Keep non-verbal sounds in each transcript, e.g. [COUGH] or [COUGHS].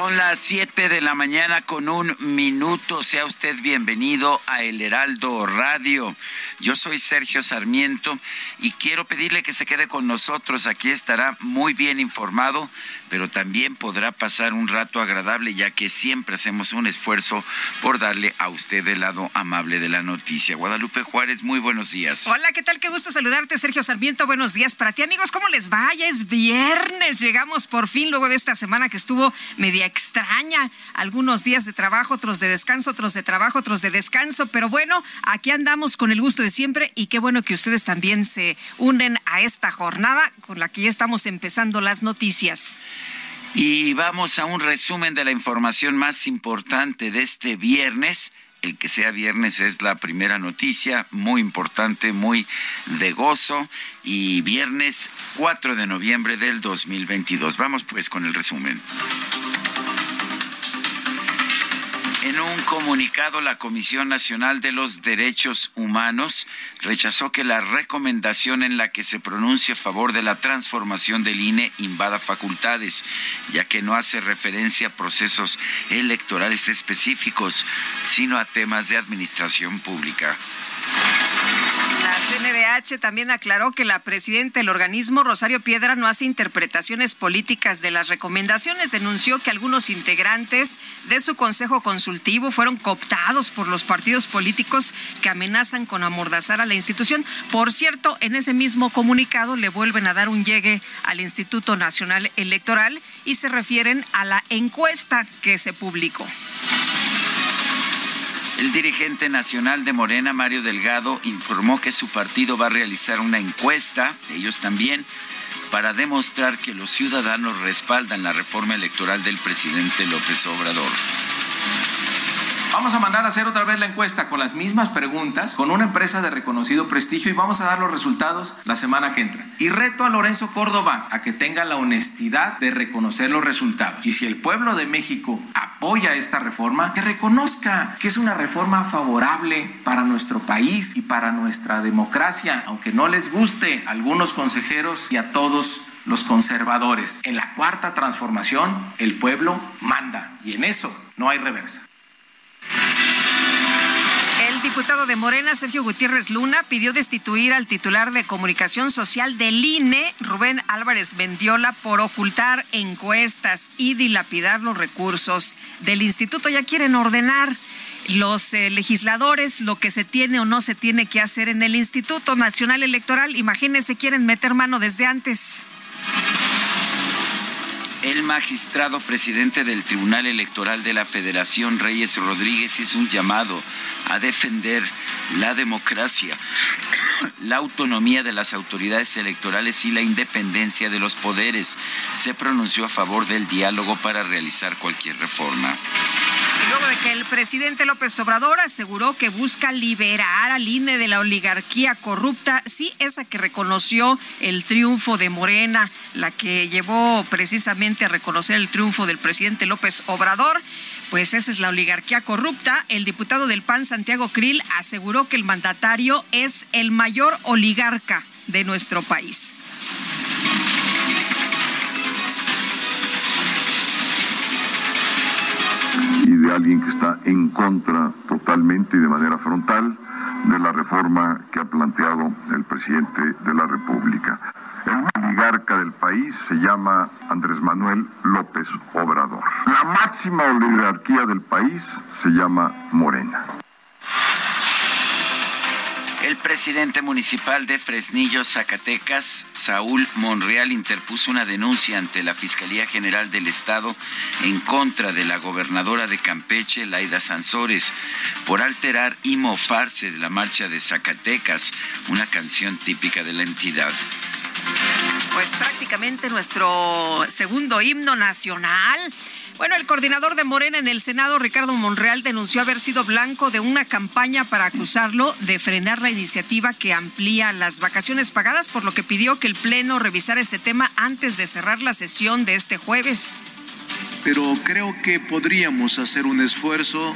Son las 7 de la mañana con un minuto. Sea usted bienvenido a El Heraldo Radio. Yo soy Sergio Sarmiento y quiero pedirle que se quede con nosotros. Aquí estará muy bien informado, pero también podrá pasar un rato agradable, ya que siempre hacemos un esfuerzo por darle a usted el lado amable de la noticia. Guadalupe Juárez, muy buenos días. Hola, ¿qué tal? Qué gusto saludarte, Sergio Sarmiento. Buenos días para ti, amigos. ¿Cómo les va? Ya es viernes. Llegamos por fin luego de esta semana que estuvo media extraña. Algunos días de trabajo, otros de descanso, otros de trabajo, otros de descanso. Pero bueno, aquí andamos con el gusto de siempre y qué bueno que ustedes también se unen a esta jornada con la que ya estamos empezando las noticias. Y vamos a un resumen de la información más importante de este viernes. El que sea viernes es la primera noticia, muy importante, muy de gozo. Y viernes 4 de noviembre del 2022. Vamos pues con el resumen. En un comunicado, la Comisión Nacional de los Derechos Humanos rechazó que la recomendación en la que se pronuncia a favor de la transformación del INE invada facultades, ya que no hace referencia a procesos electorales específicos, sino a temas de administración pública. La CNDH también aclaró que la presidenta del organismo, Rosario Piedra, no hace interpretaciones políticas de las recomendaciones. Denunció que algunos integrantes de su consejo consultivo fueron cooptados por los partidos políticos que amenazan con amordazar a la institución. Por cierto, en ese mismo comunicado le vuelven a dar un llegue al Instituto Nacional Electoral y se refieren a la encuesta que se publicó. El dirigente nacional de Morena, Mario Delgado, informó que su partido va a realizar una encuesta, ellos también, para demostrar que los ciudadanos respaldan la reforma electoral del presidente López Obrador. Vamos a mandar a hacer otra vez la encuesta con las mismas preguntas, con una empresa de reconocido prestigio y vamos a dar los resultados la semana que entra. Y reto a Lorenzo Córdoba a que tenga la honestidad de reconocer los resultados. Y si el pueblo de México apoya esta reforma, que reconozca que es una reforma favorable para nuestro país y para nuestra democracia, aunque no les guste a algunos consejeros y a todos los conservadores. En la cuarta transformación, el pueblo manda y en eso no hay reversa. El diputado de Morena, Sergio Gutiérrez Luna, pidió destituir al titular de comunicación social del INE, Rubén Álvarez Bendiola, por ocultar encuestas y dilapidar los recursos del instituto. Ya quieren ordenar los eh, legisladores lo que se tiene o no se tiene que hacer en el Instituto Nacional Electoral. Imagínense, quieren meter mano desde antes. El magistrado presidente del Tribunal Electoral de la Federación, Reyes Rodríguez, hizo un llamado a defender la democracia, la autonomía de las autoridades electorales y la independencia de los poderes. Se pronunció a favor del diálogo para realizar cualquier reforma. Luego de que el presidente López Obrador aseguró que busca liberar al INE de la oligarquía corrupta, sí, esa que reconoció el triunfo de Morena, la que llevó precisamente a reconocer el triunfo del presidente López Obrador, pues esa es la oligarquía corrupta. El diputado del PAN, Santiago Krill, aseguró que el mandatario es el mayor oligarca de nuestro país. Alguien que está en contra totalmente y de manera frontal de la reforma que ha planteado el presidente de la República. El oligarca del país se llama Andrés Manuel López Obrador. La máxima oligarquía del país se llama Morena. El presidente municipal de Fresnillo, Zacatecas, Saúl Monreal, interpuso una denuncia ante la Fiscalía General del Estado en contra de la gobernadora de Campeche, Laida Sansores, por alterar y mofarse de la marcha de Zacatecas, una canción típica de la entidad. Pues prácticamente nuestro segundo himno nacional. Bueno, el coordinador de Morena en el Senado, Ricardo Monreal, denunció haber sido blanco de una campaña para acusarlo de frenar la iniciativa que amplía las vacaciones pagadas, por lo que pidió que el Pleno revisara este tema antes de cerrar la sesión de este jueves. Pero creo que podríamos hacer un esfuerzo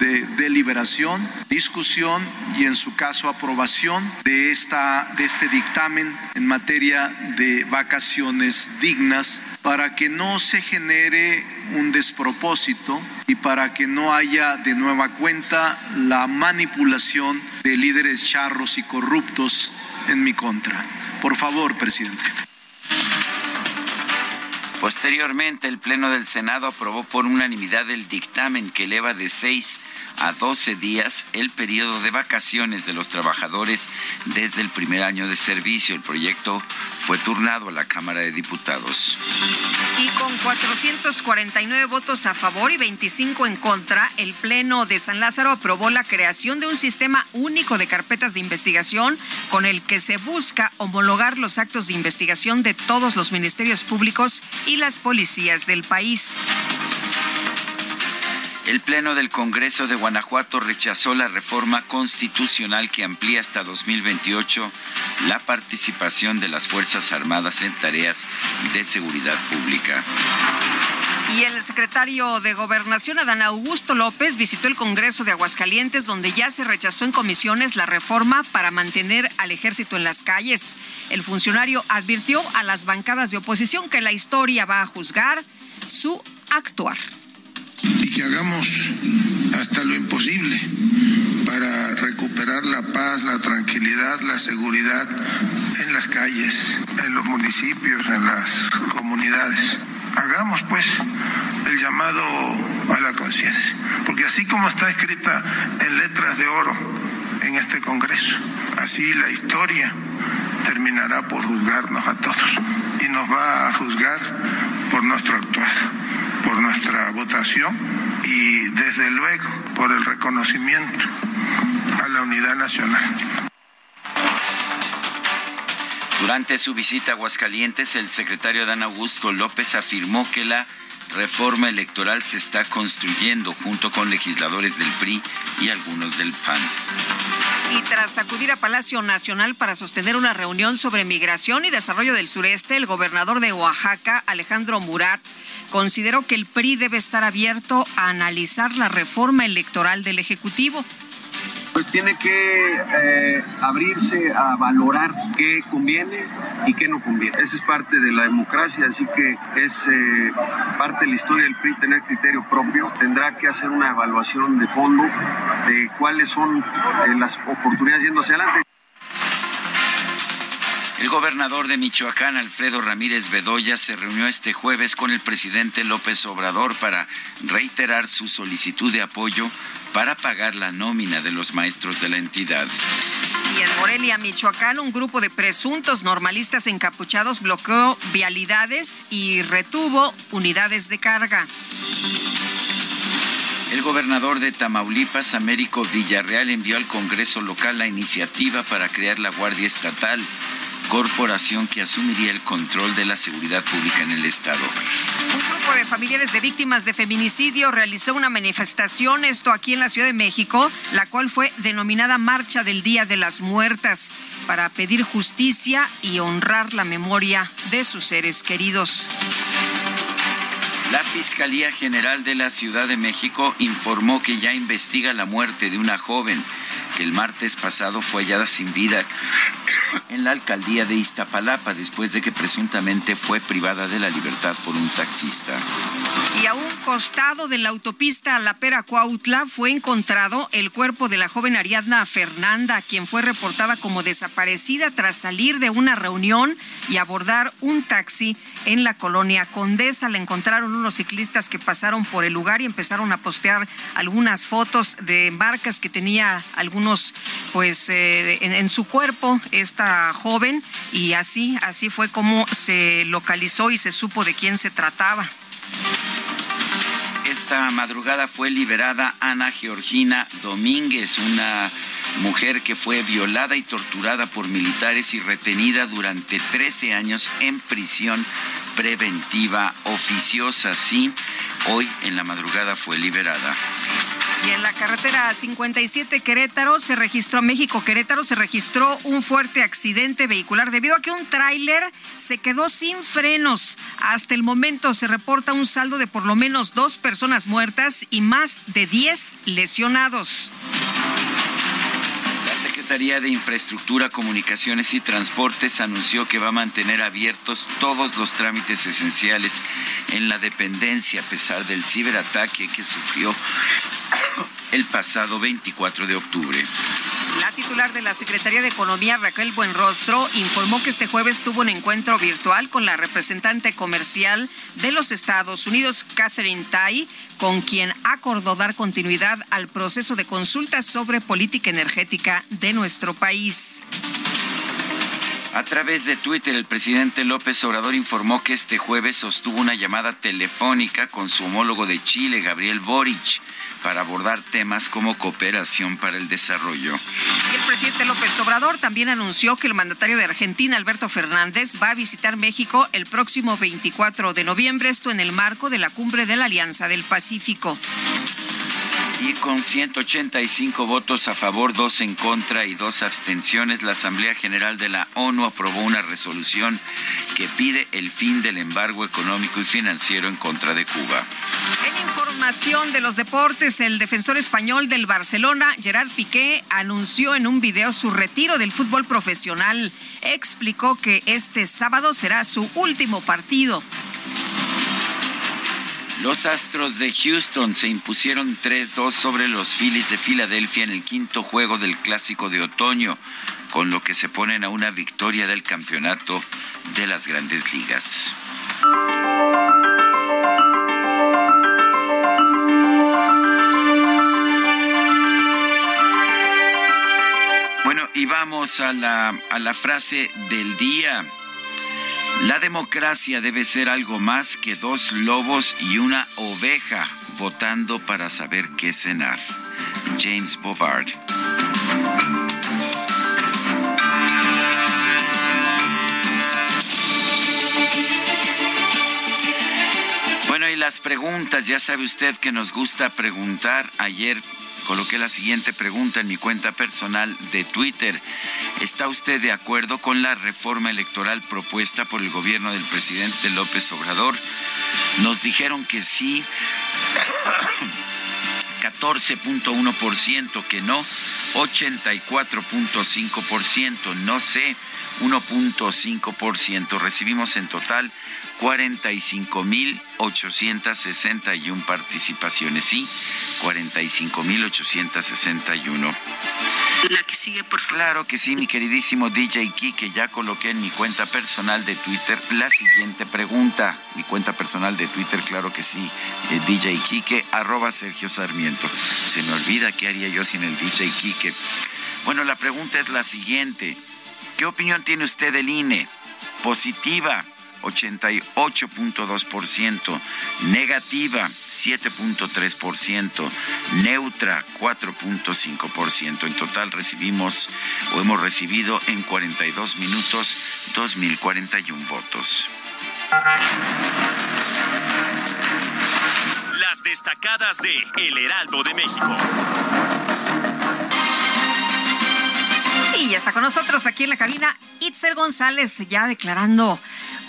de deliberación, discusión y en su caso aprobación de, esta, de este dictamen en materia de vacaciones dignas para que no se genere un despropósito y para que no haya de nueva cuenta la manipulación de líderes charros y corruptos en mi contra. Por favor, presidente. Posteriormente, el Pleno del Senado aprobó por unanimidad el dictamen que eleva de seis a 12 días el periodo de vacaciones de los trabajadores desde el primer año de servicio. El proyecto fue turnado a la Cámara de Diputados. Y con 449 votos a favor y 25 en contra, el Pleno de San Lázaro aprobó la creación de un sistema único de carpetas de investigación con el que se busca homologar los actos de investigación de todos los ministerios públicos y las policías del país. El Pleno del Congreso de Guanajuato rechazó la reforma constitucional que amplía hasta 2028 la participación de las Fuerzas Armadas en tareas de seguridad pública. Y el secretario de Gobernación, Adán Augusto López, visitó el Congreso de Aguascalientes, donde ya se rechazó en comisiones la reforma para mantener al ejército en las calles. El funcionario advirtió a las bancadas de oposición que la historia va a juzgar su actuar y que hagamos hasta lo imposible para recuperar la paz, la tranquilidad, la seguridad en las calles, en los municipios, en las comunidades. Hagamos pues el llamado a la conciencia, porque así como está escrita en letras de oro en este Congreso, así la historia terminará por juzgarnos a todos y nos va a juzgar por nuestro actuar por nuestra votación y desde luego por el reconocimiento a la unidad nacional. Durante su visita a Aguascalientes, el secretario Dan Augusto López afirmó que la reforma electoral se está construyendo junto con legisladores del PRI y algunos del PAN. Y tras acudir a Palacio Nacional para sostener una reunión sobre migración y desarrollo del sureste, el gobernador de Oaxaca, Alejandro Murat, consideró que el PRI debe estar abierto a analizar la reforma electoral del Ejecutivo pues tiene que eh, abrirse a valorar qué conviene y qué no conviene. Esa es parte de la democracia, así que es eh, parte de la historia del PRI tener criterio propio. Tendrá que hacer una evaluación de fondo de cuáles son eh, las oportunidades yendo hacia adelante. El gobernador de Michoacán, Alfredo Ramírez Bedoya, se reunió este jueves con el presidente López Obrador para reiterar su solicitud de apoyo para pagar la nómina de los maestros de la entidad. Y en Morelia, Michoacán, un grupo de presuntos normalistas encapuchados bloqueó vialidades y retuvo unidades de carga. El gobernador de Tamaulipas, Américo Villarreal, envió al Congreso local la iniciativa para crear la Guardia Estatal corporación que asumiría el control de la seguridad pública en el Estado. Un grupo de familiares de víctimas de feminicidio realizó una manifestación, esto aquí en la Ciudad de México, la cual fue denominada Marcha del Día de las Muertas, para pedir justicia y honrar la memoria de sus seres queridos. La Fiscalía General de la Ciudad de México informó que ya investiga la muerte de una joven el martes pasado fue hallada sin vida en la alcaldía de Iztapalapa después de que presuntamente fue privada de la libertad por un taxista. Y a un costado de la autopista La Pera Cuautla fue encontrado el cuerpo de la joven Ariadna Fernanda, quien fue reportada como desaparecida tras salir de una reunión y abordar un taxi en la colonia Condesa. Le encontraron unos ciclistas que pasaron por el lugar y empezaron a postear algunas fotos de marcas que tenía algunos, pues, eh, en, su cuerpo esta joven y así, así fue como se localizó y se supo de quién se trataba. Esta madrugada fue liberada Ana Georgina Domínguez, una mujer que fue violada y torturada por militares y retenida durante 13 años en prisión preventiva oficiosa. Sí, hoy en la madrugada fue liberada. Y en la carretera 57 Querétaro se registró, México Querétaro se registró un fuerte accidente vehicular debido a que un tráiler se quedó sin frenos. Hasta el momento se reporta un saldo de por lo menos dos personas muertas y más de 10 lesionados. Secretaría de Infraestructura, Comunicaciones y Transportes anunció que va a mantener abiertos todos los trámites esenciales en la dependencia a pesar del ciberataque que sufrió el pasado 24 de octubre. La titular de la Secretaría de Economía, Raquel Buenrostro, informó que este jueves tuvo un encuentro virtual con la representante comercial de los Estados Unidos, Catherine Tai, con quien acordó dar continuidad al proceso de consultas sobre política energética de nuestro país. A través de Twitter, el presidente López Obrador informó que este jueves sostuvo una llamada telefónica con su homólogo de Chile, Gabriel Boric, para abordar temas como cooperación para el desarrollo. El presidente López Obrador también anunció que el mandatario de Argentina, Alberto Fernández, va a visitar México el próximo 24 de noviembre, esto en el marco de la cumbre de la Alianza del Pacífico. Y con 185 votos a favor, dos en contra y dos abstenciones, la Asamblea General de la ONU aprobó una resolución que pide el fin del embargo económico y financiero en contra de Cuba. En información de los deportes, el defensor español del Barcelona, Gerard Piqué, anunció en un video su retiro del fútbol profesional. Explicó que este sábado será su último partido. Los Astros de Houston se impusieron 3-2 sobre los Phillies de Filadelfia en el quinto juego del Clásico de Otoño, con lo que se ponen a una victoria del campeonato de las grandes ligas. Bueno, y vamos a la, a la frase del día. La democracia debe ser algo más que dos lobos y una oveja votando para saber qué cenar. James Bovard. Bueno, y las preguntas, ya sabe usted que nos gusta preguntar. Ayer coloqué la siguiente pregunta en mi cuenta personal de Twitter. ¿Está usted de acuerdo con la reforma electoral propuesta por el gobierno del presidente López Obrador? Nos dijeron que sí, [COUGHS] 14.1% que no, 84.5% no sé, 1.5%. Recibimos en total 45.861 participaciones. Sí, 45.861. La que sigue, por favor. Claro que sí, mi queridísimo DJ que ya coloqué en mi cuenta personal de Twitter la siguiente pregunta. Mi cuenta personal de Twitter, claro que sí, DJ Kike, arroba Sergio Sarmiento. Se me olvida qué haría yo sin el DJ Kike. Bueno, la pregunta es la siguiente. ¿Qué opinión tiene usted del INE? ¿Positiva? 88.2%, negativa 7.3%, neutra 4.5%. En total recibimos o hemos recibido en 42 minutos 2.041 votos. Las destacadas de El Heraldo de México. Y ya está con nosotros aquí en la cabina Itzel González, ya declarando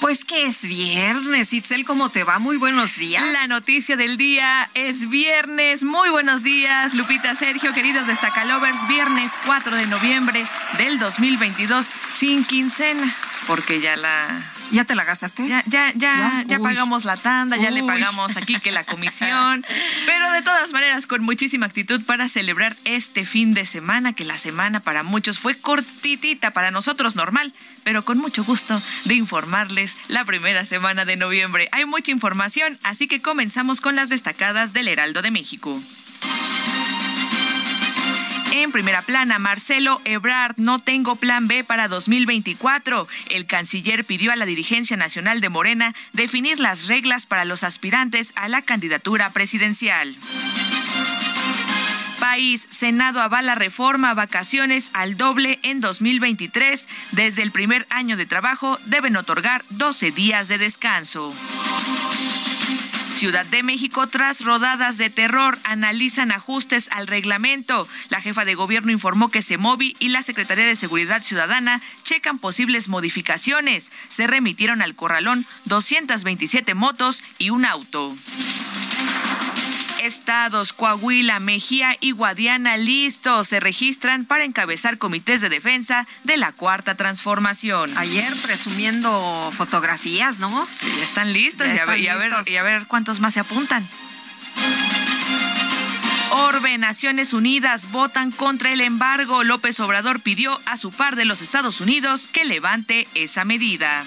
Pues que es viernes, Itzel, ¿cómo te va? Muy buenos días. La noticia del día es viernes. Muy buenos días, Lupita, Sergio, queridos destacalovers. Viernes 4 de noviembre del 2022, sin quincena, porque ya la ¿Ya te la gastaste? Ya, ya, ya, ya, pagamos la tanda, ya le pagamos aquí que la comisión. [LAUGHS] Pero de todas maneras, con muchísima actitud para celebrar este fin de semana, que la semana para muchos fue cortitita, para nosotros normal, pero con mucho gusto de informarles la primera semana de noviembre. Hay mucha información, así que comenzamos con las destacadas del Heraldo de México. En primera plana, Marcelo Ebrard, no tengo plan B para 2024. El canciller pidió a la dirigencia nacional de Morena definir las reglas para los aspirantes a la candidatura presidencial. País, Senado avala reforma, vacaciones al doble en 2023. Desde el primer año de trabajo deben otorgar 12 días de descanso. Ciudad de México, tras rodadas de terror, analizan ajustes al reglamento. La jefa de gobierno informó que CEMOVI y la Secretaría de Seguridad Ciudadana checan posibles modificaciones. Se remitieron al corralón 227 motos y un auto estados, Coahuila, Mejía y Guadiana listos. Se registran para encabezar comités de defensa de la cuarta transformación. Ayer presumiendo fotografías, ¿no? Ya están listos, y, a ver, y a ver cuántos más se apuntan. Orbe, Naciones Unidas votan contra el embargo. López Obrador pidió a su par de los Estados Unidos que levante esa medida.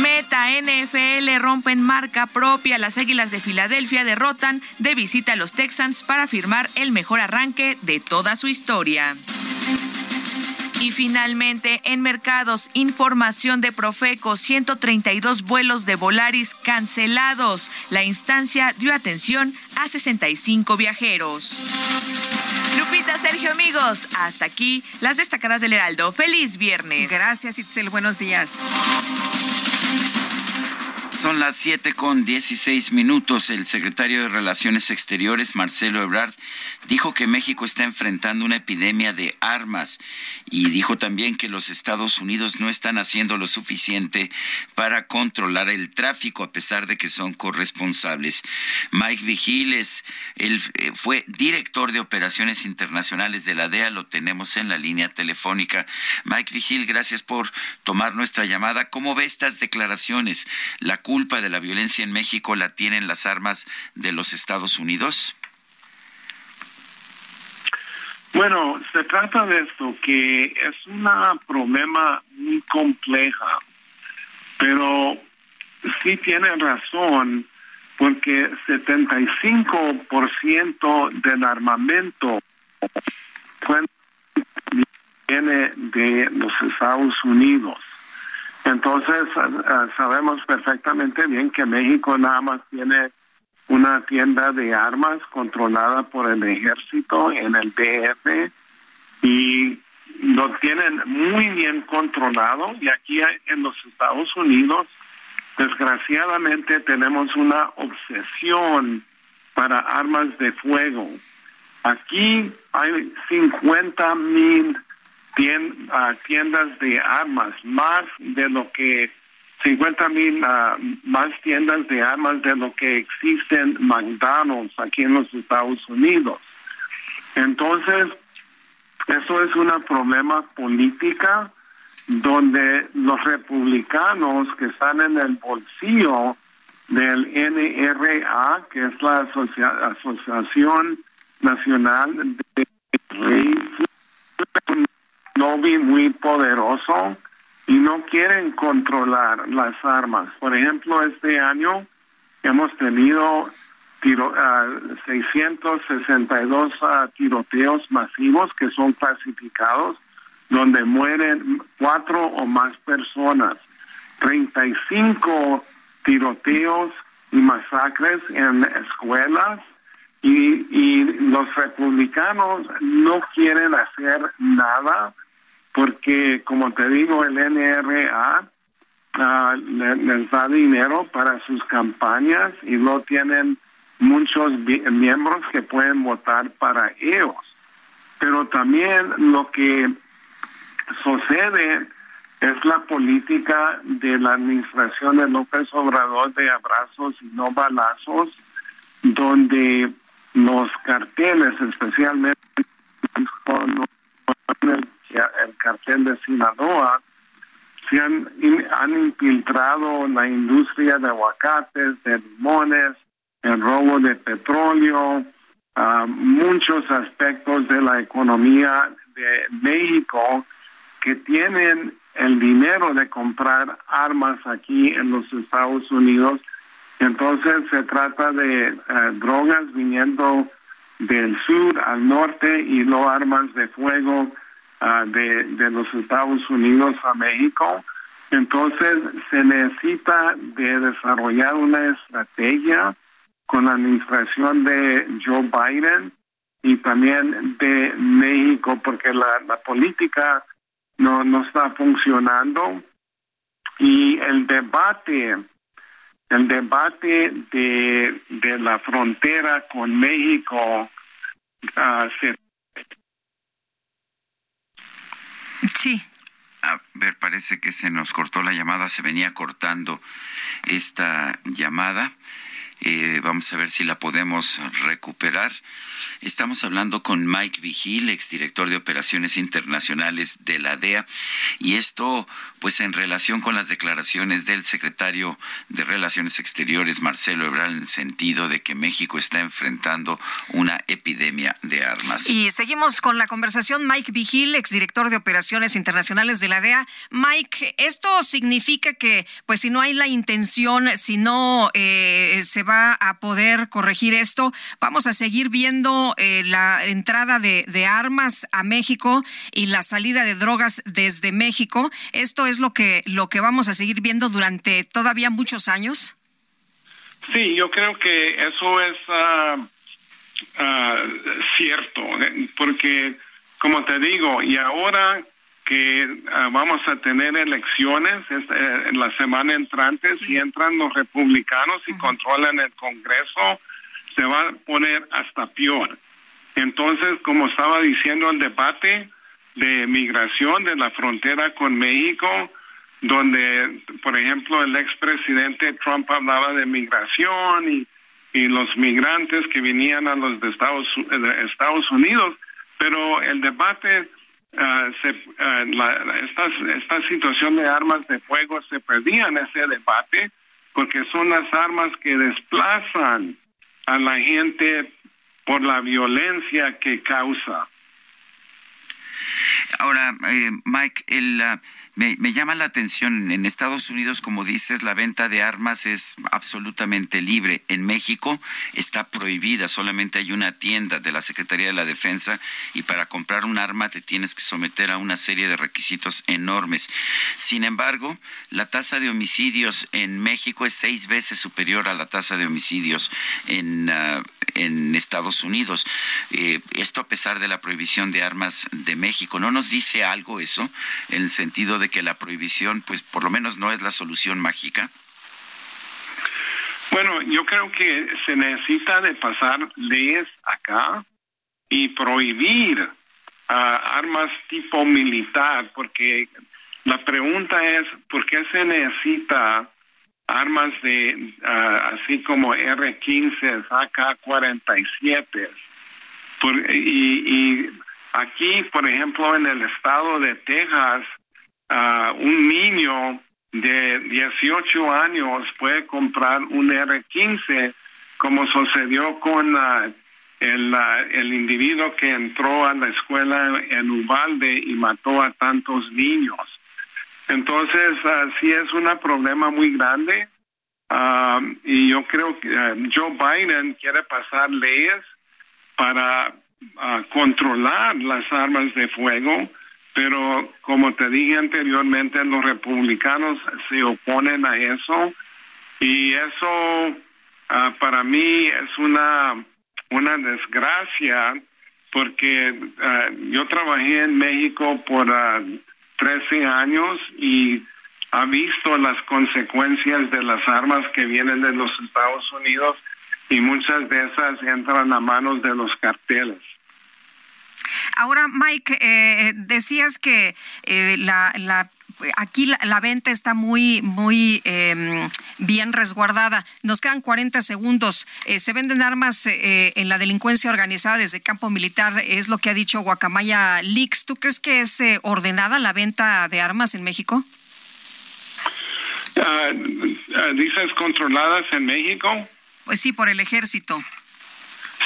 Meta NFL rompen marca propia. Las Águilas de Filadelfia derrotan de visita a los Texans para firmar el mejor arranque de toda su historia. Y finalmente, en mercados, información de Profeco, 132 vuelos de Volaris cancelados. La instancia dio atención a 65 viajeros. Lupita, Sergio, amigos, hasta aquí las destacadas del Heraldo. Feliz viernes. Gracias, Itzel. Buenos días. Son las 7 con 16 minutos. El secretario de Relaciones Exteriores, Marcelo Ebrard, dijo que México está enfrentando una epidemia de armas y dijo también que los Estados Unidos no están haciendo lo suficiente para controlar el tráfico a pesar de que son corresponsables. Mike Vigiles, él eh, fue director de operaciones internacionales de la DEA, lo tenemos en la línea telefónica. Mike Vigil, gracias por tomar nuestra llamada. ¿Cómo ve estas declaraciones? ¿La culpa de la violencia en México la tienen las armas de los Estados Unidos? Bueno, se trata de esto, que es un problema muy compleja, pero sí tiene razón, porque 75% del armamento viene de los Estados Unidos. Entonces, eh, sabemos perfectamente bien que México nada más tiene una tienda de armas controlada por el ejército en el DF y lo tienen muy bien controlado y aquí en los Estados Unidos desgraciadamente tenemos una obsesión para armas de fuego. Aquí hay 50 mil tiendas de armas, más de lo que 50 mil más tiendas de armas de lo que existen McDonald's aquí en los Estados Unidos. Entonces, eso es un problema política donde los republicanos que están en el bolsillo del NRA, que es la Asociación Nacional de lobby muy poderoso y no quieren controlar las armas. Por ejemplo, este año hemos tenido tiro, 662 ah, ah, tiroteos masivos que son clasificados, donde mueren cuatro o más personas. 35 tiroteos y masacres en escuelas y, y los republicanos no quieren hacer nada porque como te digo, el NRA ah, les da dinero para sus campañas y no tienen muchos miembros que pueden votar para ellos. Pero también lo que sucede es la política de la administración de López Obrador de abrazos y no balazos, donde los carteles, especialmente el, cartel de Sinaloa, se han, han infiltrado la industria de aguacates, de limones, el robo de petróleo, muchos aspectos de la economía de México que tienen el dinero de comprar armas aquí en los Estados Unidos. Entonces se trata de eh, drogas viniendo del sur al norte y no armas de fuego ah, de, de los Estados Unidos a México. Entonces se necesita de desarrollar una estrategia con la administración de Joe Biden y también de México, porque la, política no, no está funcionando y el debate el debate de, de la frontera con México uh, se sí a ver, parece que se nos cortó la llamada, se venía cortando esta llamada. Eh, vamos a ver si la podemos recuperar. Estamos hablando con Mike Vigil, exdirector de Operaciones Internacionales de la DEA, y esto pues en relación con las declaraciones del secretario de Relaciones Exteriores, Marcelo Ebrard, en el sentido de que México está enfrentando una epidemia de armas. Y seguimos con la conversación. Mike Vigil, exdirector de Operaciones Internacionales de la DEA. Mike, esto significa que, pues si no hay la intención, si no eh, se va a poder corregir esto, vamos a seguir viendo eh, la entrada de, armas a México y la salida de drogas desde México. Esto es lo que, lo que vamos a seguir viendo durante todavía muchos años? Sí, yo creo que eso es uh, uh, cierto, eh, porque como te digo, y ahora que uh, vamos a tener elecciones eh, en la semana entrante, si entran los republicanos y controlan el Congreso, se va a poner hasta peor. Entonces, como estaba diciendo el debate, de migración de la frontera con México, donde, por ejemplo, el expresidente Trump hablaba de migración y, y los migrantes que venían a los de Estados, de Estados Unidos, pero el debate, uh, se, uh, la, esta, esta situación de armas de fuego se perdía en ese debate porque son las armas que desplazan a la gente por la violencia que causa. Ahora, eh, Mike, el, uh, me, llama la atención, en Estados Unidos, como dices, la venta de armas es absolutamente libre. En México está prohibida, solamente hay una tienda de la Secretaría de la Defensa y para comprar un arma te tienes que someter a una serie de requisitos enormes. Sin embargo, la tasa de homicidios en México es seis veces superior a la tasa de homicidios en, uh, en Estados Unidos. Eh, esto a pesar de la prohibición de armas de México. ¿No nos dice algo eso en el sentido de que la prohibición, pues por lo menos no es la solución mágica? Bueno, yo creo que se necesita de pasar leyes acá y prohibir ah, armas tipo militar, porque la pregunta es, ¿por qué se necesita armas de ah, así como R-15, AK-47? y, y aquí, por ejemplo, en el estado de Texas, un niño de 18 años puede comprar un R15, como sucedió con el, el individuo que entró a la escuela en Ubalde y mató a tantos niños. Entonces, sí es un problema muy grande. y yo creo que Joe Biden quiere pasar leyes para controlar las armas de fuego pero como te dije anteriormente, los republicanos se oponen a eso y eso ah, para mí es una, una desgracia porque ah, yo trabajé en México por 13 ah, años y ha visto las consecuencias de las armas que vienen de los Estados Unidos y muchas de esas entran a manos de los carteles. Ahora, Mike, eh, decías que eh, la, aquí la, venta está muy, muy em, bien resguardada. Nos quedan 40 segundos. Eh, se venden armas eh, en la delincuencia organizada desde campo militar, es lo que ha dicho Guacamaya Leaks. ¿Tú crees que es eh, ordenada la venta de armas en México? Ah, ¿Dices controladas en México? Pues sí, por el ejército.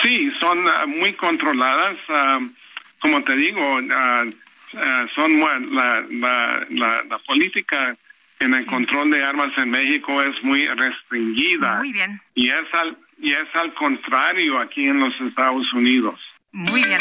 Sí, son ah, muy controladas. Como te digo, son la, la, la, política en el control de armas en México es muy restringida. Muy bien. Y es al, y es al contrario aquí en los Estados Unidos. Muy bien.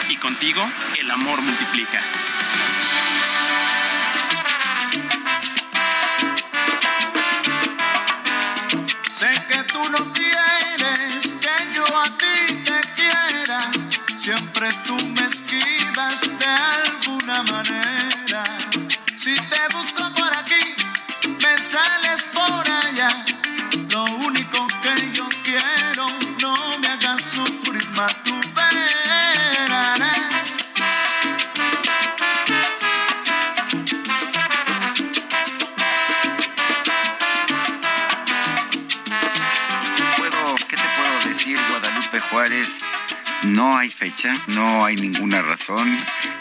y contigo el amor multiplica. Sé que tú no quieres que yo a ti te quiera, siempre tú me esquivas de alguna manera. Si te busco por aquí, me sales Juárez no hay fecha, no hay ninguna razón.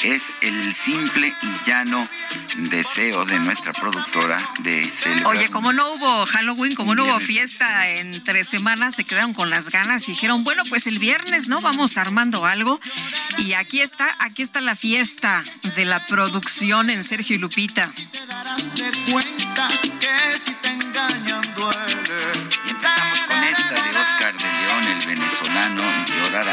Es el simple y llano deseo de nuestra productora de celebrar. Oye, como no hubo Halloween, como no hubo fiesta en tres semanas, se quedaron con las ganas y dijeron, bueno, pues el viernes, ¿no? Vamos armando algo. Y aquí está, aquí está la fiesta de la producción en Sergio y Lupita. Y empezamos Por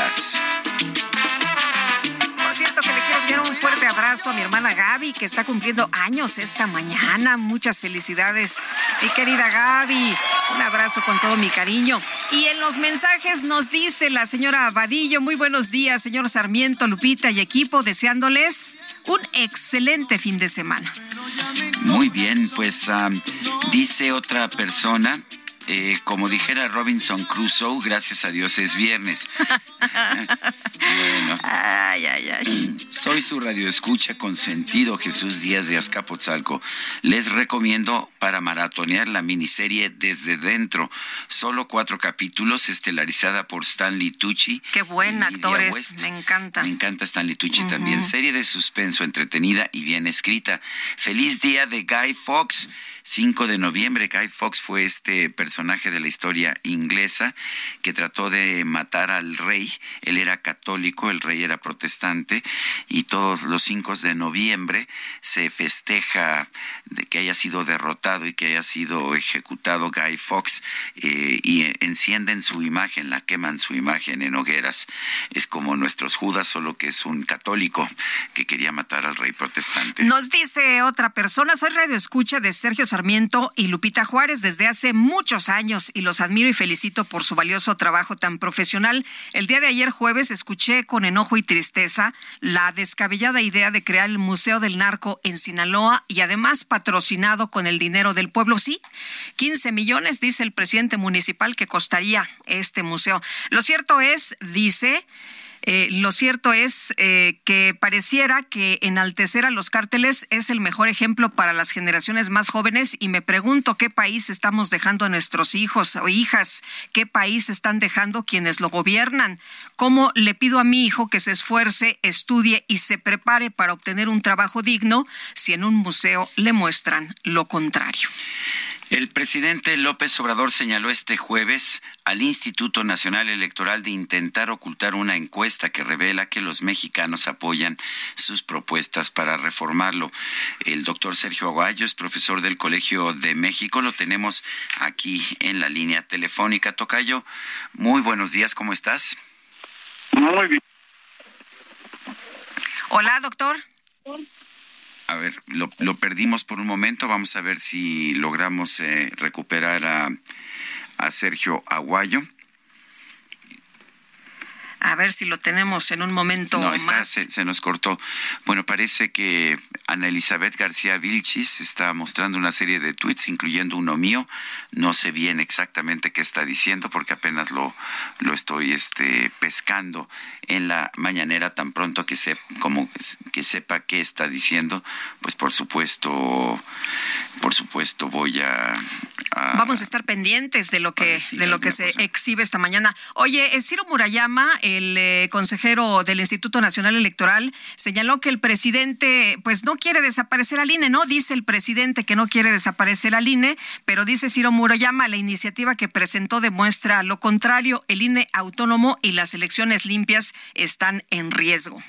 cierto, que le quiero enviar un fuerte abrazo a mi hermana Gaby, que está cumpliendo años esta mañana. Muchas felicidades, mi querida Gaby. Un abrazo con todo mi cariño. Y en los mensajes nos dice la señora Abadillo, muy buenos días, señor Sarmiento, Lupita y equipo, deseándoles un excelente fin de semana. Muy bien, pues dice otra persona, eh, como dijera Robinson Crusoe, gracias a Dios es viernes. [LAUGHS] bueno. Ay, ay, ay. Soy su radioescucha con sentido Jesús Díaz de Azcapotzalco. Les recomiendo para maratonear la miniserie Desde Dentro. Solo cuatro capítulos, estelarizada por Stanley Tucci. Qué buen actor es, me encanta. Me encanta Stanley Tucci también. Serie de suspenso entretenida y bien escrita. Feliz día de Guy Fox. 5 de noviembre, Guy Fox fue este personaje de la historia inglesa que trató de matar al rey. Él era católico, el rey era protestante y todos los 5 de noviembre se festeja de que haya sido derrotado y que haya sido ejecutado Guy Fox eh, y encienden su imagen, la queman su imagen en hogueras. Es como nuestros Judas, solo que es un católico que quería matar al rey protestante. Nos dice otra persona, soy radio escucha de Sergio Y Lupita Juárez desde hace muchos años y los admiro y felicito por su valioso trabajo tan profesional. El día de ayer jueves escuché con enojo y tristeza la descabellada idea de crear el Museo del Narco en Sinaloa y además patrocinado con el dinero del pueblo. Sí, 15 millones, dice el presidente municipal, que costaría este museo. Lo cierto es, dice, Eh, lo cierto es eh, que pareciera que enaltecer a los cárteles es el mejor ejemplo para las generaciones más jóvenes y me pregunto qué país estamos dejando a nuestros hijos o hijas, qué país están dejando quienes lo gobiernan. ¿Cómo le pido a mi hijo que se esfuerce, estudie y se prepare para obtener un trabajo digno si en un museo le muestran lo contrario? El presidente López Obrador señaló este jueves al Instituto Nacional Electoral de intentar ocultar una encuesta que revela que los mexicanos apoyan sus propuestas para reformarlo. El doctor Sergio Aguayo es profesor del Colegio de México. Lo tenemos aquí en la línea telefónica. Tocayo, muy buenos días, ¿cómo estás? Muy bien. Hola, doctor. A ver, lo, lo, perdimos por un momento. Vamos a ver si logramos eh, recuperar a, a Sergio Aguayo. A ver si lo tenemos en un momento no, está, más. Se, se, nos cortó. Bueno, parece que Ana Elizabeth García Vilchis está mostrando una serie de tweets, incluyendo uno mío. No sé bien exactamente qué está diciendo porque apenas lo, lo estoy este, pescando en la mañanera tan pronto que, se, como que sepa qué está diciendo. Pues por supuesto, por supuesto voy a, a Vamos a estar pendientes de lo que, de lo que se cosa. exhibe esta mañana. Oye, Ciro Murayama, el eh, consejero del Instituto Nacional Electoral, señaló que el presidente pues no quiere desaparecer al INE, ¿no? Dice el presidente que no quiere desaparecer al INE, pero dice Ciro Murayama, la iniciativa que presentó demuestra lo contrario, el INE autónomo y las elecciones limpias están en riesgo.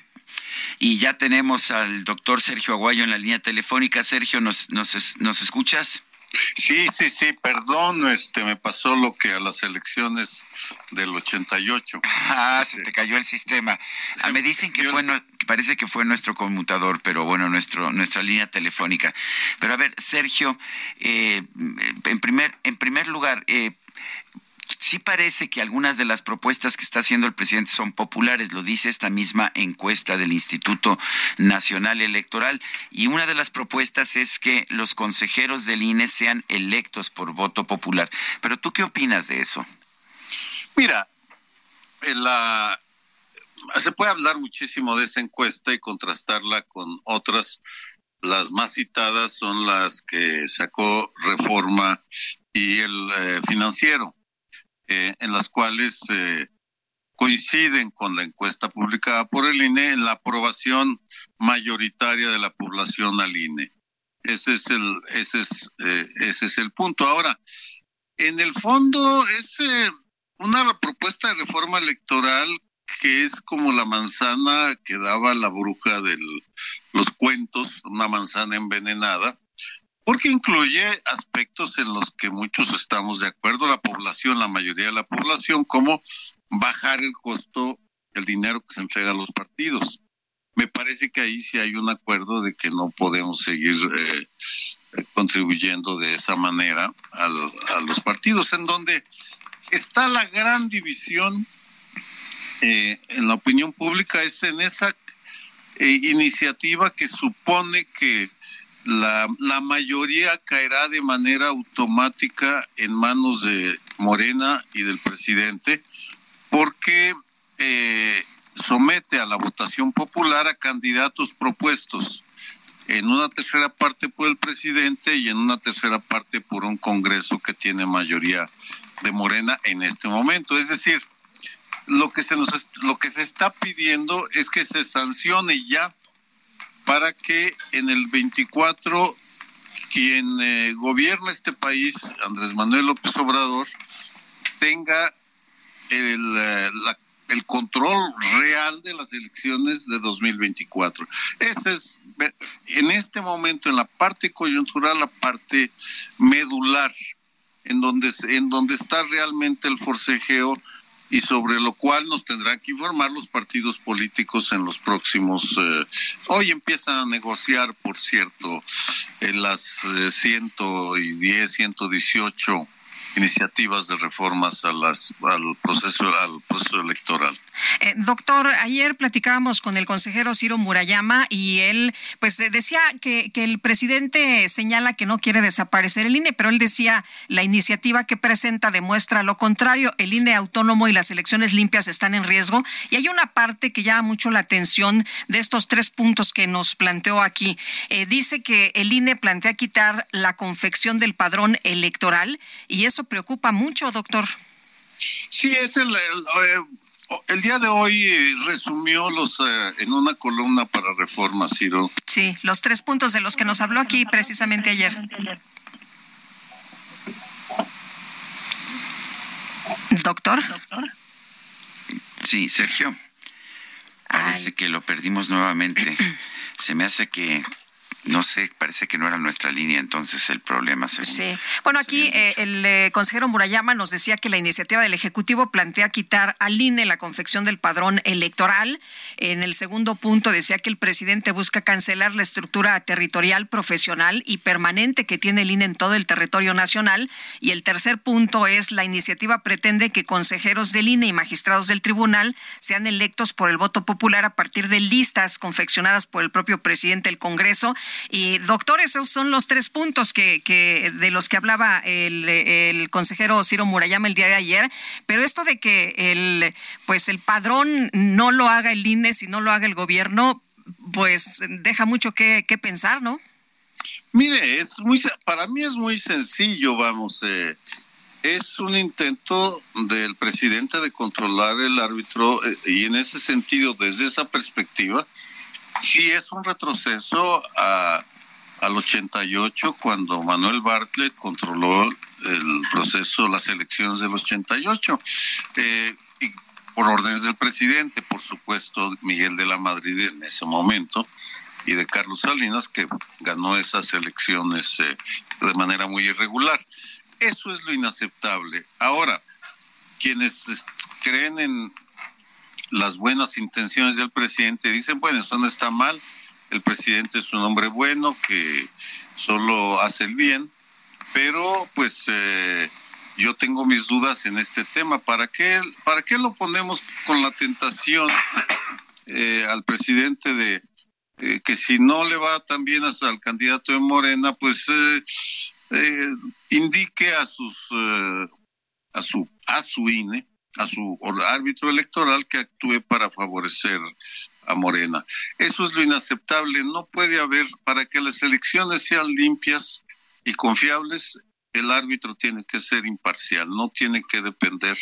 Y ya tenemos al doctor Sergio Aguayo en la línea telefónica. Sergio, ¿nos, nos, nos escuchas? Sí, sí, sí, perdón, este me pasó lo que a las elecciones del 88. Ah, se te cayó el sistema. Ah, me dicen que fue no, parece que fue nuestro conmutador, pero bueno, nuestro nuestra línea telefónica. Pero a ver, Sergio, eh, en primer en primer lugar, eh, sí parece que algunas de las propuestas que está haciendo el presidente son populares, lo dice esta misma encuesta del Instituto Nacional Electoral. Y una de las propuestas es que los consejeros del INE sean electos por voto popular. Pero tú qué opinas de eso? Mira, la, se puede hablar muchísimo de esa encuesta y contrastarla con otras. Las más citadas son las que sacó Reforma y el eh, financiero eh, en las cuales eh, coinciden con la encuesta publicada por el INE en la aprobación mayoritaria de la población al INE. Ese es el, ese es, eh, ese es el punto. Ahora, en el fondo es una propuesta de reforma electoral que es como la manzana que daba la bruja de los cuentos, una manzana envenenada, porque incluye aspectos en los que muchos estamos de acuerdo, la población, la mayoría de la población, como bajar el costo del dinero que se entrega a los partidos. Me parece que ahí sí hay un acuerdo de que no podemos seguir eh, contribuyendo de esa manera a los partidos, en donde está la gran división eh, en la opinión pública, es en esa eh, iniciativa que supone que la, la mayoría caerá de manera automática en manos de Morena y del presidente porque eh, somete a la votación popular a candidatos propuestos en una tercera parte por el presidente y en una tercera parte por un Congreso que tiene mayoría de Morena en este momento. Es decir, lo que se nos lo que se está pidiendo es que se sancione ya para que en el 24 quien eh, gobierna este país, Andrés Manuel López Obrador, tenga el, eh, el control real de las elecciones de 2024. Ese es, en este momento, en la parte coyuntural, la parte medular, en donde, en donde está realmente el forcejeo y sobre lo cual nos tendrán que informar los partidos políticos en los próximos. Eh, hoy empiezan a negociar, por cierto, en las eh, 110, 118 iniciativas de reformas a las, al proceso al proceso electoral. Eh, doctor, ayer platicábamos con el consejero Ciro Murayama y él pues decía que, que el presidente señala que no quiere desaparecer el INE, pero él decía la iniciativa que presenta demuestra lo contrario, el INE autónomo y las elecciones limpias están en riesgo y hay una parte que llama mucho la atención de estos tres puntos que nos planteó aquí. Eh, dice que el INE plantea quitar la confección del padrón electoral y eso preocupa mucho, doctor. Sí, es el, el, día de hoy eh, resumió los eh, en una columna para Reforma, Ciro. Sí, los tres puntos de los que nos habló aquí precisamente ayer. Doctor. Sí, Sergio. Parece que lo perdimos nuevamente. Se me hace que no sé, parece que no era nuestra línea entonces el problema. sí. Bueno, aquí eh, el eh, consejero Murayama nos decía que la iniciativa del Ejecutivo plantea quitar al INE la confección del padrón electoral. En el segundo punto decía que el presidente busca cancelar la estructura territorial, profesional y permanente que tiene el INE en todo el territorio nacional. Y el tercer punto es la iniciativa pretende que consejeros del INE y magistrados del tribunal sean electos por el voto popular a partir de listas confeccionadas por el propio presidente del Congreso y doctor, esos son los tres puntos que, que de los que hablaba el, el, consejero Ciro Murayama el día de ayer. Pero esto de que el, pues el padrón no lo haga el INE, si no lo haga el gobierno, pues deja mucho que, que pensar, ¿no? Mire, es muy, para mí es muy sencillo, vamos. Eh, es un intento del presidente de controlar el árbitro eh, y en ese sentido, desde esa perspectiva, sí es un retroceso a, al 88 cuando Manuel Bartlett controló el proceso, las elecciones del 88. Eh, y por órdenes del presidente, por supuesto, Miguel de la Madrid en ese momento, y de Carlos Salinas, que ganó esas elecciones eh, de manera muy irregular. Eso es lo inaceptable. Ahora, quienes creen en las buenas intenciones del presidente, dicen, bueno, eso no está mal, el presidente es un hombre bueno que solo hace el bien, pero pues eh, yo tengo mis dudas en este tema. ¿Para qué, para qué lo ponemos con la tentación eh, al presidente de eh, que si no le va tan bien al candidato de Morena, pues indique a sus a su a su INE a su árbitro electoral que actúe para favorecer a Morena. Eso es lo inaceptable. No puede haber, para que las elecciones sean limpias y confiables, el árbitro tiene que ser imparcial, no tiene que depender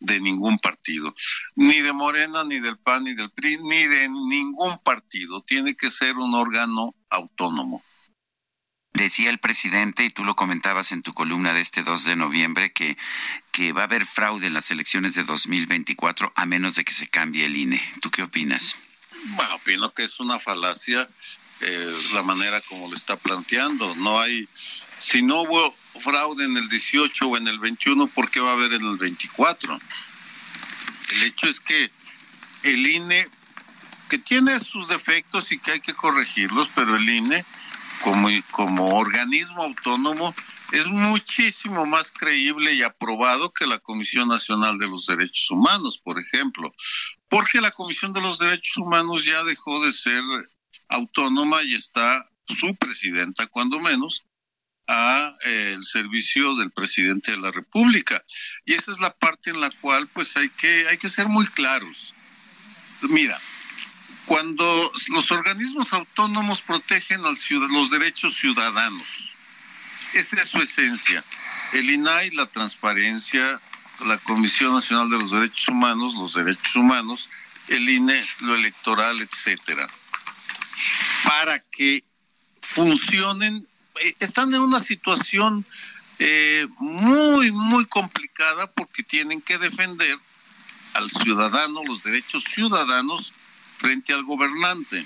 de ningún partido, ni de Morena, ni del PAN, ni del PRI, ni de ningún partido. Tiene que ser un órgano autónomo. Decía el presidente, y tú lo comentabas en tu columna de este 2 de noviembre, que, que va a haber fraude en las elecciones de 2024 a menos de que se cambie el INE. ¿Tú qué opinas? Bueno, opino que es una falacia eh, la manera como lo está planteando. No hay, si no hubo fraude en el 18 o en el 21, ¿por qué va a haber en el 24? El hecho es que el INE, que tiene sus defectos y que hay que corregirlos, pero el INE como, como organismo autónomo es muchísimo más creíble y aprobado que la Comisión Nacional de los Derechos Humanos, por ejemplo, porque la Comisión de los Derechos Humanos ya dejó de ser autónoma y está su presidenta, cuando menos, a eh, el servicio del presidente de la República. Y esa es la parte en la cual pues hay que hay que ser muy claros. Mira, cuando los organismos autónomos protegen al los derechos ciudadanos. Esa es su esencia. El INAI, la transparencia, la Comisión Nacional de los Derechos Humanos, los derechos humanos, el INE, lo electoral, etcétera. Para que funcionen, eh, están en una situación eh, muy, muy complicada porque tienen que defender al ciudadano, los derechos ciudadanos, frente al gobernante.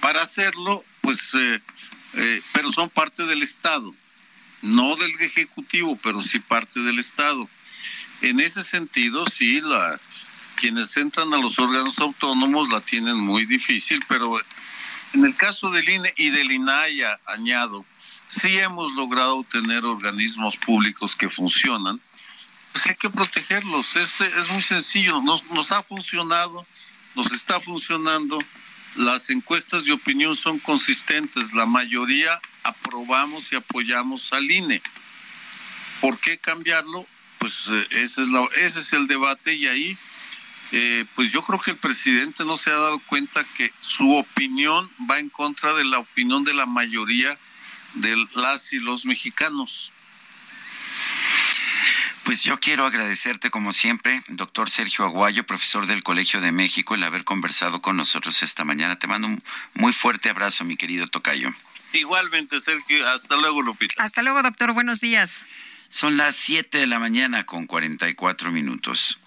Para hacerlo, pues, eh, eh, pero son parte del Estado, no del Ejecutivo, pero sí parte del Estado. En ese sentido, sí, la, quienes entran a los órganos autónomos la tienen muy difícil, pero en el caso del INE y del INAIA, añado, si hemos logrado tener organismos públicos que funcionan, pues hay que protegerlos. Es, es muy sencillo, nos, nos ha funcionado, nos está funcionando. Las encuestas de opinión son consistentes, la mayoría aprobamos y apoyamos al INE. ¿Por qué cambiarlo? Pues eh, ese, es la, ese es el debate y ahí, eh, pues yo creo que el presidente no se ha dado cuenta que su opinión va en contra de la opinión de la mayoría de las y los mexicanos. Pues yo quiero agradecerte como siempre, doctor Sergio Aguayo, profesor del Colegio de México, el haber conversado con nosotros esta mañana. Te mando un muy fuerte abrazo, mi querido Tocayo. Igualmente, Sergio. Hasta luego, Lupita. Hasta luego, doctor. Buenos días. Son las 7 de la mañana con 44 minutos.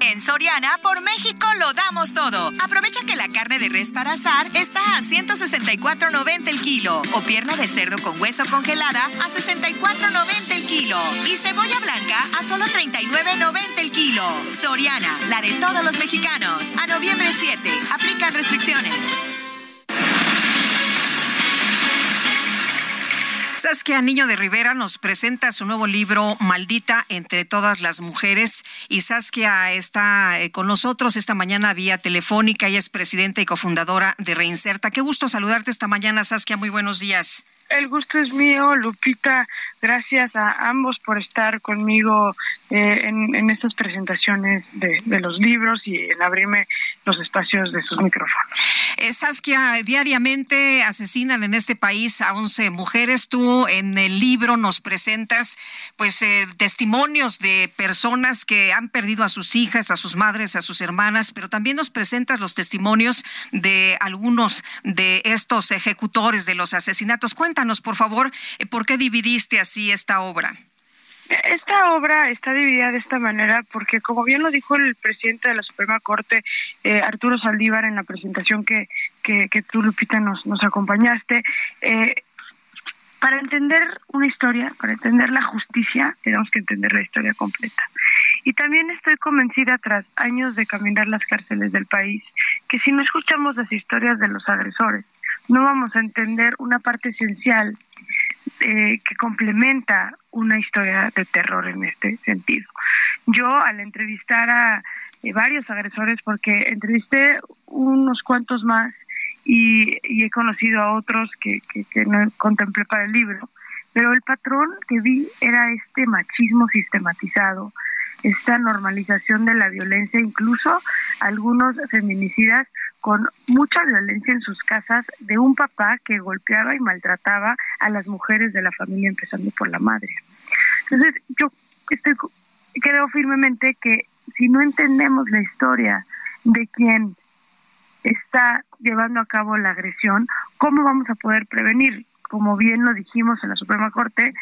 En Soriana, por México lo damos todo. Aprovecha que la carne de res para azar está a 164.90 el kilo o pierna de cerdo con hueso congelada a 64.90 el kilo y cebolla blanca a solo 39.90 el kilo. Soriana, la de todos los mexicanos. A noviembre 7, aplican restricciones. Saskia Niño de Rivera nos presenta su nuevo libro Maldita entre todas las mujeres y Saskia está eh, con nosotros esta mañana vía telefónica. Ella es presidenta y cofundadora de Reinserta. Qué gusto saludarte esta mañana, Saskia. Muy buenos días. El gusto es mío, Lupita. Gracias a ambos por estar conmigo eh, en, estas presentaciones de, los libros y en abrirme los espacios de sus micrófonos. Eh, Saskia, diariamente asesinan en este país a 11 mujeres. Tú en el libro nos presentas pues eh, testimonios de personas que han perdido a sus hijas, a sus madres, a sus hermanas, pero también nos presentas los testimonios de algunos de estos ejecutores de los asesinatos. Cuéntanos, por favor, eh, por qué dividiste así esta obra. Esta obra está dividida de esta manera porque, como bien lo dijo el presidente de la Suprema Corte, eh, Arturo Saldívar, en la presentación que, que, tú, Lupita, nos, nos acompañaste, eh, para entender una historia, para entender la justicia, tenemos que entender la historia completa. Y también estoy convencida, tras años de caminar las cárceles del país, que si no escuchamos las historias de los agresores, no vamos a entender una parte esencial eh, que complementa una historia de terror en este sentido. Yo al entrevistar a eh, varios agresores, porque entrevisté unos cuantos más y, he conocido a otros que, que, no contemplé para el libro, pero el patrón que vi era este machismo sistematizado, esta normalización de la violencia, incluso algunos feminicidas con mucha violencia en sus casas de un papá que golpeaba y maltrataba a las mujeres de la familia, empezando por la madre. Entonces, yo estoy, creo firmemente que si no entendemos la historia de quien está llevando a cabo la agresión, ¿cómo vamos a poder prevenir? Como bien lo dijimos en la Suprema Corte,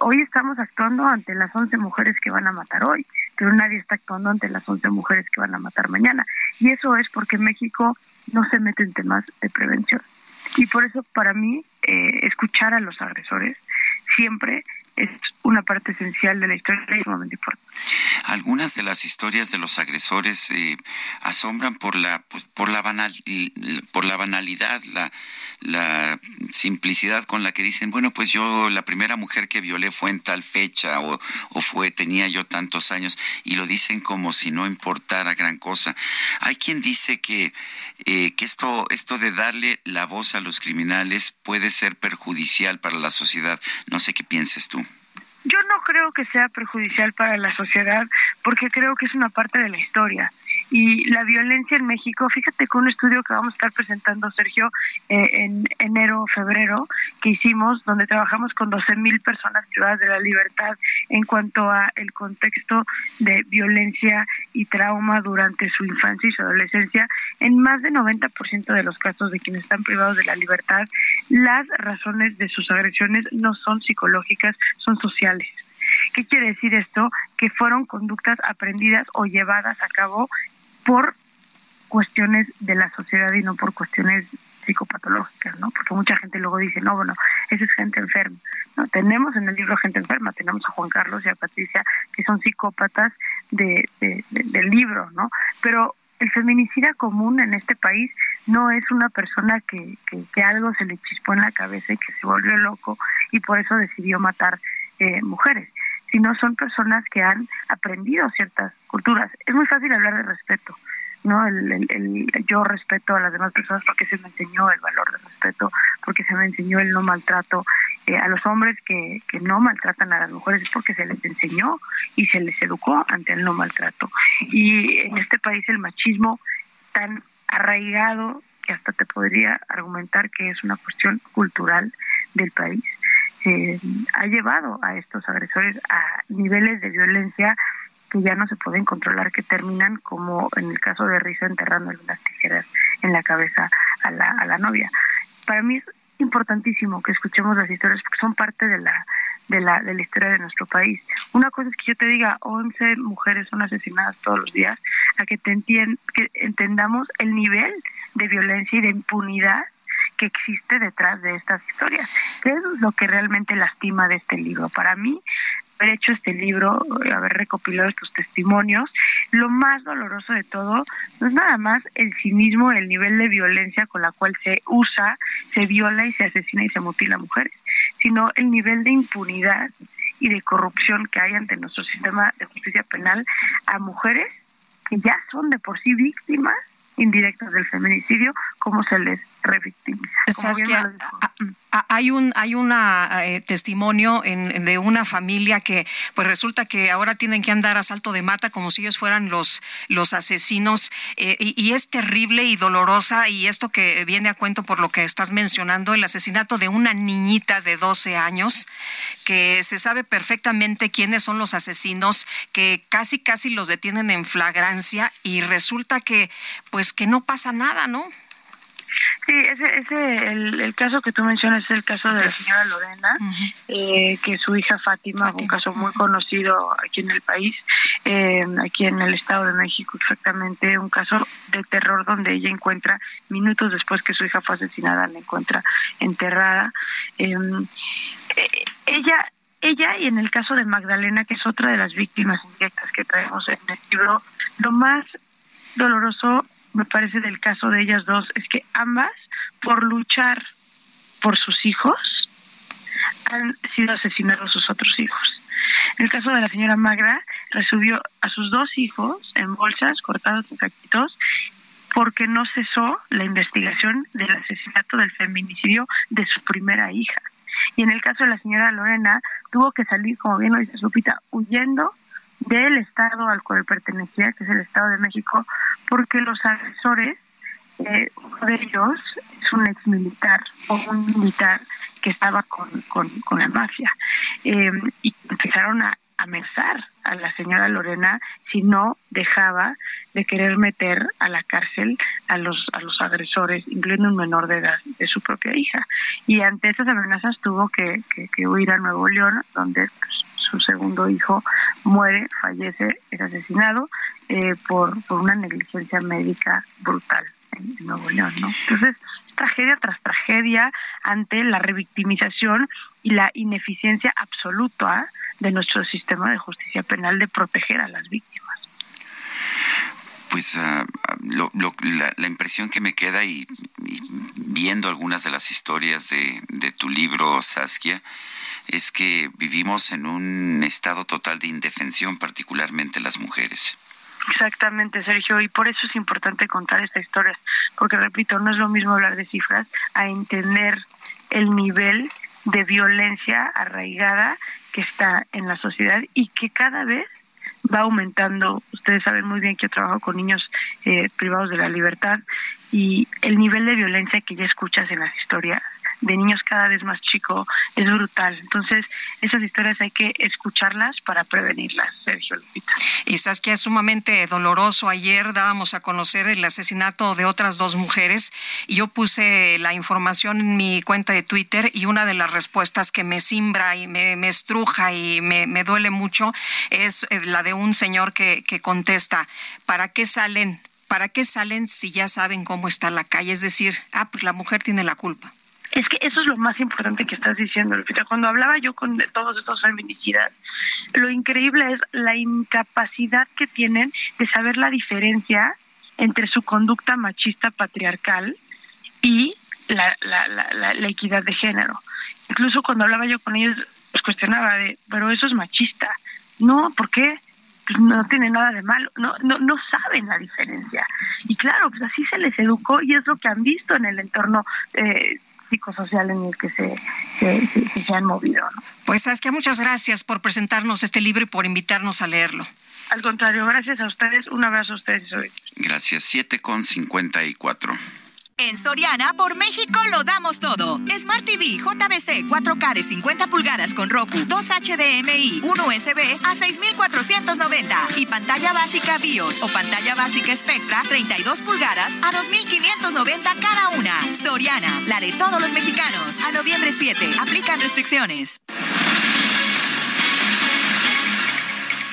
hoy estamos actuando ante las 11 mujeres que van a matar hoy, pero nadie está actuando ante las 11 mujeres que van a matar mañana. Y eso es porque México no se mete en temas de prevención. Y por eso para mí eh, escuchar a los agresores siempre es una parte esencial de la historia. Algunas de las historias de los agresores eh, asombran por la pues, por la banal, por la banalidad, la, la simplicidad con la que dicen, bueno, pues yo la primera mujer que violé fue en tal fecha o, o fue tenía yo tantos años y lo dicen como si no importara gran cosa. Hay quien dice que eh, que esto esto de darle la voz a los criminales puede ser perjudicial para la sociedad. No sé qué pienses tú. Que sea perjudicial para la sociedad porque creo que es una parte de la historia y la violencia en México. Fíjate con un estudio que vamos a estar presentando, Sergio, eh, en enero o febrero, que hicimos, donde trabajamos con 12 mil personas privadas de la libertad en cuanto a el contexto de violencia y trauma durante su infancia y su adolescencia. En más de 90% de los casos de quienes están privados de la libertad, las razones de sus agresiones no son psicológicas, son sociales. ¿Qué quiere decir esto? Que fueron conductas aprendidas o llevadas a cabo por cuestiones de la sociedad y no por cuestiones psicopatológicas, ¿no? Porque mucha gente luego dice, no, bueno, esa es gente enferma. Tenemos en el libro gente enferma, tenemos a Juan Carlos y a Patricia, que son psicópatas de, del libro, ¿no? Pero el feminicida común en este país no es una persona que, que, que, algo se le chispó en la cabeza y que se volvió loco y por eso decidió matar eh, mujeres, sino son personas que han aprendido ciertas culturas. Es muy fácil hablar de respeto, ¿no? El, yo respeto a las demás personas porque se me enseñó el valor del respeto, porque se me enseñó el no maltrato. Eh, a los hombres que, que no maltratan a las mujeres es porque se les enseñó y se les educó ante el no maltrato. Y en este país el machismo tan arraigado que hasta te podría argumentar que es una cuestión cultural del país, eh, ha llevado a estos agresores a niveles de violencia que ya no se pueden controlar, que terminan como en el caso de Risa enterrando las tijeras en la cabeza a la, a la novia. Para mí es importantísimo que escuchemos las historias porque son parte de la de la, de la historia de nuestro país. Una cosa es que yo te diga 11 mujeres son asesinadas todos los días, a que, te que entendamos el nivel de violencia y de impunidad que existe detrás de estas historias, que es lo que realmente lastima de este libro. Para mí, haber hecho este libro, haber recopilado estos testimonios, lo más doloroso de todo no es nada más el cinismo, el nivel de violencia con la cual se usa, se viola y se asesina y se mutila a mujeres, sino el nivel de impunidad y de corrupción que hay ante nuestro sistema de justicia penal a mujeres que ya son de por sí víctimas indirectas del feminicidio, como se les revictimiza. hay un hay una eh, testimonio en, de una familia que pues resulta que ahora tienen que andar a salto de mata como si ellos fueran los los asesinos eh, y, es terrible y dolorosa y esto que viene a cuento por lo que estás mencionando el asesinato de una niñita de 12 años que se sabe perfectamente quiénes son los asesinos que casi casi los detienen en flagrancia y resulta que pues que no pasa nada, ¿no? Sí, ese, ese el, caso que tú mencionas es el caso de la señora Lorena, eh, que su hija Fátima, un caso muy conocido aquí en el país, eh, aquí en el Estado de México exactamente, un caso de terror donde ella encuentra, minutos después que su hija fue asesinada, la encuentra enterrada. Em, eh, ella ella y en el caso de Magdalena, que es otra de las víctimas indirectas que traemos en el libro, lo más doloroso me parece del caso de ellas dos es que ambas, por luchar por sus hijos, han sido asesinados sus otros hijos. En el caso de la señora Magra, recibió a sus dos hijos en bolsas cortados en saquitos porque no cesó la investigación del asesinato del feminicidio de su primera hija. Y en el caso de la señora Lorena, tuvo que salir, como bien lo dice Lupita, huyendo del estado al cual pertenecía, que es el Estado de México, porque los agresores, eh, uno de ellos es un ex militar o un militar que estaba con, con, la mafia, eh, y empezaron a amenazar a la señora Lorena si no dejaba de querer meter a la cárcel a los a los agresores, incluyendo un menor de edad de su propia hija. Y ante esas amenazas tuvo que, que, huir a Nuevo León, donde pues, su segundo hijo muere, fallece, es asesinado eh, por, por una negligencia médica brutal en, Nuevo León, ¿no? Entonces, tragedia tras tragedia ante la revictimización y la ineficiencia absoluta de nuestro sistema de justicia penal de proteger a las víctimas. Pues ah, la, impresión que me queda y, viendo algunas de las historias de, de tu libro, Saskia, es que vivimos en un estado total de indefensión, particularmente las mujeres. Exactamente, Sergio, y por eso es importante contar esta historia, porque repito, no es lo mismo hablar de cifras a entender el nivel de violencia arraigada que está en la sociedad y que cada vez va aumentando. Ustedes saben muy bien que yo trabajo con niños eh, privados de la libertad y el nivel de violencia que ya escuchas en las historias de niños cada vez más chico es brutal. Entonces, esas historias hay que escucharlas para prevenirlas, Sergio Lupita. Y que es sumamente doloroso. Ayer dábamos a conocer el asesinato de otras dos mujeres y yo puse la información en mi cuenta de Twitter y una de las respuestas que me simbra y me, estruja y me, me, duele mucho es eh, la de un señor que, que contesta, ¿para qué salen? ¿Para qué salen si ya saben cómo está la calle? Es decir, ah, pues la mujer tiene la culpa. Es que eso es lo más importante que estás diciendo, Lupita. Cuando hablaba yo con todos estos feminicidas, lo increíble es la incapacidad que tienen de saber la diferencia entre su conducta machista patriarcal y la, la, la, equidad de género. incluso cuando hablaba yo con ellos, los cuestionaba de, pero eso es machista. No, ¿por qué? Pues no tiene nada de malo, no, no, no saben la diferencia. Y claro, pues así se les educó y es lo que han visto en el entorno eh, psicosocial en el que se, se, se, han movido. ¿no? Pues que muchas gracias por presentarnos este libro y por invitarnos a leerlo. Al contrario, gracias a ustedes, un abrazo a ustedes. Gracias, 7 con 54. En Soriana, por México lo damos todo. Smart TV JBC 4K de 50 pulgadas con Roku, 2 HDMI, 1 USB a 6,490. Y pantalla básica BIOS o pantalla básica Spectra 32 pulgadas a 2,590 cada una. Soriana, la de todos los mexicanos. A noviembre 7, aplican restricciones.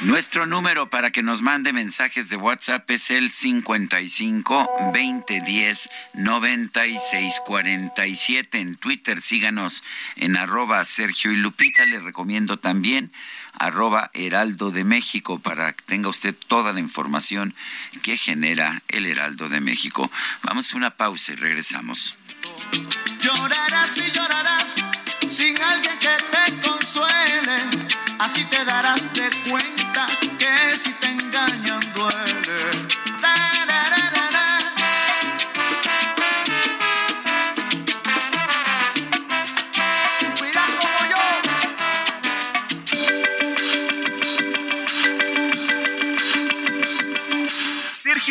Nuestro número para que nos mande mensajes de WhatsApp es el 55 2010 9647. En Twitter síganos en arroba Sergio y Lupita. Le recomiendo también arroba Heraldo de México para que tenga usted toda la información que genera el Heraldo de México. Vamos a una pausa y regresamos. Llorarás y llorarás sin alguien que te consuele. Así te darás de cuenta si te engañan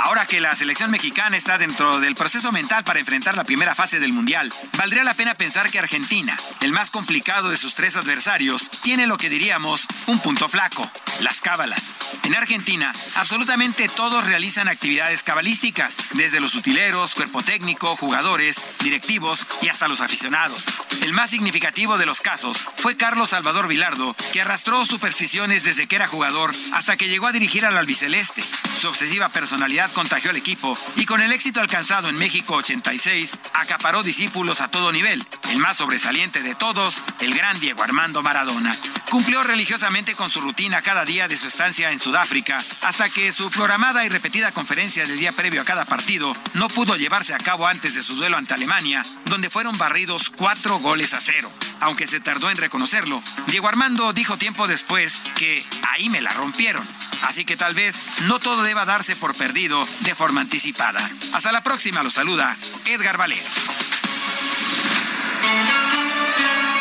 Ahora que la selección mexicana está dentro del proceso mental para enfrentar la primera fase del Mundial, valdría la pena pensar que Argentina, el más complicado de sus tres adversarios, tiene lo que diríamos un punto flaco, las cábalas. En Argentina, absolutamente todos realizan actividades cabalísticas, desde los utileros, cuerpo técnico, jugadores, directivos y hasta los aficionados. El más significativo de los casos fue Carlos Salvador Vilardo, que arrastró supersticiones desde que era jugador hasta que llegó a dirigir al albiceleste. Su obsesiva personalidad contagió al equipo y con el éxito alcanzado en México 86 acaparó discípulos a todo nivel. El más sobresaliente de todos, el gran Diego Armando Maradona. Cumplió religiosamente con su rutina cada día de su estancia en Sudáfrica hasta que su programada y repetida conferencia del día previo a cada partido no pudo llevarse a cabo antes de su duelo ante Alemania, donde fueron barridos cuatro goles a cero. Aunque se tardó en reconocerlo, Diego Armando dijo tiempo después que ahí me la rompieron. Así que tal vez no todo deba darse por perdido de forma anticipada. Hasta la próxima, lo saluda Edgar Valero.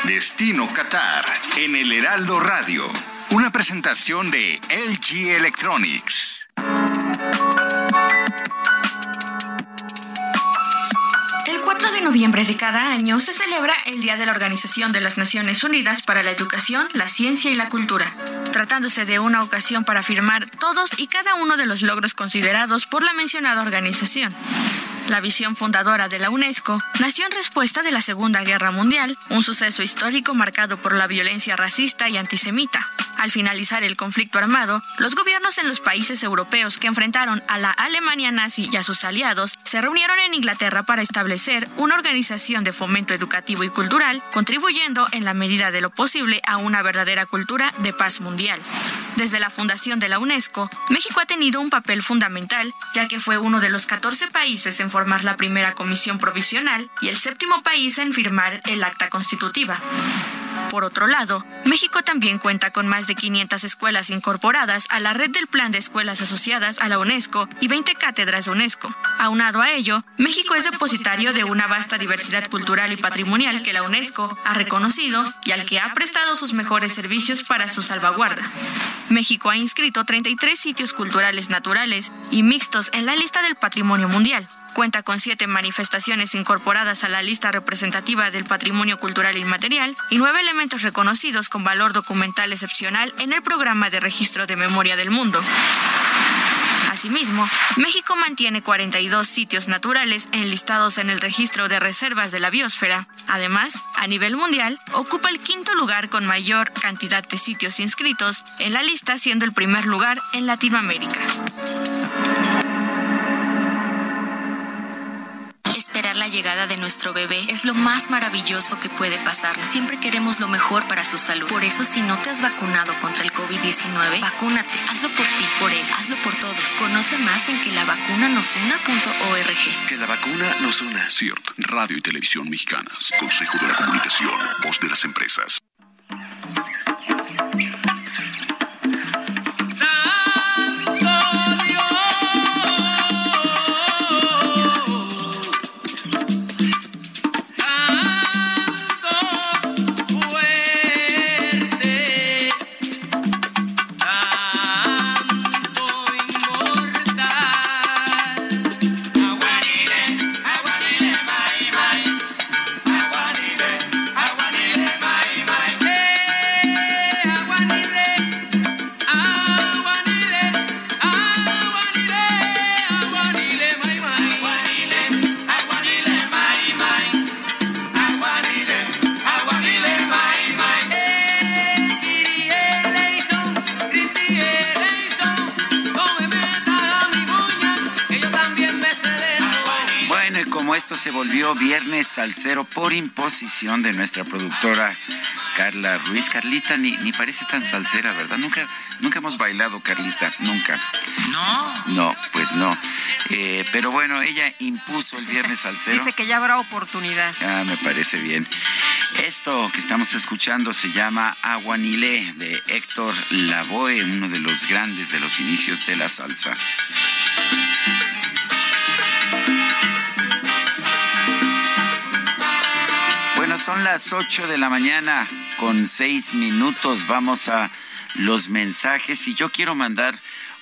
Destino Qatar en el Heraldo Radio. Una presentación de LG Electronics. De noviembre de cada año se celebra el Día de la Organización de las Naciones Unidas para la Educación, la Ciencia y la Cultura, tratándose de una ocasión para afirmar todos y cada uno de los logros considerados por la mencionada organización. La visión fundadora de la UNESCO nació en respuesta de la Segunda Guerra Mundial, un suceso histórico marcado por la violencia racista y antisemita. Al finalizar el conflicto armado, los gobiernos en los países europeos que enfrentaron a la Alemania nazi y a sus aliados se reunieron en Inglaterra para establecer una organización de fomento educativo y cultural, contribuyendo en la medida de lo posible a una verdadera cultura de paz mundial. Desde la fundación de la UNESCO, México ha tenido un papel fundamental, ya que fue uno de los 14 países en formar la primera comisión provisional y el séptimo país en firmar el acta constitutiva. Por otro lado, México también cuenta con más de 500 escuelas incorporadas a la red del Plan de Escuelas Asociadas a la UNESCO y 20 cátedras de UNESCO. Aunado a ello, México es depositario de una vasta diversidad cultural y patrimonial que la UNESCO ha reconocido y al que ha prestado sus mejores servicios para su salvaguarda. México ha inscrito 33 sitios culturales naturales y mixtos en la lista del Patrimonio Mundial. Cuenta con siete manifestaciones incorporadas a la lista representativa del patrimonio cultural inmaterial y nueve elementos reconocidos con valor documental excepcional en el programa de registro de memoria del mundo. Asimismo, México mantiene 42 sitios naturales enlistados en el registro de reservas de la biosfera. Además, a nivel mundial, ocupa el quinto lugar con mayor cantidad de sitios inscritos en la lista, siendo el primer lugar en Latinoamérica. Esperar la llegada de nuestro bebé es lo más maravilloso que puede pasar. Siempre queremos lo mejor para su salud. Por eso, si no te has vacunado contra el COVID-19, vacúnate. Hazlo por ti, por él, hazlo por todos. Conoce más en que la vacuna nos una.org. Que la vacuna nos una. CIRT, Radio y Televisión Mexicanas. Consejo de la Comunicación, voz de las empresas. Volvió Viernes Salcero por imposición de nuestra productora Carla Ruiz. Carlita ni, ni parece tan salsera, ¿verdad? Nunca, nunca hemos bailado, Carlita, nunca. No. No, pues no. Eh, pero bueno, ella impuso el Viernes Salcero. Dice que ya habrá oportunidad. Ah, me parece bien. Esto que estamos escuchando se llama Aguanilé de Héctor Lavoe, uno de los grandes de los inicios de la salsa. Son las 8 de la mañana con 6 minutos. Vamos a los mensajes y yo quiero mandar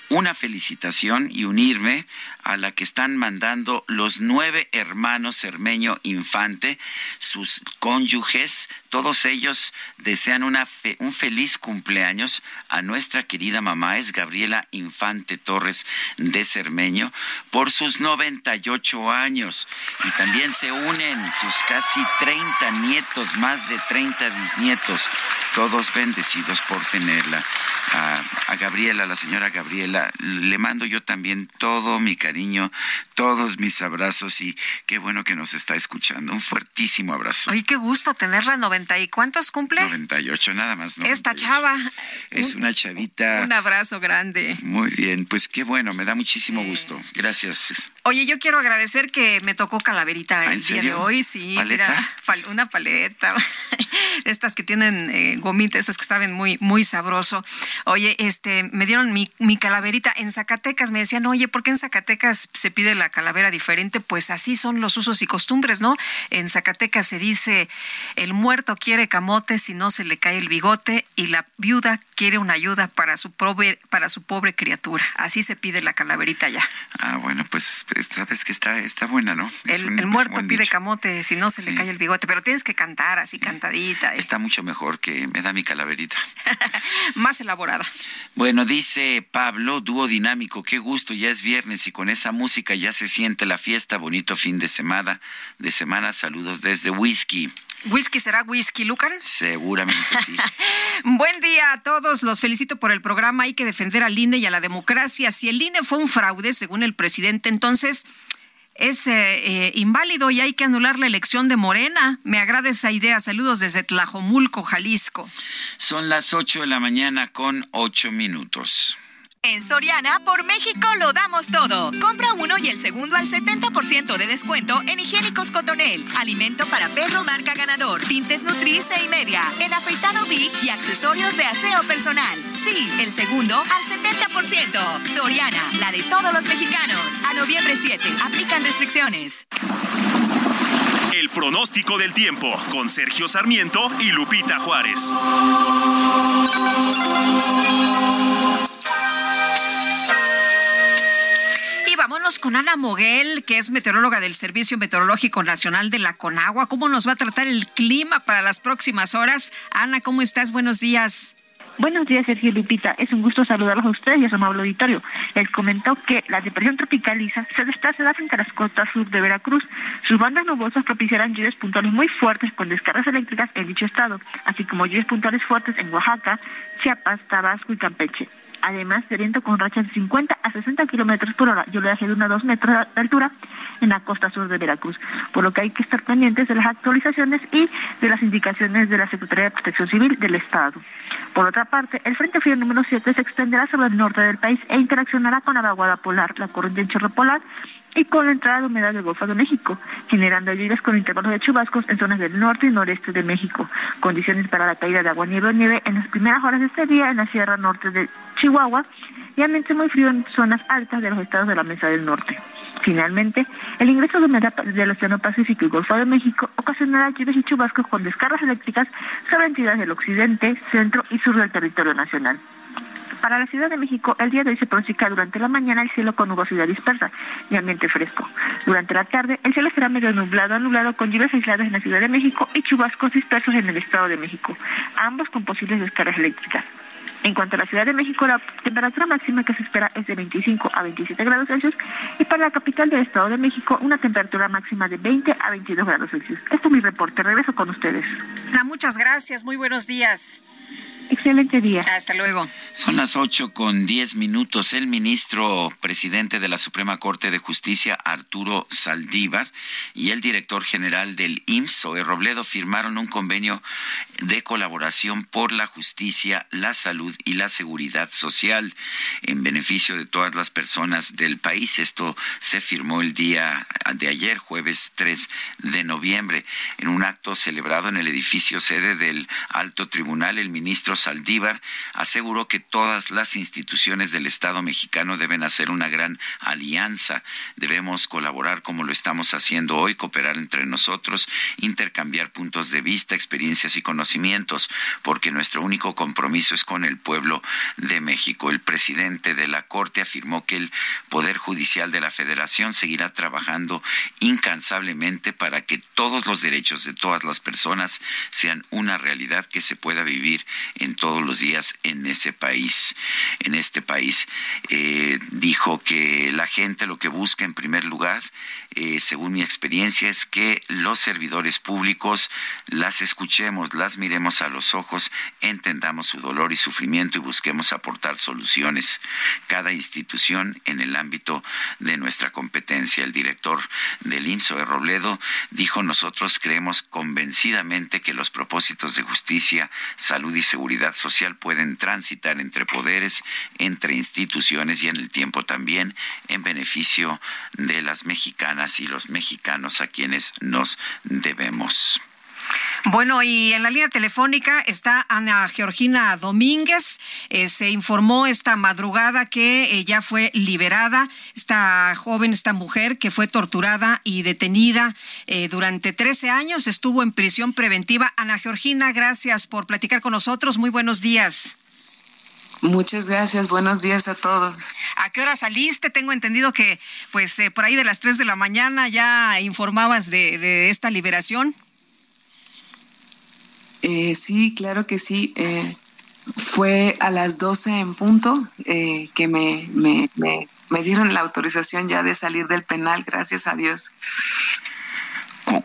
una felicitación y unirme a la que están mandando los nueve hermanos Cermeño Infante, sus cónyuges, todos ellos desean un feliz cumpleaños a nuestra querida mamá, es Gabriela Infante Torres de Cermeño, por sus 98 años. Y también se unen sus casi 30 nietos, más de 30 bisnietos, todos bendecidos por tenerla. A, a Gabriela, la señora Gabriela, le mando yo también todo mi cariño todos mis abrazos y qué bueno que nos está escuchando. Un fuertísimo abrazo. Ay, qué gusto tenerla. ¿90 y cuántos cumple? 98, nada más. Esta chava. Es una chavita. Un abrazo grande. Muy bien, pues qué bueno, me da muchísimo gusto. Gracias. Oye, yo quiero agradecer que me tocó calaverita ¿Ah, el día de hoy, sí. ¿Paleta? una paleta. [LAUGHS] estas que tienen eh, gomitas, estas que saben muy, muy sabroso. Oye, este, me dieron mi, mi calaverita en Zacatecas. Me decían, oye, ¿por qué en Zacatecas se pide la calavera diferente? Pues así son los usos y costumbres, ¿no? En Zacatecas se dice, el muerto quiere camote si no se le cae el bigote y la viuda quiere una ayuda para su pobre, para su pobre criatura. Así se pide la calaverita ya. Ah, bueno, pues sabes que está, está buena, ¿no? el, muerto pide camote si no se le cae el bigote, pero tienes que cantar así cantadita. Está mucho mejor que me da mi calaverita. [LAUGHS] Más elaborada. Bueno, dice Pablo, dúo dinámico, qué gusto, ya es viernes y con esa música ya se siente la fiesta, bonito fin de semana, de semana, saludos desde Whisky. ¿Whisky será whisky, Lucan? Seguramente sí. [LAUGHS] Buen día a todos, los felicito por el programa. Hay que defender al INE y a la democracia. Si el INE fue un fraude, según el presidente, entonces es eh, inválido y hay que anular la elección de Morena. Me agrada esa idea. Saludos desde Tlajomulco, Jalisco. Son las 8 de la mañana con 8 minutos. En Soriana, por México lo damos todo. Compra uno y el segundo al 70% de descuento en higiénicos Cotonel, alimento para perro marca ganador, tintes Nutrice y media, en afeitado Big y accesorios de aseo personal. Sí, el segundo al 70%. Soriana, la de todos los mexicanos. A noviembre 7, aplican restricciones. El pronóstico del tiempo con Sergio Sarmiento y Lupita Juárez. Vámonos con Ana Moguel, que es meteoróloga del Servicio Meteorológico Nacional de la Conagua. ¿Cómo nos va a tratar el clima para las próximas horas? Ana, ¿cómo estás? Buenos días. Buenos días, Sergio Lupita. Es un gusto saludarlos a ustedes y a su amable auditorio. Les comentó que la depresión tropical Isa se desplazará frente a las costas sur de Veracruz. Sus bandas nubosas propiciarán lluvias puntuales muy fuertes con descargas eléctricas en dicho estado, así como lluvias puntuales fuertes en Oaxaca, Chiapas, Tabasco y Campeche. Además, de viento con rachas de 50 a 60 kilómetros por hora y oleaje de 1 a 2 metros de altura en la costa sur de Veracruz, por lo que hay que estar pendientes de las actualizaciones y de las indicaciones de la Secretaría de Protección Civil del Estado. Por otra parte, el Frente Frío número 7 se extenderá sobre el norte del país e interaccionará con la vaguada polar, la corriente en chorro polar y con la entrada de humedad del Golfo de México, generando lluvias con intervalos de chubascos en zonas del norte y noreste de México. Condiciones para la caída de agua, nieve o nieve en las primeras horas de este día en la Sierra Norte de Chihuahua y ambiente muy frío en zonas altas de los estados de la Mesa del Norte. Finalmente, el ingreso de humedad del Océano Pacífico y Golfo de México ocasionará lluvias y chubascos con descargas eléctricas sobre entidades del occidente, centro y sur del territorio nacional. Para la Ciudad de México, el día de hoy se pronostica durante la mañana el cielo con nubosidad dispersa y ambiente fresco. Durante la tarde, el cielo será medio nublado, nublado con lluvias aisladas en la Ciudad de México y chubascos dispersos en el Estado de México, ambos con posibles descargas eléctricas. En cuanto a la Ciudad de México, la temperatura máxima que se espera es de 25 a 27 grados Celsius y para la capital del Estado de México una temperatura máxima de 20 a 22 grados Celsius. Este es mi reporte. Regreso con ustedes. muchas gracias. Muy buenos días. Excelente día. Hasta luego. Son las ocho con diez minutos. El ministro presidente de la Suprema Corte de Justicia, Arturo Saldívar, y el director general del IMSS, Zoe Robledo, firmaron un convenio de colaboración por la justicia, la salud y la seguridad social en beneficio de todas las personas del país. Esto se firmó el día de ayer, jueves 3 de noviembre, en un acto celebrado en el edificio sede del Alto Tribunal. El ministro Saldívar aseguró que todas las instituciones del Estado mexicano deben hacer una gran alianza. Debemos colaborar como lo estamos haciendo hoy, cooperar entre nosotros, intercambiar puntos de vista, experiencias y conocimientos, porque nuestro único compromiso es con el pueblo de México. El presidente de la Corte afirmó que el Poder Judicial de la Federación seguirá trabajando incansablemente para que todos los derechos de todas las personas sean una realidad que se pueda vivir en en todos los días en ese país, en este país. Eh, dijo que la gente lo que busca en primer lugar, eh, según mi experiencia, es que los servidores públicos las escuchemos, las miremos a los ojos, entendamos su dolor y sufrimiento y busquemos aportar soluciones. Cada institución en el ámbito de nuestra competencia. El director del INSO de Robledo dijo nosotros creemos convencidamente que los propósitos de justicia, salud y seguridad social pueden transitar entre poderes, entre instituciones y en el tiempo también en beneficio de las mexicanas y los mexicanos a quienes nos debemos. Bueno, y en la línea telefónica está Ana Georgina Domínguez. Eh, se informó esta madrugada que eh, ya fue liberada esta joven, esta mujer que fue torturada y detenida eh, durante 13 años. Estuvo en prisión preventiva. Ana Georgina, gracias por platicar con nosotros. Muy buenos días. Muchas gracias, buenos días a todos. ¿A qué hora saliste? Tengo entendido que pues por ahí de las 3 de la mañana ya informabas de, de esta liberación. Eh, sí, claro que sí. Eh, fue a las 12 en punto eh, que me, me, me, dieron la autorización ya de salir del penal, gracias a Dios.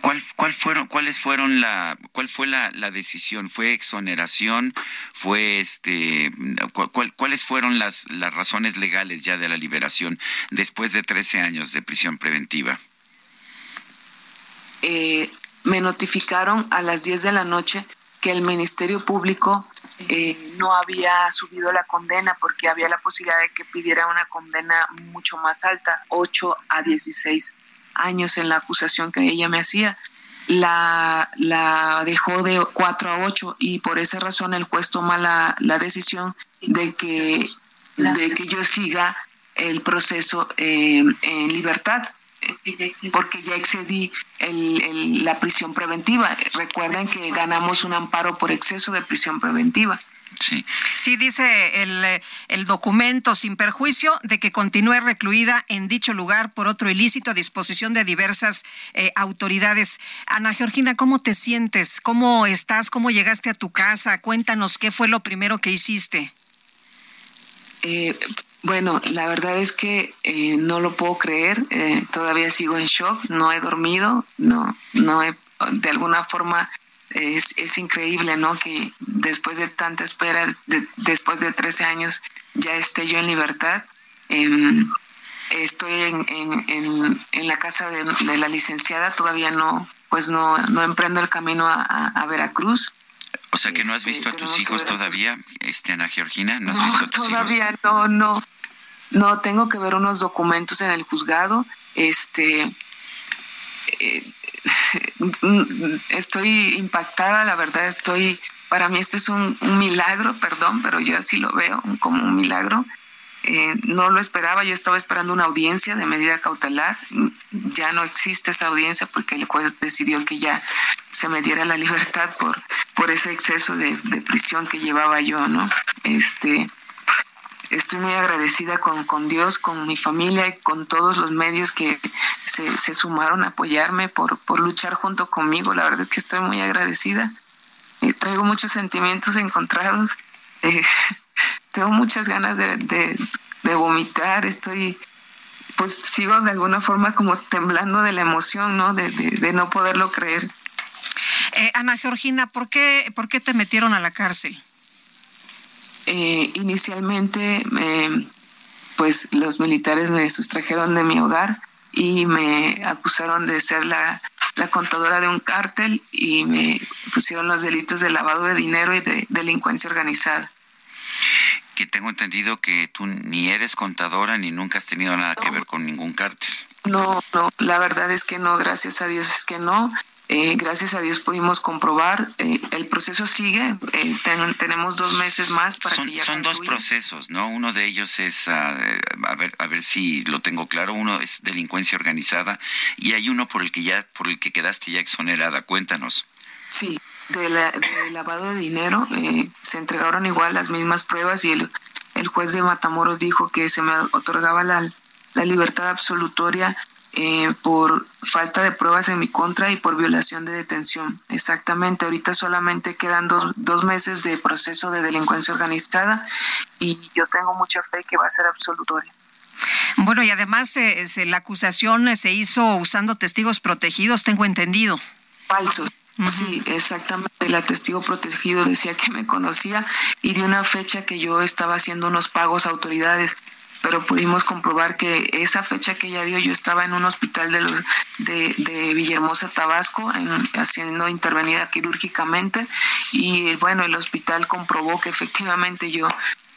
¿Cuál, cuál fueron, cuáles fueron la, cuál fue la, la decisión? ¿Fue exoneración? ¿Fue este, cuáles fueron las, las razones legales ya de la liberación después de 13 años de prisión preventiva? eh, me notificaron a las 10 de la noche que el Ministerio Público eh, no había subido la condena porque había la posibilidad de que pidiera una condena mucho más alta, 8 a 16 años en la acusación que ella me hacía. La, la dejó de 4 a 8 y por esa razón el juez toma la, la decisión de que, de que yo siga el proceso eh, en libertad porque ya excedí el, la prisión preventiva. Recuerden que ganamos un amparo por exceso de prisión preventiva. Sí. sí, dice el, el, documento sin perjuicio de que continúe recluida en dicho lugar por otro ilícito a disposición de diversas eh, autoridades. Ana Georgina, ¿cómo te sientes? ¿Cómo estás? ¿Cómo llegaste a tu casa? Cuéntanos qué fue lo primero que hiciste. Eh, bueno, la verdad es que eh, no lo puedo creer, eh, todavía sigo en shock, no he dormido, no, no he, de alguna forma es, es increíble, ¿no? Que después de tanta espera, después de 13 años, ya esté yo en libertad. Em, estoy en, en, en, la casa de, la licenciada, todavía no, pues no, no emprendo el camino a, a Veracruz. O sea que no has visto a tus hijos todavía, este, Ana Georgina, no has visto a tus todavía no, no, no, tengo que ver unos documentos en el juzgado, este, eh, [LAUGHS] estoy impactada, la verdad estoy, para mí este es un, un milagro, perdón, pero yo así lo veo como un milagro. Eh, no lo esperaba, yo estaba esperando una audiencia de medida cautelar, ya no existe esa audiencia porque el juez decidió que ya se me diera la [LAUGHS] libertad por, por ese exceso de, prisión que llevaba yo, ¿no? Este, estoy muy agradecida con, con Dios, con mi familia y con todos los medios que se, se sumaron a apoyarme por, por luchar junto conmigo. La verdad es que estoy muy agradecida. Eh, traigo muchos sentimientos encontrados. [LAUGHS] Eh, tengo muchas ganas de, de, vomitar, estoy, pues sigo de alguna forma como temblando de la emoción, ¿no? De, de, no poderlo creer. Eh, Ana Georgina, ¿por qué, ¿por qué te metieron a la cárcel? Eh, inicialmente, eh, pues los militares me sustrajeron de mi hogar y me acusaron de ser la, la contadora de un cártel y me pusieron los delitos de lavado de dinero y de delincuencia organizada que tengo entendido que tú ni eres contadora ni nunca has tenido nada que ver con ningún cártel. No, no, la verdad es que no, gracias a Dios es que no. Eh, gracias a Dios pudimos comprobar, eh, el proceso sigue, eh, tenemos dos meses más para son, que ya Son dos procesos, ¿no? Uno de ellos es, ah, a, ver, a ver si lo tengo claro, uno es delincuencia organizada y hay uno por el que ya, por el que quedaste ya exonerada. Cuéntanos. Sí, de, la, lavado de dinero eh, se entregaron igual las mismas pruebas y el, el juez de Matamoros dijo que se me otorgaba la, la libertad absolutoria eh, por falta de pruebas en mi contra y por violación de detención. Exactamente, ahorita solamente quedan dos, dos meses de proceso de delincuencia organizada y yo tengo mucha fe que va a ser absolutoria. Bueno, y además eh, la acusación se hizo usando testigos protegidos, tengo entendido. Falsos. Sí, exactamente. El testigo protegido decía que me conocía y de una fecha que yo estaba haciendo unos pagos a autoridades, pero pudimos comprobar que esa fecha que ella dio yo estaba en un hospital de, los, de, de Villahermosa, Tabasco, en, haciendo intervenida quirúrgicamente y bueno, el hospital comprobó que efectivamente yo,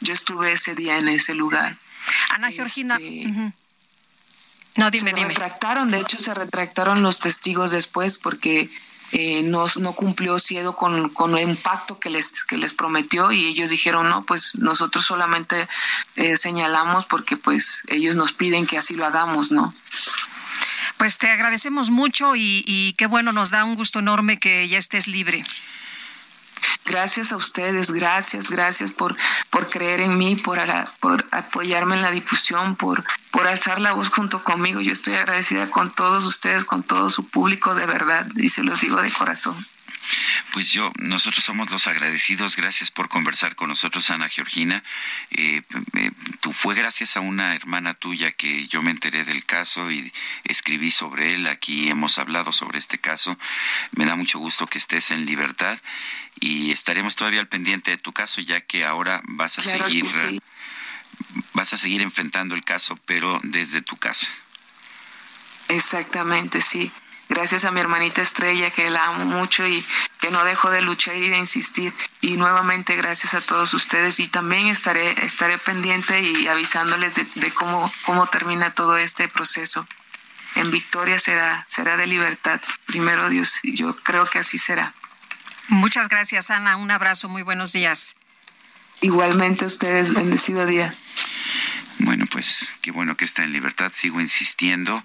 yo estuve ese día en ese lugar. Ana Georgina. No, dime, se dime. retractaron, de hecho se retractaron los testigos después porque eh, no, no, cumplió Ciedo con, con, el pacto que les, que les prometió y ellos dijeron, no, pues nosotros solamente eh, señalamos porque pues ellos nos piden que así lo hagamos, ¿no? Pues te agradecemos mucho y, y qué bueno, nos da un gusto enorme que ya estés libre. Gracias a ustedes, gracias, gracias por, por creer en mí, por, por apoyarme en la difusión, por, por alzar la voz junto conmigo. Yo estoy agradecida con todos ustedes, con todo su público, de verdad, y se los digo de corazón. Pues yo, nosotros somos los agradecidos. Gracias por conversar con nosotros, Ana Georgina. Eh, tú fue gracias a una hermana tuya que yo me enteré del caso y escribí sobre él. Aquí hemos hablado sobre este caso. Me da mucho gusto que estés en libertad y estaremos todavía al pendiente de tu caso, ya que ahora vas a seguir, vas a seguir enfrentando el caso, pero desde tu casa. Exactamente, sí. Gracias a mi hermanita Estrella, que la amo mucho y que no dejo de luchar y de insistir. Y nuevamente gracias a todos ustedes y también estaré, estaré pendiente y avisándoles de, cómo, cómo termina todo este proceso. En victoria será, será de libertad. Primero Dios, y yo creo que así será. Muchas gracias, Ana. Un abrazo. Muy buenos días. Igualmente a ustedes, bendecido día. Bueno, pues qué bueno que está en libertad. Sigo insistiendo.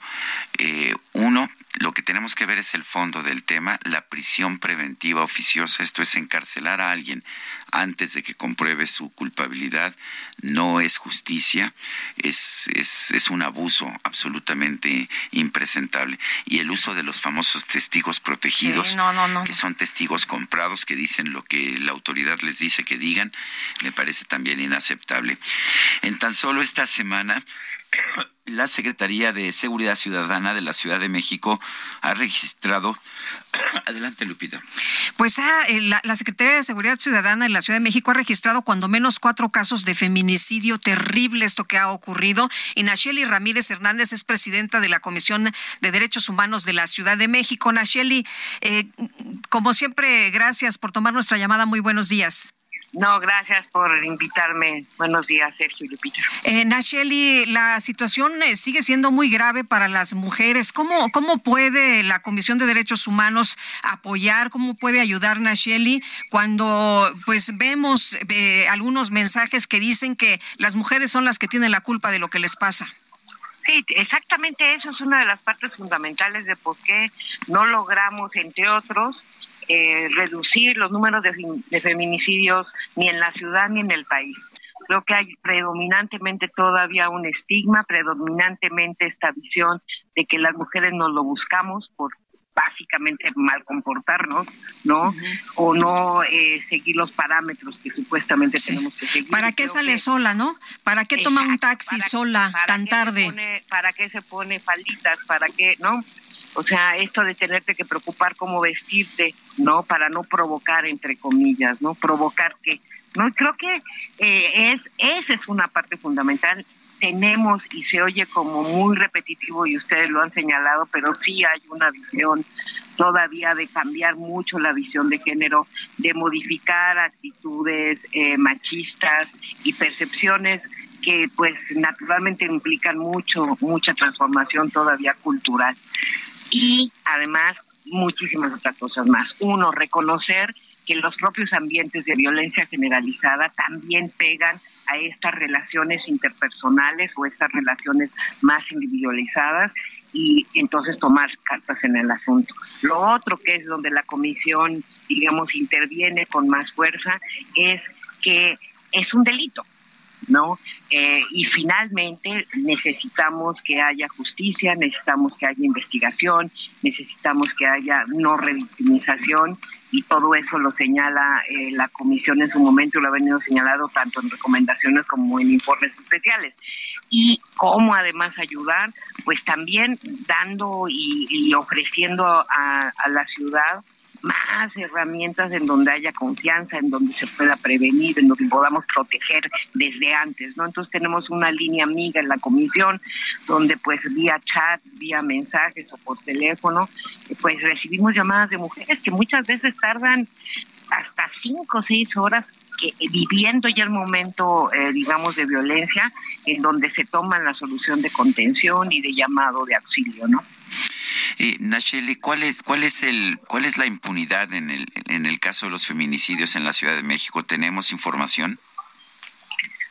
Eh, uno, lo que tenemos que ver es el fondo del tema, la prisión preventiva oficiosa, esto es encarcelar a alguien antes de que compruebe su culpabilidad, no es justicia, es, es, es un abuso absolutamente impresentable. Y el uso de los famosos testigos protegidos, que son testigos comprados, que dicen lo que la autoridad les dice que digan, me parece también inaceptable. En tan solo esta semana, la Secretaría de Seguridad Ciudadana de la Ciudad de México ha registrado. [CLEARS THROAT] Adelante, Lupita. Pues ah, eh, la, Secretaría de Seguridad Ciudadana de la Ciudad de México ha registrado cuando menos cuatro casos de feminicidio terrible, esto que ha ocurrido. Y Nacheli Ramírez Hernández es presidenta de la Comisión de Derechos Humanos de la Ciudad de México. Nacheli, eh, como siempre, gracias por tomar nuestra llamada. Muy buenos días. No, gracias por invitarme. Buenos días, Sergio y Lupita. Eh, Nacheli, la situación eh, sigue siendo muy grave para las mujeres. ¿Cómo, ¿Cómo puede la Comisión de Derechos Humanos apoyar, cómo puede ayudar Nacheli cuando pues vemos eh, algunos mensajes que dicen que las mujeres son las que tienen la culpa de lo que les pasa? Sí, exactamente eso es una de las partes fundamentales de por qué no logramos, entre otros, eh, reducir los números de, feminicidios ni en la ciudad ni en el país. Creo que hay predominantemente todavía un estigma, predominantemente esta visión de que las mujeres nos lo buscamos por básicamente mal comportarnos, ¿no? O no eh, seguir los parámetros que supuestamente tenemos que seguir. ¿Para qué sale sola, no? ¿Para qué toma un taxi sola tan tarde? ¿Para qué se pone falditas? ¿Para qué, no? O sea, esto de tenerte que preocupar cómo vestirte, ¿no? Para no provocar, entre comillas, ¿no? Provocar que, ¿no? Creo que eh, es, esa es una parte fundamental. Tenemos, y se oye como muy repetitivo, y ustedes lo han señalado, pero sí hay una visión todavía de cambiar mucho la visión de género, de modificar actitudes eh, machistas y percepciones que pues naturalmente implican mucho, mucha transformación todavía cultural y además muchísimas otras cosas más. Uno, reconocer que los propios ambientes de violencia generalizada también pegan a estas relaciones interpersonales o estas relaciones más individualizadas y entonces tomar cartas en el asunto. Lo otro que es donde la comisión, digamos, interviene con más fuerza es que es un delito. ¿No? Eh, y finalmente necesitamos que haya justicia, necesitamos que haya investigación, necesitamos que haya no revictimización y todo eso lo señala eh, la comisión en su momento, lo ha venido señalado tanto en recomendaciones como en informes especiales. Y cómo además ayudar, pues también dando y, ofreciendo a la ciudad más herramientas en donde haya confianza, en donde se pueda prevenir, en donde podamos proteger desde antes, ¿no? Entonces tenemos una línea amiga en la comisión donde pues vía chat, vía mensajes o por teléfono, pues recibimos llamadas de mujeres que muchas veces tardan hasta cinco o seis horas que, viviendo ya el momento, eh, digamos, de violencia, en donde se toma la solución de contención y de llamado de auxilio, ¿no? Eh, Nacheli, ¿cuál es, cuál, es el, ¿cuál es la impunidad en el, en el caso de los feminicidios en la Ciudad de México? ¿Tenemos información?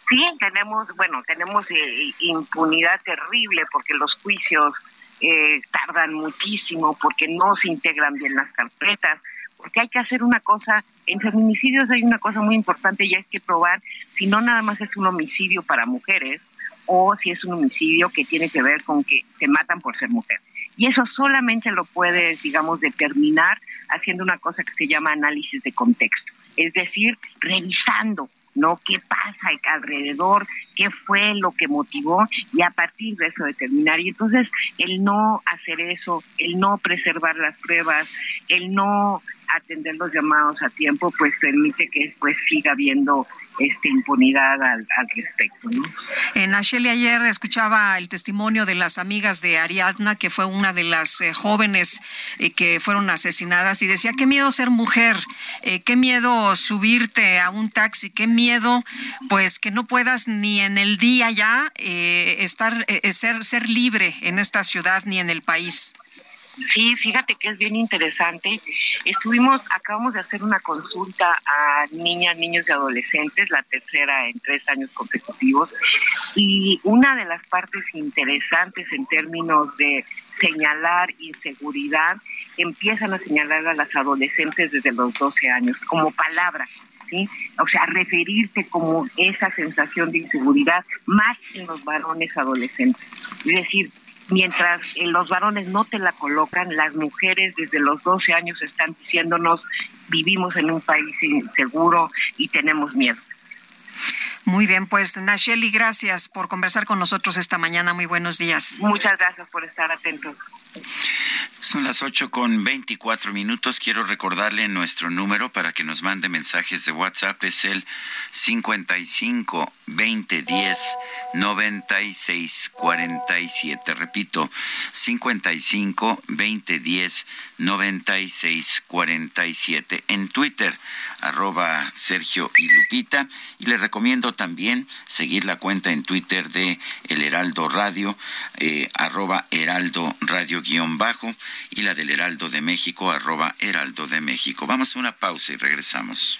Sí, tenemos, bueno, tenemos eh, impunidad terrible porque los juicios eh, tardan muchísimo, porque no se integran bien las carpetas, porque hay que hacer una cosa, en feminicidios hay una cosa muy importante y hay que probar si no nada más es un homicidio para mujeres o si es un homicidio que tiene que ver con que se matan por ser mujeres. Y eso solamente lo puedes, digamos, determinar haciendo una cosa que se llama análisis de contexto, es decir, revisando ¿no? ¿Qué pasa alrededor? Qué fue lo que motivó y a partir de eso determinar. Y entonces el no hacer eso, el no preservar las pruebas, el no atender los llamados a tiempo, pues permite que después siga habiendo este, impunidad al, respecto. ¿no? En Asheli ayer escuchaba el testimonio de las amigas de Ariadna, que fue una de las eh, jóvenes eh, que fueron asesinadas, y decía, qué miedo ser mujer, eh, qué miedo subirte a un taxi, qué miedo pues que no puedas ni en el día ya estar, ser, ser libre en esta ciudad ni en el país. Sí, fíjate que es bien interesante. Estuvimos, acabamos de hacer una consulta a niñas, niños y adolescentes, la tercera en tres años consecutivos, y una de las partes interesantes en términos de señalar inseguridad, empiezan a señalar a las adolescentes desde los 12 años como palabra. O sea, referirse como esa sensación de inseguridad más en los varones adolescentes. Es decir, mientras los varones no te la colocan, las mujeres desde los 12 años están diciéndonos vivimos en un país inseguro y tenemos miedo. Muy bien, pues Nacheli, gracias por conversar con nosotros esta mañana. Muy buenos días. Muchas gracias por estar atentos. Son las 8 con 24 minutos. Quiero recordarle nuestro número para que nos mande mensajes de WhatsApp. Es el 55 20 10 96 47. Repito, 55 20 10 96 47. En Twitter, arroba Sergio y Lupita. Y le recomiendo también seguir la cuenta en Twitter de El Heraldo Radio, eh, arroba Heraldo Radio guion bajo y la del Heraldo de México, arroba Heraldo de México. Vamos a una pausa y regresamos.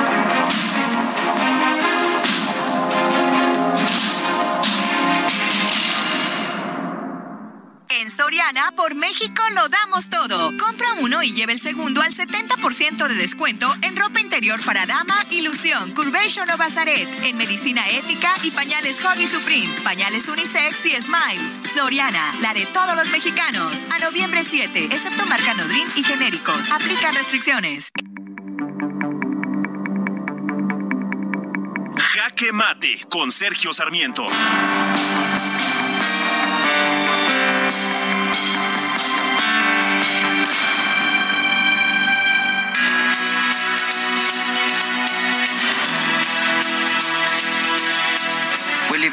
En Soriana, por México lo damos todo. Compra uno y lleve el segundo al 70% de descuento en ropa interior para dama, ilusión, curvation o bazaret, en medicina ética y pañales Hoggy Supreme, pañales unisex y smiles. Soriana, la de todos los mexicanos. A noviembre 7, excepto marca Nodrin y genéricos. Aplica restricciones. Jaque Mate con Sergio Sarmiento.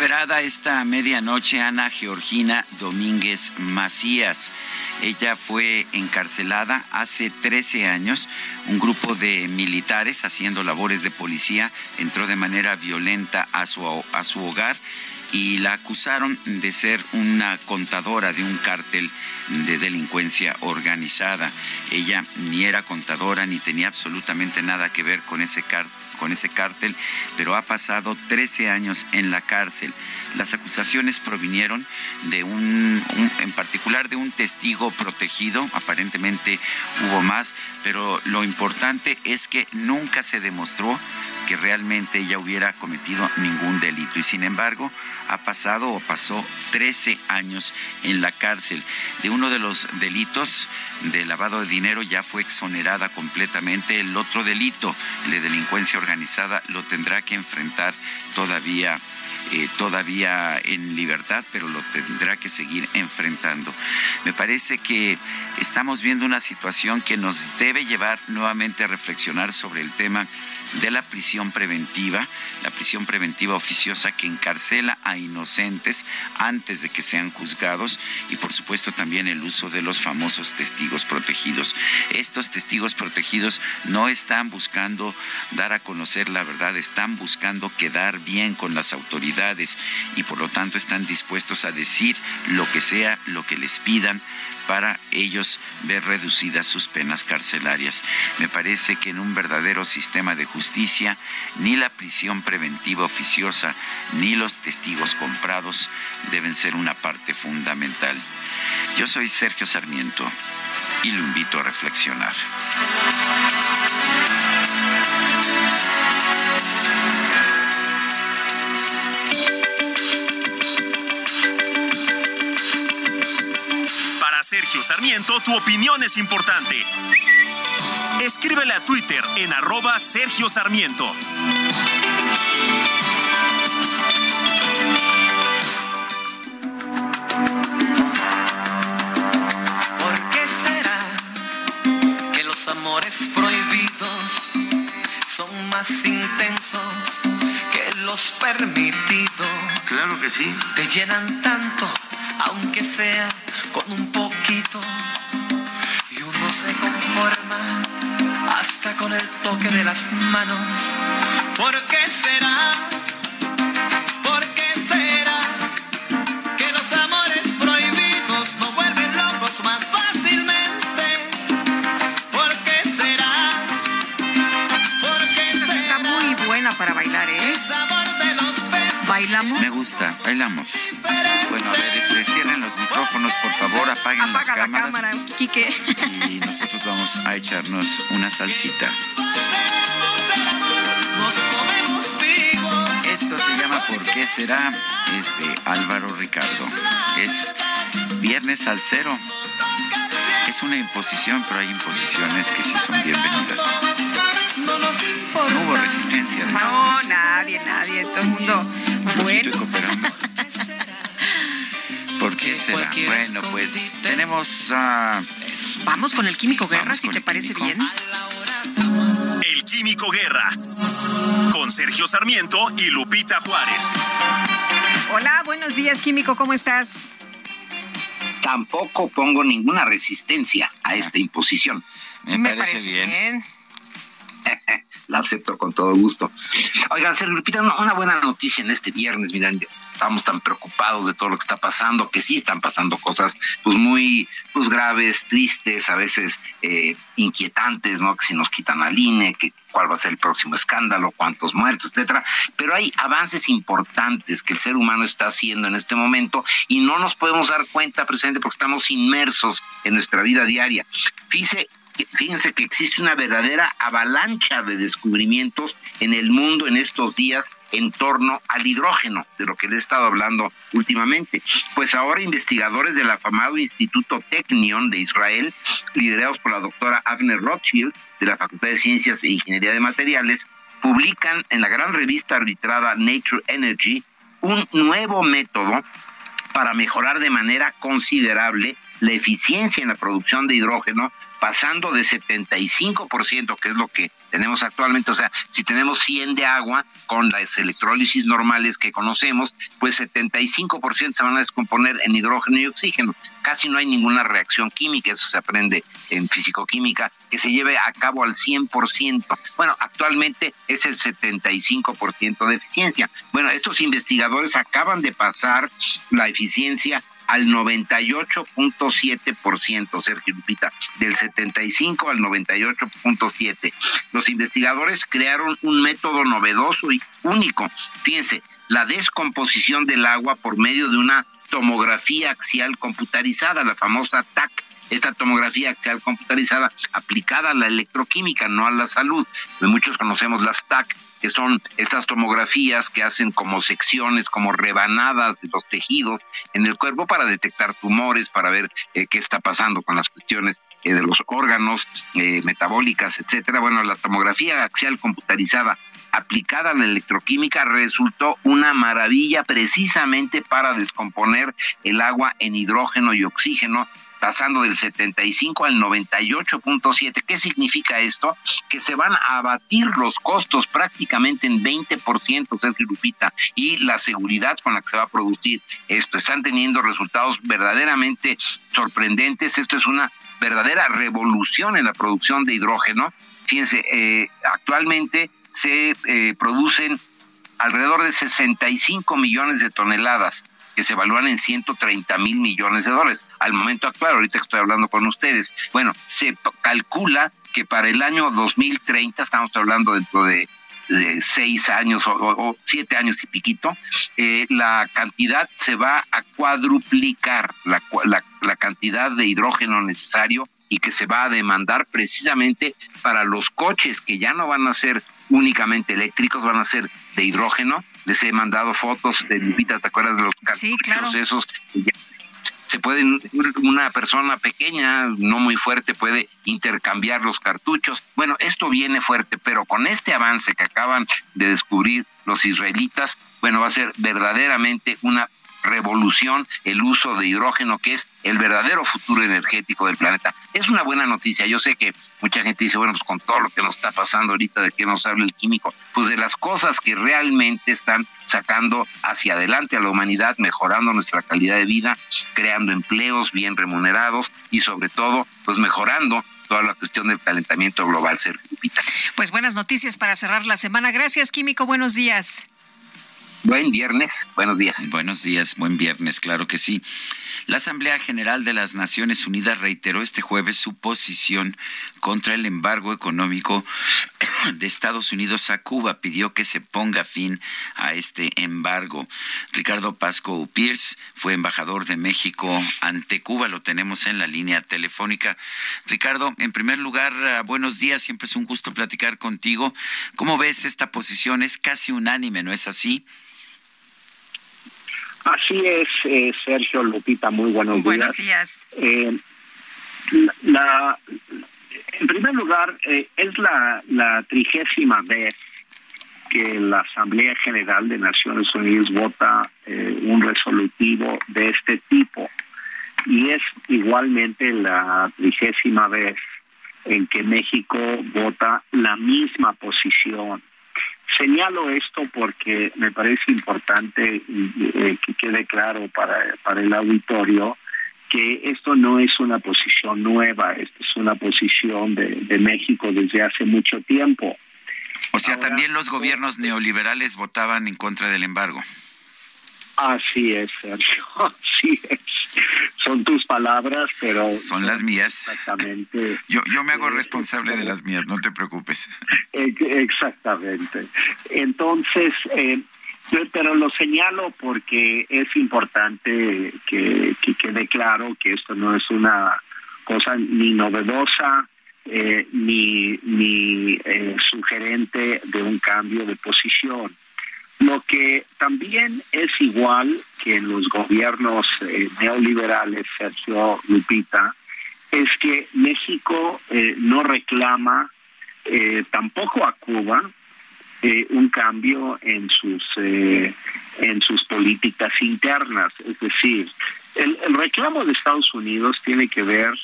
Liberada esta medianoche Ana Georgina Domínguez Macías. Ella fue encarcelada hace 13 años. Un grupo de militares haciendo labores de policía entró de manera violenta a su, a su hogar y la acusaron de ser una contadora de un cártel de delincuencia organizada. Ella ni era contadora ni tenía absolutamente nada que ver con ese, cártel, pero ha pasado 13 años en la cárcel. Las acusaciones provinieron de un, en particular de un testigo protegido, aparentemente hubo más, pero lo importante es que nunca se demostró que realmente ella hubiera cometido ningún delito y sin embargo ha pasado o pasó 13 años en la cárcel. De uno de los delitos de lavado de dinero ya fue exonerada completamente. El otro delito, el de delincuencia organizada, lo tendrá que enfrentar todavía eh, todavía en libertad, pero lo tendrá que seguir enfrentando. Me parece que estamos viendo una situación que nos debe llevar nuevamente a reflexionar sobre el tema de la prisión preventiva, la prisión preventiva oficiosa que encarcela a inocentes antes de que sean juzgados y por supuesto también el uso de los famosos testigos protegidos. Estos testigos protegidos no están buscando dar a conocer la verdad, están buscando quedar bien con las autoridades y por lo tanto están dispuestos a decir lo que sea, lo que les pidan para ellos ver reducidas sus penas carcelarias. Me parece que en un verdadero sistema de justicia, ni la prisión preventiva oficiosa, ni los testigos comprados deben ser una parte fundamental. Yo soy Sergio Sarmiento y lo invito a reflexionar. Sergio Sarmiento, tu opinión es importante. Escríbele a Twitter en arroba Sergio Sarmiento. ¿Por qué será que los amores prohibidos son más intensos que los permitidos? Claro que sí. Te llenan tanto, aunque sea con un poquito y uno se conforma hasta con el toque de las manos. ¿Por qué será? ¿Por qué será ¿Bailamos? Me gusta, bailamos. Bueno, a ver, este, cierren los micrófonos, por favor, apaguen Apaga las cámaras. cámara, Quique. Y nosotros vamos a echarnos una salsita. Esto se llama ¿Por qué será? Es de Álvaro Ricardo. Es Viernes al Cero. Es una imposición, pero hay imposiciones que sí son bienvenidas. No hubo resistencia. No, nadie, nadie. Todo el mundo. Flojito y cooperando. ¿Por qué será? Bueno, pues tenemos a... Vamos con el Químico Guerra, si te parece bien. El Químico Guerra. Con Sergio Sarmiento y Lupita Juárez. Hola, buenos días, Químico, ¿cómo estás? Tampoco pongo ninguna resistencia a esta imposición. Me, parece, bien. [LAUGHS] La acepto con todo gusto. Oigan, Sergio Lupita, una, buena noticia en este viernes, miren, estamos tan preocupados de todo lo que está pasando, que sí están pasando cosas pues muy pues graves, tristes, a veces eh, inquietantes, ¿no? Que si nos quitan al INE, que cuál va a ser el próximo escándalo, cuántos muertos, etcétera. Pero hay avances importantes que el ser humano está haciendo en este momento y no nos podemos dar cuenta, presidente, porque estamos inmersos en nuestra vida diaria. Fíjese fíjense que existe una verdadera avalancha de descubrimientos en el mundo en estos días en torno al hidrógeno, de lo que le he estado hablando últimamente. Pues ahora investigadores del afamado Instituto Technion de Israel, liderados por la doctora Avner Rothschild de la Facultad de Ciencias e Ingeniería de Materiales, publican en la gran revista arbitrada Nature Energy un nuevo método para mejorar de manera considerable la eficiencia en la producción de hidrógeno pasando de 75%, que es lo que tenemos actualmente, o sea, si tenemos 100 de agua con las electrólisis normales que conocemos, pues 75% se van a descomponer en hidrógeno y oxígeno. Casi no hay ninguna reacción química, eso se aprende en fisicoquímica, que se lleve a cabo al 100%. Bueno, actualmente es el 75% de eficiencia. Bueno, estos investigadores acaban de pasar la eficiencia al 98.7%, Sergio Lupita, del 75 al 98.7. Los investigadores crearon un método novedoso y único. Fíjense, la descomposición del agua por medio de una tomografía axial computarizada, la famosa TAC esta tomografía axial computarizada aplicada a la electroquímica, no a la salud. Muchos conocemos las TAC, que son estas tomografías que hacen como secciones, como rebanadas de los tejidos en el cuerpo para detectar tumores, para ver eh, qué está pasando con las cuestiones eh, de los órganos eh, metabólicas, etcétera. Bueno, la tomografía axial computarizada aplicada a la electroquímica resultó una maravilla precisamente para descomponer el agua en hidrógeno y oxígeno pasando del 75 al 98.7. ¿Qué significa esto? Que se van a abatir los costos prácticamente en 20%, Sergio Lupita, y la seguridad con la que se va a producir esto. Están teniendo resultados verdaderamente sorprendentes. Esto es una verdadera revolución en la producción de hidrógeno. Fíjense, eh, actualmente se eh, producen alrededor de 65 millones de toneladas que se evalúan en 130 mil millones de dólares. Al momento actual, ahorita que estoy hablando con ustedes, bueno, se calcula que para el año 2030, estamos hablando dentro de, seis años o, siete años y piquito, eh, la cantidad se va a cuadruplicar, la, la, la cantidad de hidrógeno necesario y que se va a demandar precisamente para los coches que ya no van a ser únicamente eléctricos, van a ser de hidrógeno. Les he mandado fotos de Lupita, ¿te acuerdas de los cartuchos esos? se pueden, una persona pequeña, no muy fuerte, puede intercambiar los cartuchos. Bueno, esto viene fuerte, pero con este avance que acaban de descubrir los israelitas, bueno, va a ser verdaderamente una revolución el uso de hidrógeno, que es el verdadero futuro energético del planeta. Es una buena noticia. Yo sé que mucha gente dice, bueno, pues con todo lo que nos está pasando ahorita, de que nos habla el químico, pues de las cosas que realmente están sacando hacia adelante a la humanidad, mejorando nuestra calidad de vida, creando empleos bien remunerados y sobre todo, pues mejorando toda la cuestión del calentamiento global, Sergio Pues buenas noticias para cerrar la semana. Gracias, Químico. Buenos días. Buen viernes, buenos días. Buenos días, buen viernes, claro que sí. La Asamblea General de las Naciones Unidas reiteró este jueves su posición contra el embargo económico de Estados Unidos a Cuba. Pidió que se ponga fin a este embargo. Ricardo Pasco Pierce fue embajador de México ante Cuba. Lo tenemos en la línea telefónica. Ricardo, en primer lugar, ah, buenos días. Siempre es un gusto platicar contigo. ¿Cómo ves esta posición? Es casi unánime, ¿no es así? Así es, eh, Sergio Lupita, muy buenos días. Buenos días. Eh, la, en primer lugar, eh, es la, la trigésima vez que la Asamblea General de Naciones Unidas vota un resolutivo de este tipo. Y es igualmente la trigésima vez en que México vota la misma posición Señalo esto porque me parece importante eh, que quede claro para, para el auditorio que esto no es una posición nueva, esto es una posición de, de México desde hace mucho tiempo. O sea, también los gobiernos neoliberales votaban en contra del embargo. Así es, Sergio, [LAUGHS] así es. Son tus palabras, pero... Son las mías. Exactamente. [LAUGHS] Yo, yo me hago responsable de las mías, no te preocupes. [LAUGHS] Exactamente. Entonces, eh, pero lo señalo porque es importante que, quede claro que esto no es una cosa ni novedosa, eh, ni, ni eh, sugerente de un cambio de posición. Lo que también es igual que en los gobiernos eh, neoliberales, Sergio Lupita, es que México eh, no reclama eh, tampoco a Cuba un cambio en sus en sus políticas internas, es decir, el, reclamo de Estados Unidos tiene que ver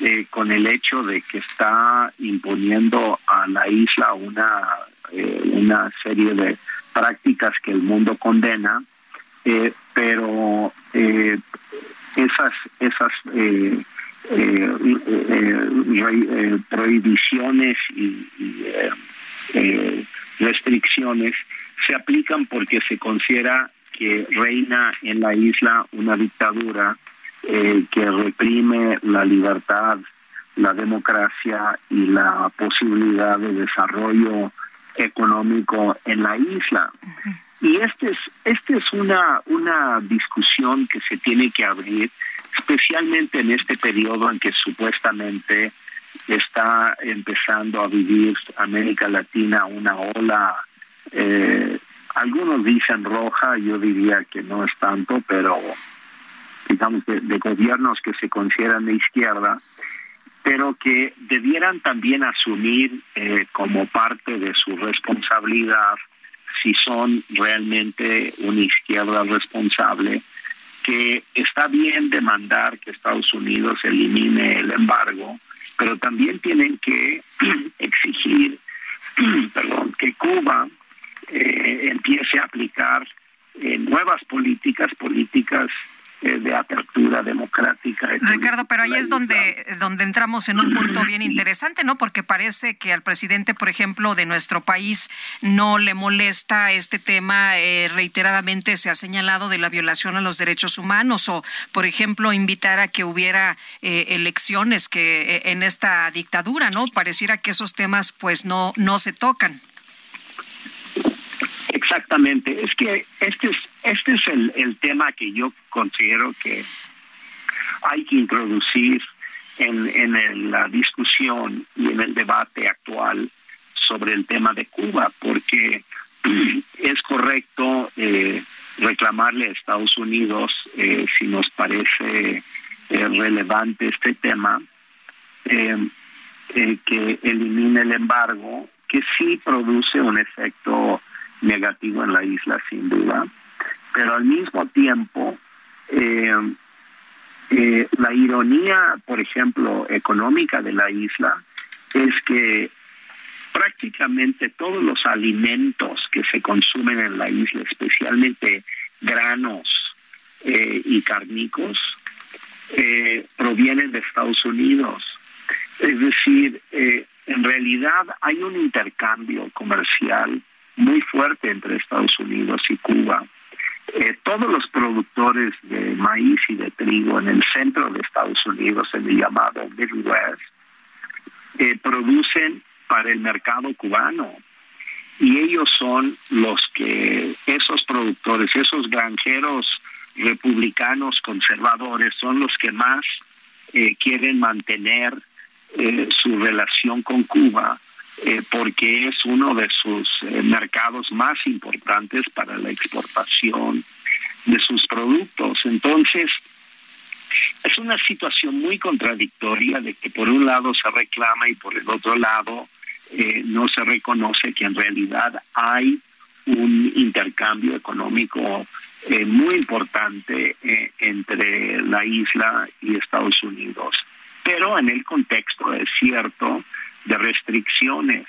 eh, con el hecho de que está imponiendo a la isla una, eh, una serie de prácticas que el mundo condena, eh, pero esas, esas prohibiciones y, restricciones se aplican porque se considera que reina en la isla una dictadura eh, que reprime la libertad, la democracia y la posibilidad de desarrollo económico en la isla. Y este es, este es una, una discusión que se tiene que abrir, especialmente en este periodo en que supuestamente está empezando a vivir América Latina una ola eh, algunos dicen roja, yo diría que no es tanto, pero digamos de, gobiernos que se consideran de izquierda, pero que debieran también asumir eh, como parte de su responsabilidad si son realmente una izquierda responsable, que está bien demandar que Estados Unidos elimine el embargo, pero también tienen que [CLEARS THROAT] exigir, [CLEARS THROAT] perdón, que Cuba eh, empiece a aplicar eh, nuevas políticas, políticas de apertura democrática. Ricardo, pero ahí es donde, donde entramos en un punto bien interesante, ¿no? Porque parece que al presidente, por ejemplo, de nuestro país no le molesta este tema. reiteradamente se ha señalado de la violación a los derechos humanos o, por ejemplo, invitar a que hubiera elecciones que en esta dictadura, ¿no? Pareciera que esos temas pues no, no se tocan. Exactamente, es que este es, este es el, el tema que yo considero que hay que introducir en, en la discusión y en el debate actual sobre el tema de Cuba, porque [CLEARS THROAT] es correcto eh, reclamarle a Estados Unidos eh, si nos parece eh, relevante este tema, que elimine el embargo, que sí produce un efecto negativo en la isla, sin duda, pero al mismo tiempo, eh, eh, la ironía, por ejemplo, económica de la isla es que prácticamente todos los alimentos que se consumen en la isla, especialmente granos eh, y carnicos, provienen de Estados Unidos. Es decir, en realidad hay un intercambio comercial muy fuerte entre Estados Unidos y Cuba. Eh, todos los productores de maíz y de trigo en el centro de Estados Unidos, en el llamado Midwest, eh, producen para el mercado cubano. Y ellos son los que, esos productores, esos granjeros republicanos conservadores, son los que más eh, quieren mantener su relación con Cuba eh, porque es uno de sus eh, mercados más importantes para la exportación de sus productos. Entonces, es una situación muy contradictoria de que por un lado se reclama y por el otro lado eh, no se reconoce que en realidad hay un intercambio económico muy importante entre la isla y Estados Unidos. Pero en el contexto es cierto de restricciones,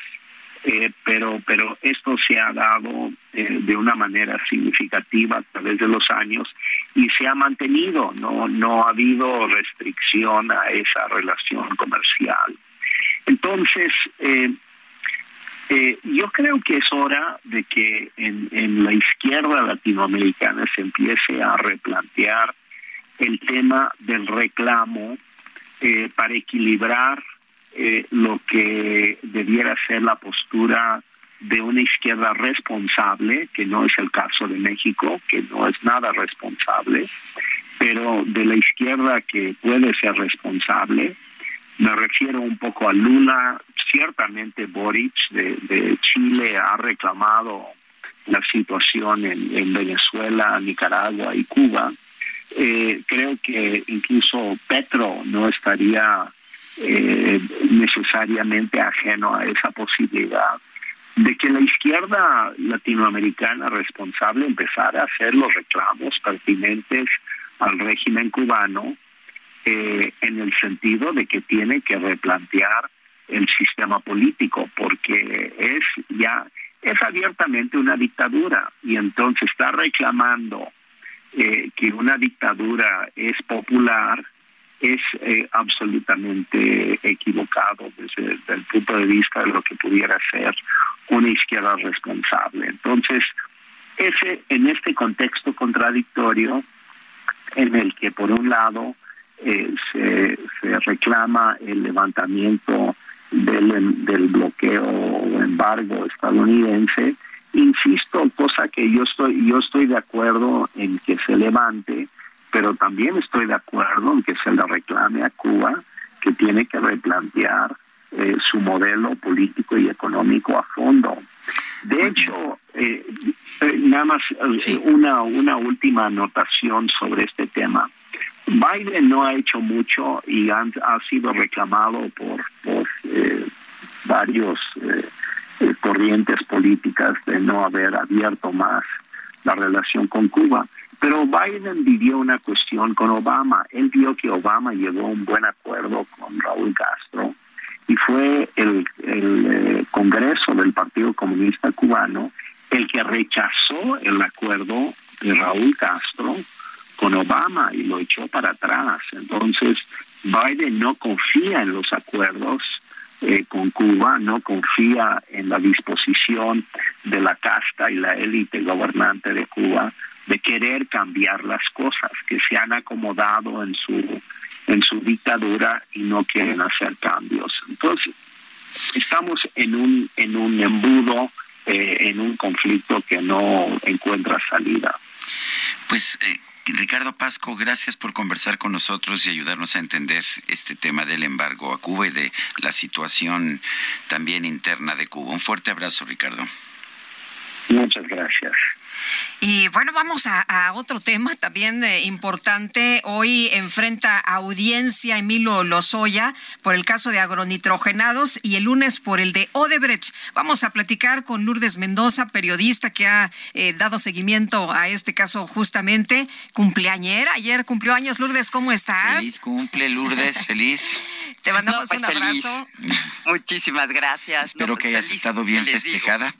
eh, pero, pero esto se ha dado eh, de una manera significativa a través de los años y se ha mantenido, no, no ha habido restricción a esa relación comercial. Entonces, eh, yo creo que es hora de que en, en la izquierda latinoamericana se empiece a replantear el tema del reclamo para equilibrar eh, lo que debiera ser la postura de una izquierda responsable, que no es el caso de México, que no es nada responsable, pero de la izquierda que puede ser responsable. Me refiero un poco a Lula, ciertamente Boric de, Chile ha reclamado la situación en, Venezuela, Nicaragua y Cuba. Eh, creo que incluso Petro no estaría eh, necesariamente ajeno a esa posibilidad de que la izquierda latinoamericana responsable empezara a hacer los reclamos pertinentes al régimen cubano eh, en el sentido de que tiene que replantear el sistema político porque es ya es abiertamente una dictadura y entonces está reclamando eh, que una dictadura es popular es eh, absolutamente equivocado desde, el punto de vista de lo que pudiera ser una izquierda responsable. Entonces, ese en este contexto contradictorio en el que por un lado eh, se, reclama el levantamiento del, del bloqueo o embargo estadounidense, insisto, cosa que yo estoy, yo estoy de acuerdo en que se levante, pero también estoy de acuerdo en que se le reclame a Cuba que tiene que replantear eh, su modelo político y económico a fondo. De hecho, eh, eh, nada más una, una última anotación sobre este tema. Biden no ha hecho mucho y ha sido reclamado por, por varios corrientes políticas de no haber abierto más la relación con Cuba. Pero Biden vivió una cuestión con Obama. Él vio que Obama llegó a un buen acuerdo con Raúl Castro y fue el, eh, Congreso del Partido Comunista Cubano el que rechazó el acuerdo de Raúl Castro con Obama y lo echó para atrás. Entonces, Biden no confía en los acuerdos eh, con Cuba, no confía en la disposición de la casta y la élite gobernante de Cuba de querer cambiar las cosas, que se han acomodado en su en su dictadura y no quieren hacer cambios. Entonces, estamos en un en un embudo, eh, en un conflicto que no encuentra salida. Pues eh, Ricardo Pasco, gracias por conversar con nosotros y ayudarnos a entender este tema del embargo a Cuba y de la situación también interna de Cuba. Un fuerte abrazo, Ricardo. Muchas gracias. Y bueno, vamos a, otro tema también eh, importante. Hoy enfrenta audiencia Emilio Lozoya por el caso de agronitrogenados y el lunes por el de Odebrecht. Vamos a platicar con Lourdes Mendoza, periodista que ha eh, dado seguimiento a este caso justamente. Cumpleañera, ayer cumplió años. Lourdes, ¿cómo estás? Feliz cumple, Lourdes, [LAUGHS] feliz. Te mandamos pues un abrazo. Muchísimas gracias. Espero pues que hayas estado bien festejada.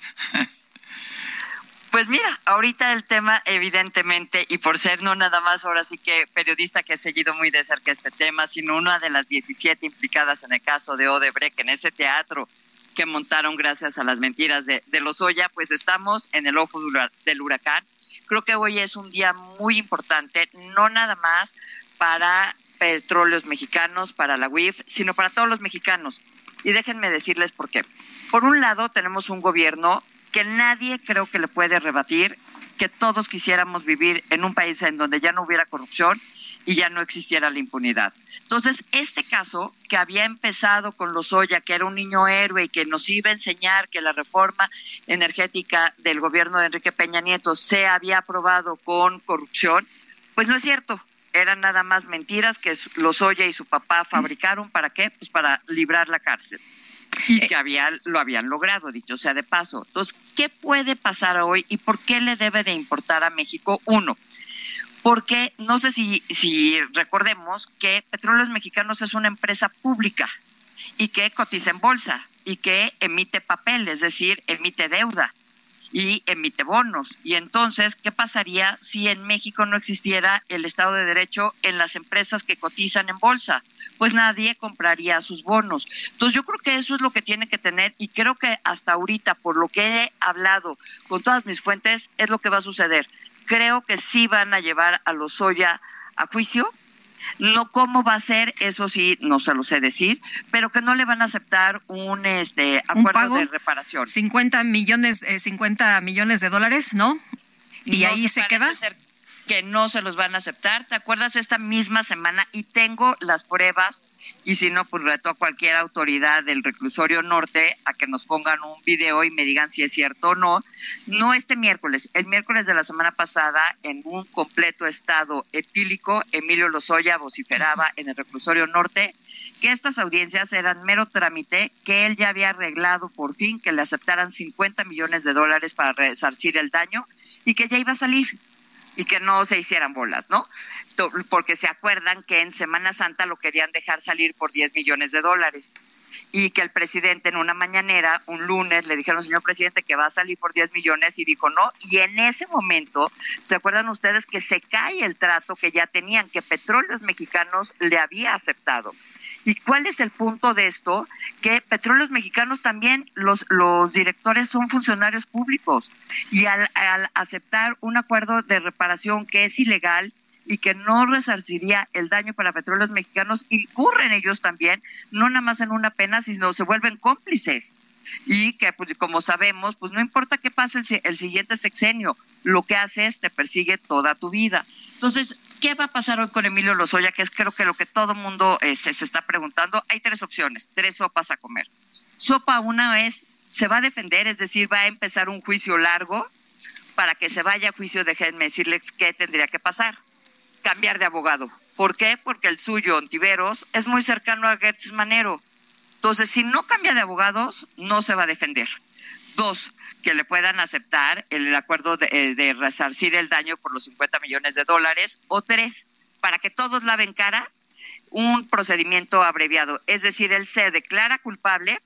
Pues mira, ahorita el tema evidentemente, y por ser no nada más ahora sí que periodista que he seguido muy de cerca este tema, sino una de las 17 implicadas en el caso de Odebrecht, en ese teatro que montaron gracias a las mentiras de, de los Oya, pues estamos en el ojo del huracán. Creo que hoy es un día muy importante, no nada más para petróleos mexicanos, para la UIF, sino para todos los mexicanos. Y déjenme decirles por qué. Por un lado, tenemos un gobierno que nadie creo que le puede rebatir que todos quisiéramos vivir en un país en donde ya no hubiera corrupción y ya no existiera la impunidad. Entonces, este caso que había empezado con los Oya, que era un niño héroe y que nos iba a enseñar que la reforma energética del gobierno de Enrique Peña Nieto se había aprobado con corrupción, pues no es cierto. Eran nada más mentiras que los Oya y su papá fabricaron. ¿Para qué? Pues para librar la cárcel y que había, lo habían logrado, dicho sea de paso. Entonces, ¿qué puede pasar hoy y por qué le debe de importar a México? Uno, porque no sé si, si recordemos que Petróleos Mexicanos es una empresa pública y que cotiza en bolsa y que emite papel, es decir, emite deuda y emite bonos. Y entonces, ¿qué pasaría si en México no existiera el Estado de Derecho en las empresas que cotizan en bolsa? Pues nadie compraría sus bonos. Entonces, yo creo que eso es lo que tiene que tener y creo que hasta ahorita, por lo que he hablado con todas mis fuentes, es lo que va a suceder. Creo que sí van a llevar a los Soya a juicio no cómo va a ser, eso sí, no se lo sé decir, pero que no le van a aceptar un este acuerdo de reparación. 50 millones, eh, 50 millones de dólares, ¿no? Y ahí se, queda. Que no se los van a aceptar. ¿Te acuerdas esta misma semana? Y tengo las pruebas y si no, pues reto a cualquier autoridad del reclusorio norte a que nos pongan un video y me digan si es cierto o no. No este miércoles, el miércoles de la semana pasada, en un completo estado etílico, Emilio Lozoya vociferaba en el reclusorio norte que estas audiencias eran mero trámite, que él ya había arreglado por fin que le aceptaran 50 millones de dólares para resarcir el daño y que ya iba a salir y que no se hicieran bolas, ¿no? Porque se acuerdan que en Semana Santa lo querían dejar salir por 10 millones de dólares y que el presidente en una mañanera, un lunes, le dijeron, señor presidente, que va a salir por 10 millones y dijo no. Y en ese momento, ¿se acuerdan ustedes que se cae el trato que ya tenían, que Petróleos Mexicanos le había aceptado? ¿Y cuál es el punto de esto? Que Petróleos Mexicanos también, los, los directores son funcionarios públicos y al, al aceptar un acuerdo de reparación que es ilegal, y que no resarciría el daño para petróleos mexicanos, incurren ellos también, no nada más en una pena, sino se vuelven cómplices. Y que, pues, como sabemos, pues no importa qué pase el, siguiente sexenio, lo que hace es te persigue toda tu vida. Entonces, ¿qué va a pasar hoy con Emilio Lozoya? Que es creo que lo que todo mundo eh, se, se está preguntando. Hay tres opciones, tres sopas a comer. Sopa una es, se va a defender, es decir, va a empezar un juicio largo. Para que se vaya a juicio, déjenme decirles qué tendría que pasar cambiar de abogado. ¿Por qué? Porque el suyo, Ontiveros, es muy cercano a Gertz Manero. Entonces, si no cambia de abogados, no se va a defender. Dos, que le puedan aceptar el acuerdo de, eh, resarcir el daño por los 50 millones de dólares. O tres, para que todos laven cara, un procedimiento abreviado. Es decir, él se declara culpable,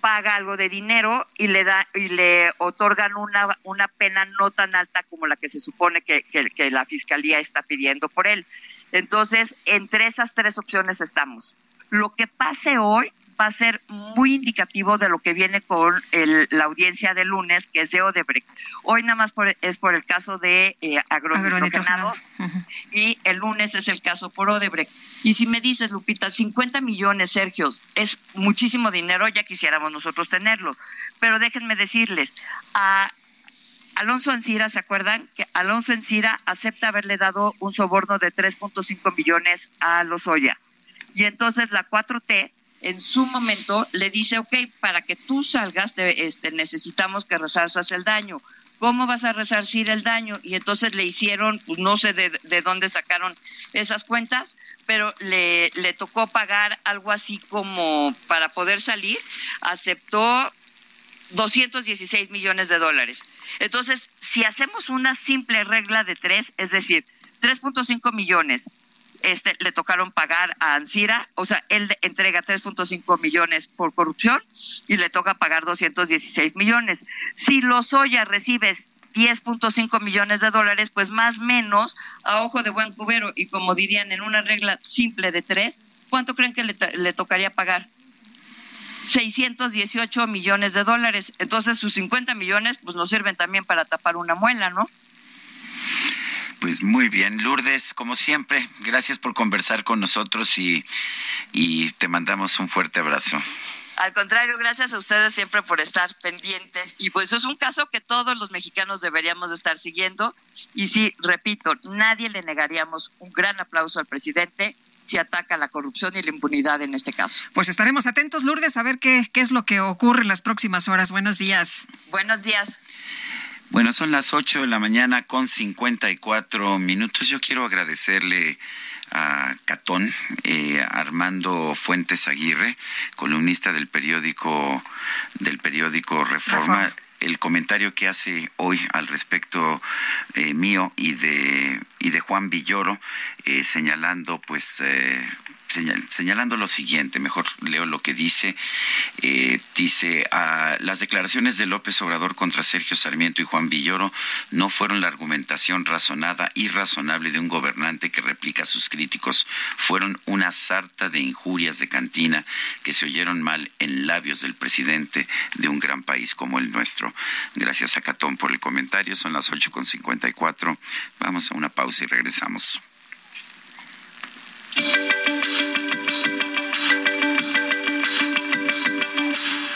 paga algo de dinero y le da y le otorgan una, una pena no tan alta como la que se supone que, la fiscalía está pidiendo por él. Entonces, entre esas tres opciones estamos. Lo que pase hoy va a ser muy indicativo de lo que viene con la audiencia de lunes, que es de Odebrecht. Hoy nada más es por el caso de eh, agronitrogenados y el lunes es el caso por Odebrecht. Y si me dices, Lupita, 50 millones, Sergio, es muchísimo dinero, ya quisiéramos nosotros tenerlo. Pero déjenme decirles, a Alonso Encira, ¿se acuerdan? Que Alonso Encira acepta haberle dado un soborno de 3.5 millones a Lozoya. Y entonces la 4T en su momento le dice, ok, para que tú salgas, este, necesitamos que resarzas el daño. ¿Cómo vas a resarcir el daño? Y entonces le hicieron, pues no sé de, dónde sacaron esas cuentas, pero le, le tocó pagar algo así como para poder salir, aceptó 216 millones de dólares. Entonces, si hacemos una simple regla de tres, es decir, 3.5 millones este, le tocaron pagar a Ansira, o sea, él entrega 3.5 millones por corrupción y le toca pagar 216 millones. Si Lozoya recibes 10.5 millones de dólares, pues más menos a ojo de buen cubero y como dirían en una regla simple de tres, ¿cuánto creen que le, le tocaría pagar? 618 millones de dólares. Entonces sus 50 millones pues nos sirven también para tapar una muela, ¿no? Pues muy bien, Lourdes, como siempre, gracias por conversar con nosotros y, y te mandamos un fuerte abrazo. Al contrario, gracias a ustedes siempre por estar pendientes. Y pues es un caso que todos los mexicanos deberíamos estar siguiendo. Y sí, repito, nadie le negaríamos un gran aplauso al presidente si ataca la corrupción y la impunidad en este caso. Pues estaremos atentos, Lourdes, a ver qué, qué es lo que ocurre en las próximas horas. Buenos días. Buenos días. Bueno, son las 8 de la mañana con 54 minutos. Yo quiero agradecerle a Catón, eh, Armando Fuentes Aguirre, columnista del periódico del periódico Reforma, el comentario que hace hoy al respecto eh, mío y de y de Juan Villoro, eh, señalando pues señalando lo siguiente, mejor leo lo que dice, eh, dice, ah, las declaraciones de López Obrador contra Sergio Sarmiento y Juan Villoro no fueron la argumentación razonada y razonable de un gobernante que replica a sus críticos, fueron una sarta de injurias de cantina que se oyeron mal en labios del presidente de un gran país como el nuestro. Gracias a Catón por el comentario, son las 8.54, vamos a una pausa y regresamos.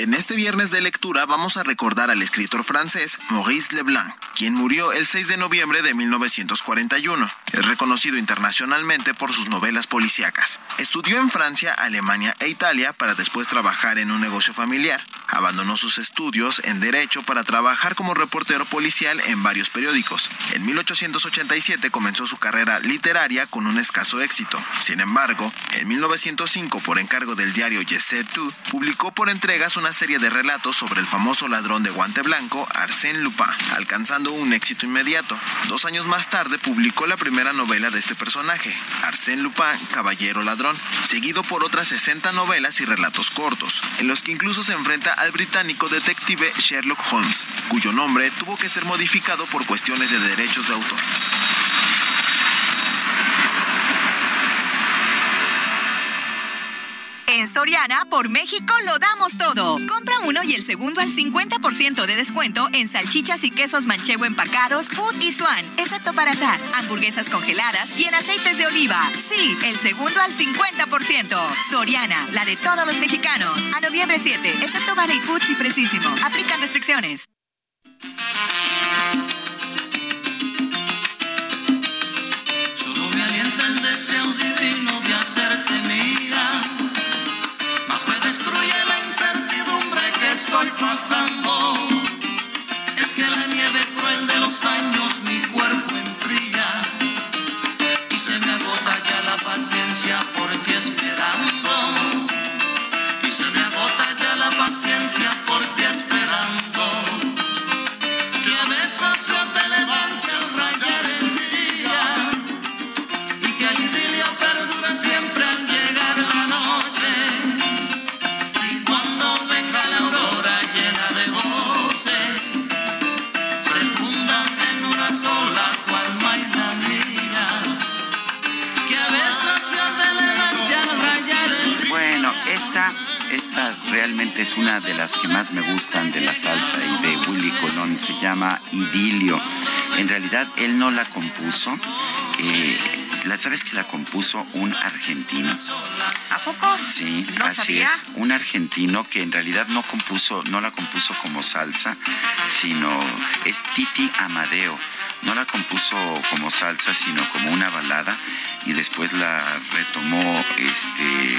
En este viernes de lectura vamos a recordar al escritor francés Maurice Leblanc, quien murió el 6 de noviembre de 1941. Es reconocido internacionalmente por sus novelas policíacas. Estudió en Francia, Alemania e Italia para después trabajar en un negocio familiar. Abandonó sus estudios en Derecho para trabajar como reportero policial en varios periódicos. En 1887 comenzó su carrera literaria con un escaso éxito. Sin embargo, en 1905, por encargo del diario Tout, publicó por entregas una serie de relatos sobre el famoso ladrón de guante blanco, Arsène Lupin, alcanzando un éxito inmediato. Dos años más tarde publicó la primera novela de este personaje, Arsène Lupin, Caballero Ladrón, seguido por otras 60 novelas y relatos cortos, en los que incluso se enfrenta al británico detective Sherlock Holmes, cuyo nombre tuvo que ser modificado por cuestiones de derechos de autor. En Soriana, por México lo damos todo. Compra uno y el segundo al 50% de descuento en salchichas y quesos manchego empacados, Food y Swan, excepto para azar, hamburguesas congeladas y en aceites de oliva. Sí, el segundo al 50%. Soriana, la de todos los mexicanos. A noviembre 7, excepto Valley Foods y Precisimo. Aplican restricciones. Solo me alienta el deseo divino de hacerte estoy pasando. Es que la nieve cruel de los años esta, esta realmente es una de las que más me gustan de la salsa y de Willy Colón. Se llama Idilio. En realidad él no la compuso. eh, la sabes que la compuso un argentino. ¿A poco? Sí, No así sabía. es. Un argentino que en realidad no compuso, no la compuso como salsa, sino es Titi Amadeo. No la compuso como salsa, sino como una balada y después la retomó este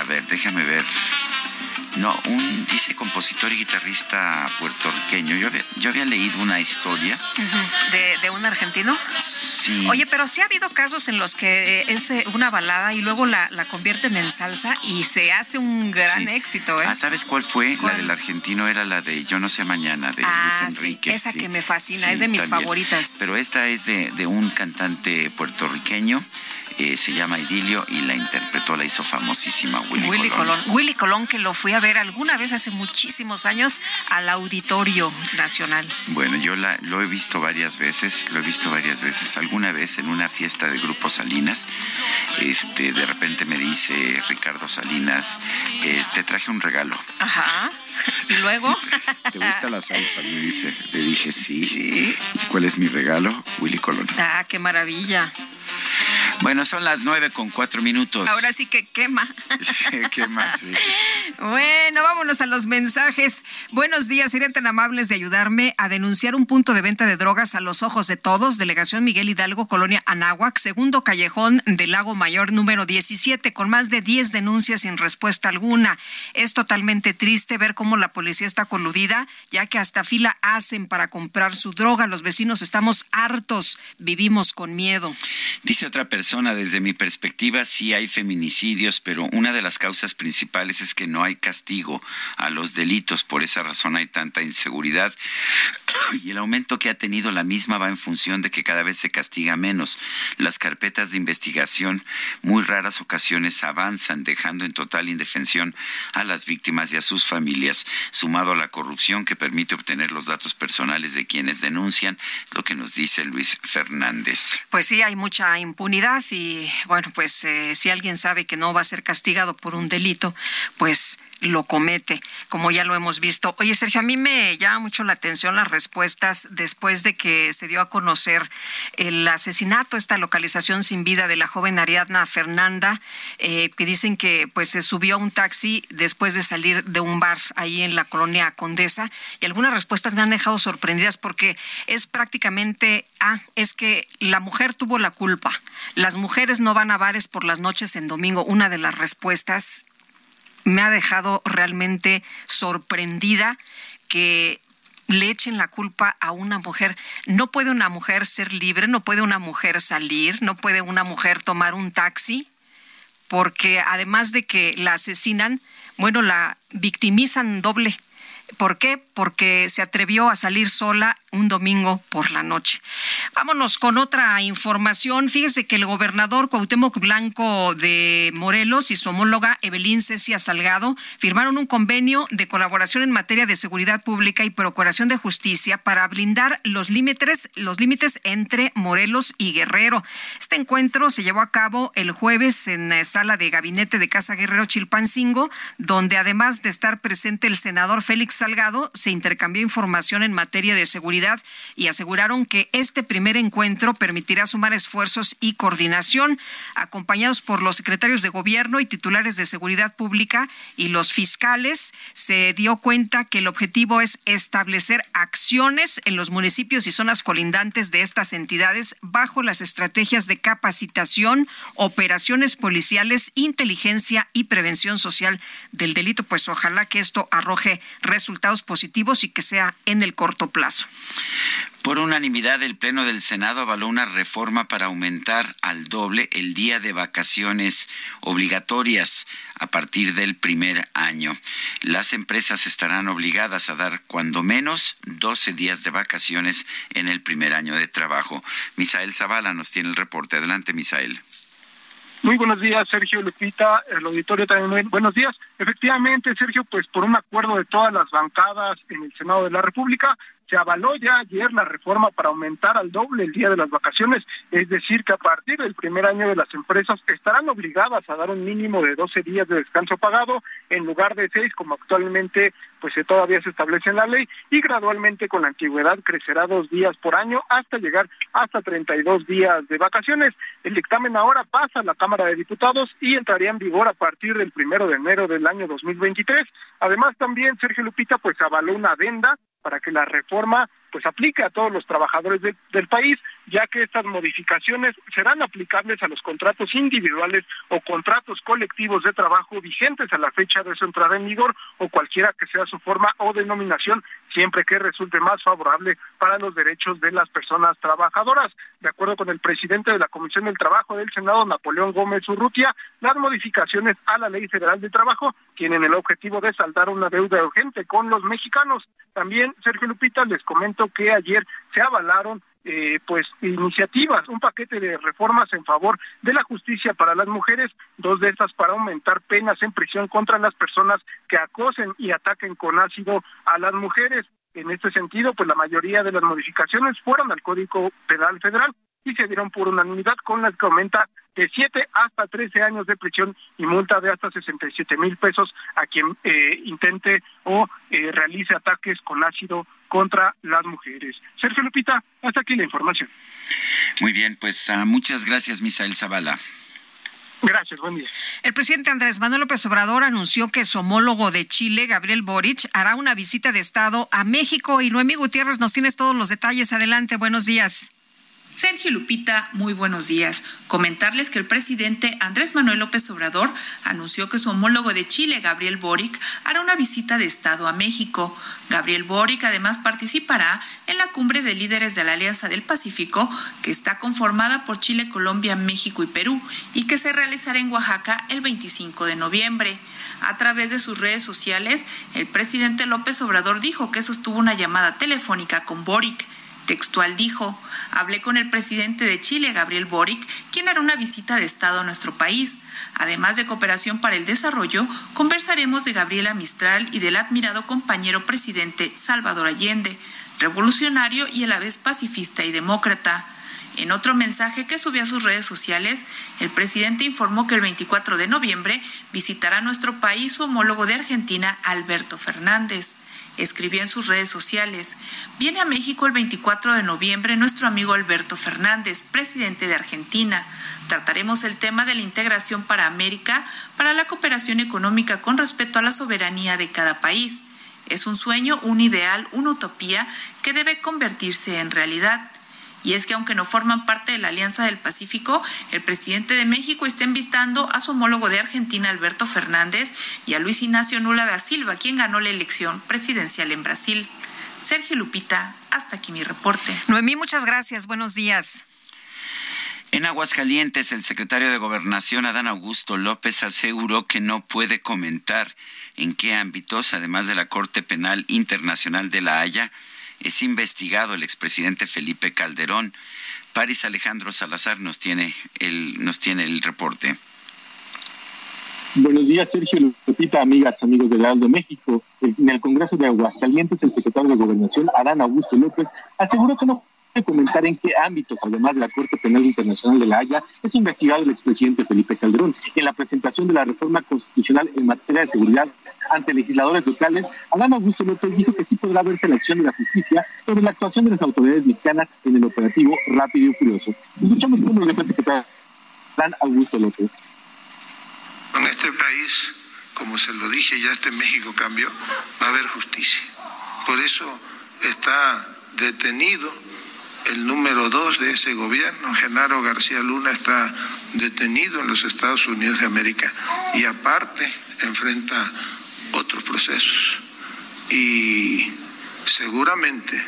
a ver, déjame ver. No, un dice compositor y guitarrista puertorriqueño. Yo había, yo había leído una historia. ¿De, de un argentino? Sí. Oye, pero sí ha habido casos en los que eh, es eh, una balada y luego la, la convierten en salsa y se hace un gran Sí. éxito, ¿eh? Ah, ¿sabes cuál fue? ¿Cuál? La del argentino era la de Yo no sé mañana, de Ah, Luis sí, Enrique. esa sí. que me fascina, es de mis también. favoritas. Pero esta es de, de un cantante puertorriqueño, eh, se llama Idilio y la interpretó, la hizo famosísima Willy, Willy Colón. Colón. Willy Colón, que lo fui a ver alguna vez hace muchísimos años al Auditorio Nacional. Bueno, yo la, lo he visto varias veces, lo he visto varias veces. Alguna vez en una fiesta de Grupo Salinas, este, de repente me dice Ricardo Salinas, este, traje un regalo. Ajá. Y luego. [LAUGHS] ¿Te gusta la salsa? Me dice. Le dije sí. ¿Cuál es mi regalo? Willy Colón. Ah, qué maravilla. Bueno, son las nueve con cuatro minutos. Ahora sí que quema. [LAUGHS] ¿Qué más? Sí. Bueno, vámonos a los mensajes. Buenos días, serían tan amables de ayudarme a denunciar un punto de venta de drogas a los ojos de todos. Delegación Miguel Hidalgo, Colonia Anáhuac, segundo callejón del Lago Mayor, número 17, con más de 10 denuncias sin respuesta alguna. Es totalmente triste ver cómo la policía está coludida, ya que hasta fila hacen para comprar su droga. Los vecinos estamos hartos, vivimos con miedo. Dice otra persona Desde mi perspectiva sí hay feminicidios, pero una de las causas principales es que no hay castigo a los delitos. Por esa razón hay tanta inseguridad. [CLEARS THROAT] Y el aumento que ha tenido la misma va en función de que cada vez se castiga menos. Las carpetas de investigación muy raras ocasiones avanzan, dejando en total indefensión a las víctimas y a sus familias, sumado a la corrupción que permite obtener los datos personales de quienes denuncian, es lo que nos dice Luis Fernández. Pues sí, hay mucha impunidad y bueno, pues eh, si alguien sabe que no va a ser castigado por un delito, pues lo comete, como ya lo hemos visto. Oye, Sergio, a mí me llama mucho la atención las respuestas después de que se dio a conocer el asesinato, esta localización sin vida de la joven Ariadna Fernanda, eh, que dicen que pues se subió a un taxi después de salir de un bar ahí en la colonia Condesa. Y algunas respuestas me han dejado sorprendidas porque es prácticamente, ah, es que la mujer tuvo la culpa. Las mujeres no van a bares por las noches en domingo. Una de las respuestas me ha dejado realmente sorprendida que le echen la culpa a una mujer. No puede una mujer ser libre, no puede una mujer salir, no puede una mujer tomar un taxi, porque además de que la asesinan, bueno, la victimizan doble ¿Por qué? Porque se atrevió a salir sola un domingo por la noche. Vámonos con otra información. Fíjese que el gobernador Cuauhtémoc Blanco de Morelos y su homóloga Evelyn Cecia Salgado firmaron un convenio de colaboración en materia de seguridad pública y procuración de justicia para blindar los límites, los límites entre Morelos y Guerrero. Este encuentro se llevó a cabo el jueves en la sala de gabinete de Casa Guerrero Chilpancingo, donde además de estar presente el senador Félix Salgado se intercambió información en materia de seguridad y aseguraron que este primer encuentro permitirá sumar esfuerzos y coordinación, acompañados por los secretarios de gobierno y titulares de seguridad pública y los fiscales. Se dio cuenta que el objetivo es establecer acciones en los municipios y zonas colindantes de estas entidades bajo las estrategias de capacitación, operaciones policiales, inteligencia y prevención social del delito. Pues ojalá que esto arroje resultados positivos y que sea en el corto plazo. Por unanimidad, el Pleno del Senado avaló una reforma para aumentar al doble el día de vacaciones obligatorias a partir del primer año. Las empresas estarán obligadas a dar cuando menos 12 días de vacaciones en el primer año de trabajo. Misael Zavala nos tiene el reporte. Adelante, Misael. Muy buenos días, Sergio Lupita, el auditorio también. Buenos días. Efectivamente, Sergio, pues por un acuerdo de todas las bancadas en el Senado de la República, se avaló ya ayer la reforma para aumentar al doble el día de las vacaciones, es decir, que a partir del primer año de las empresas estarán obligadas a dar un mínimo de 12 días de descanso pagado en lugar de 6 como actualmente pues todavía se establece en la ley y gradualmente con la antigüedad crecerá dos días por año hasta llegar hasta 32 días de vacaciones. El dictamen ahora pasa a la Cámara de Diputados y entraría en vigor a partir del primero de enero del año 2023. Además también Sergio Lupita pues avaló una adenda para que la reforma pues aplique a todos los trabajadores del país, ya que estas modificaciones serán aplicables a los contratos individuales o contratos colectivos de trabajo vigentes a la fecha de su entrada en vigor o cualquiera que sea su forma o denominación, siempre que resulte más favorable para los derechos de las personas trabajadoras. De acuerdo con el presidente de la Comisión del Trabajo del Senado, Napoleón Gómez Urrutia, las modificaciones a la Ley Federal de Trabajo tienen el objetivo de saldar una deuda urgente con los mexicanos. También, Sergio Lupita, les comento que ayer se avalaron eh, pues iniciativas, un paquete de reformas en favor de la justicia para las mujeres, dos de estas para aumentar penas en prisión contra las personas que acosen y ataquen con ácido a las mujeres. En este sentido, pues la mayoría de las modificaciones fueron al Código Penal Federal y se dieron por unanimidad con las que aumenta de 7 hasta 13 años de prisión y multa de hasta 67 mil pesos a quien eh, intente o eh, realice ataques con ácido contra las mujeres. Sergio Lupita, hasta aquí la información. Muy bien, pues uh, muchas gracias, Misael Zavala. Gracias, buen día. El presidente Andrés Manuel López Obrador anunció que su homólogo de Chile, Gabriel Boric, hará una visita de Estado a México. Y Noemí Gutiérrez, nos tienes todos los detalles. Adelante, buenos días. Sergio Lupita, muy buenos días. Comentarles que el presidente Andrés Manuel López Obrador anunció que su homólogo de Chile, Gabriel Boric, hará una visita de Estado a México. Gabriel Boric además participará en la cumbre de líderes de la Alianza del Pacífico, que está conformada por Chile, Colombia, México y Perú, y que se realizará en Oaxaca el 25 de noviembre. A través de sus redes sociales, el presidente López Obrador dijo que sostuvo una llamada telefónica con Boric Textual dijo, hablé con el presidente de Chile, Gabriel Boric, quien hará una visita de Estado a nuestro país. Además de cooperación para el desarrollo, conversaremos de Gabriela Mistral y del admirado compañero presidente Salvador Allende, revolucionario y a la vez pacifista y demócrata. En otro mensaje que subió a sus redes sociales, el presidente informó que el 24 de noviembre visitará nuestro país su homólogo de Argentina, Alberto Fernández escribió en sus redes sociales, viene a México el 24 de noviembre nuestro amigo Alberto Fernández, presidente de Argentina. Trataremos el tema de la integración para América, para la cooperación económica con respecto a la soberanía de cada país. Es un sueño, un ideal, una utopía que debe convertirse en realidad. Y es que aunque no forman parte de la Alianza del Pacífico, el presidente de México está invitando a su homólogo de Argentina, Alberto Fernández, y a Luis Ignacio Nula da Silva, quien ganó la elección presidencial en Brasil. Sergio Lupita, hasta aquí mi reporte. Noemí, muchas gracias. Buenos días. En Aguascalientes, el secretario de Gobernación, Adán Augusto López, aseguró que no puede comentar en qué ámbitos, además de la Corte Penal Internacional de La Haya, es investigado el expresidente Felipe Calderón. Paris Alejandro Salazar nos tiene el, nos tiene el reporte. Buenos días, Sergio Lupita, amigas, amigos del Aldo México. En el Congreso de Aguascalientes, el secretario de Gobernación, Adán Augusto López, aseguró que no comentar en qué ámbitos, además de la Corte Penal Internacional de la Haya, es investigado el expresidente Felipe Calderón. En la presentación de la reforma constitucional en materia de seguridad ante legisladores locales, Adán Augusto López dijo que sí podrá verse la acción de la justicia sobre la actuación de las autoridades mexicanas en el operativo rápido y furioso. Escuchamos cómo lo el secretario Adán Augusto López. En este país, como se lo dije, ya este México cambió, va a haber justicia. Por eso está detenido el número dos de ese gobierno, Genaro García Luna, está detenido en los Estados Unidos de América y aparte enfrenta otros procesos. Y seguramente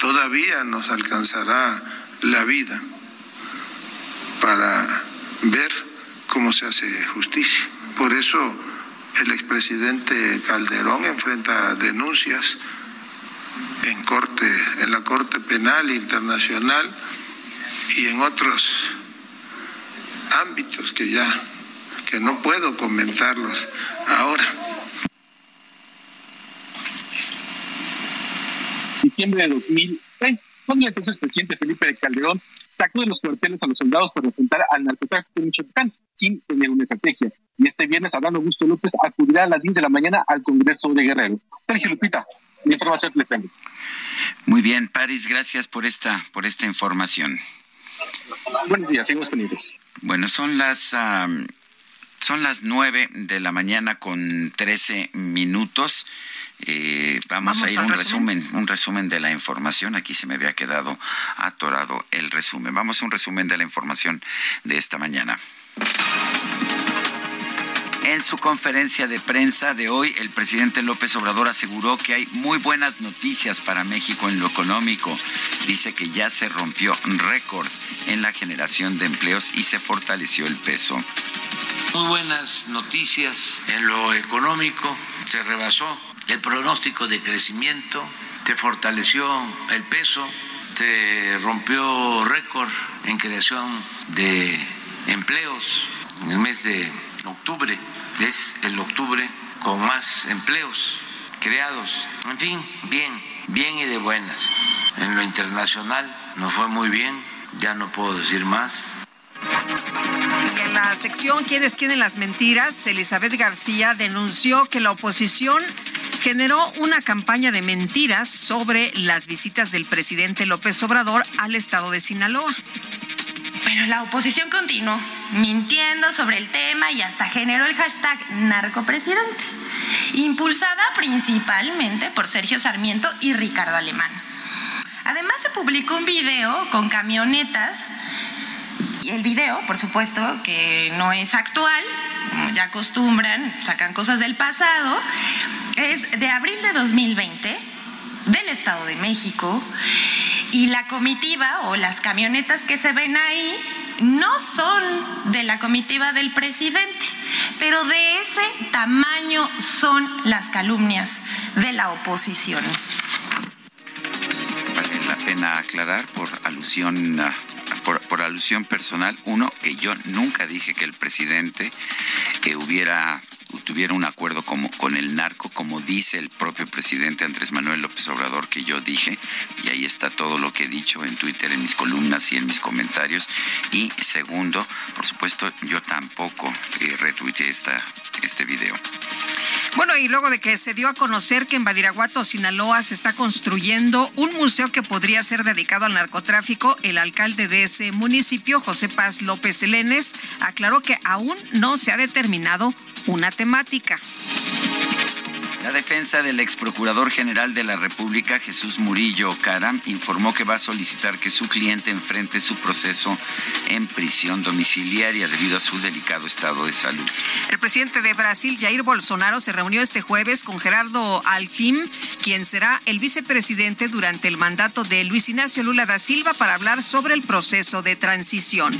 todavía nos alcanzará la vida para ver cómo se hace justicia. Por eso el expresidente Calderón enfrenta denuncias en corte, en la Corte Penal Internacional y en otros ámbitos que ya que no puedo comentarlos ahora. Diciembre de 2006, cuando el entonces presidente Felipe de Calderón sacó de los cuarteles a los soldados para enfrentar al narcotráfico en Michoacán sin tener una estrategia. Y este viernes, Adán Augusto López acudirá a las 10 de la mañana al Congreso de Guerrero. Sergio Lupita, información que tengo. Muy bien, Paris, gracias por esta, por esta información. Buenos días, seguimos pendientes. Bueno, son las son las nueve de la mañana con trece minutos. Eh, vamos, a ir a un resumen? un resumen de la información. Aquí se me había quedado atorado el resumen. Vamos a un resumen de la información de esta mañana. En su conferencia de prensa de hoy, el presidente López Obrador aseguró que hay muy buenas noticias para México en lo económico. Dice que ya se rompió un récord en la generación de empleos y se fortaleció el peso. Muy buenas noticias en lo económico. Se rebasó el pronóstico de crecimiento, se fortaleció el peso, se rompió récord en creación de empleos en el mes de octubre es el octubre con más empleos creados. En fin, bien, bien y de buenas. En lo internacional nos fue muy bien, ya no puedo decir más. Y en la sección ¿Quiénes quieren las mentiras? Elizabeth García denunció que la oposición generó una campaña de mentiras sobre las visitas del presidente López Obrador al estado de Sinaloa. Bueno, la oposición continuó mintiendo sobre el tema y hasta generó el hashtag narcopresidente, impulsada principalmente por Sergio Sarmiento y Ricardo Alemán. Además se publicó un video con camionetas el video, por supuesto, que no es actual, como ya acostumbran, sacan cosas del pasado, es de abril de 2020 del Estado de México y la comitiva o las camionetas que se ven ahí no son de la comitiva del presidente, pero de ese tamaño son las calumnias de la oposición. Vale la pena aclarar por alusión por, alusión personal, uno, que yo nunca dije que el presidente eh, hubiera tuviera un acuerdo como con el narco, como dice el propio presidente Andrés Manuel López Obrador que yo dije, y ahí está todo lo que he dicho en Twitter, en mis columnas y en mis comentarios. Y segundo, por supuesto, yo tampoco eh, retuiteé esta, este video. Bueno, y luego de que se dio a conocer que en Badiraguato, Sinaloa, se está construyendo un museo que podría ser dedicado al narcotráfico, el alcalde de ese municipio, José Paz López Lenes, aclaró que aún no se ha determinado una temática. La defensa del ex procurador general de la República, Jesús Murillo Caram, informó que va a solicitar que su cliente enfrente su proceso en prisión domiciliaria debido a su delicado estado de salud. El presidente de Brasil, Jair Bolsonaro, se reunió este jueves con Gerardo Alquim, quien será el vicepresidente durante el mandato de Luis Ignacio Lula da Silva para hablar sobre el proceso de transición.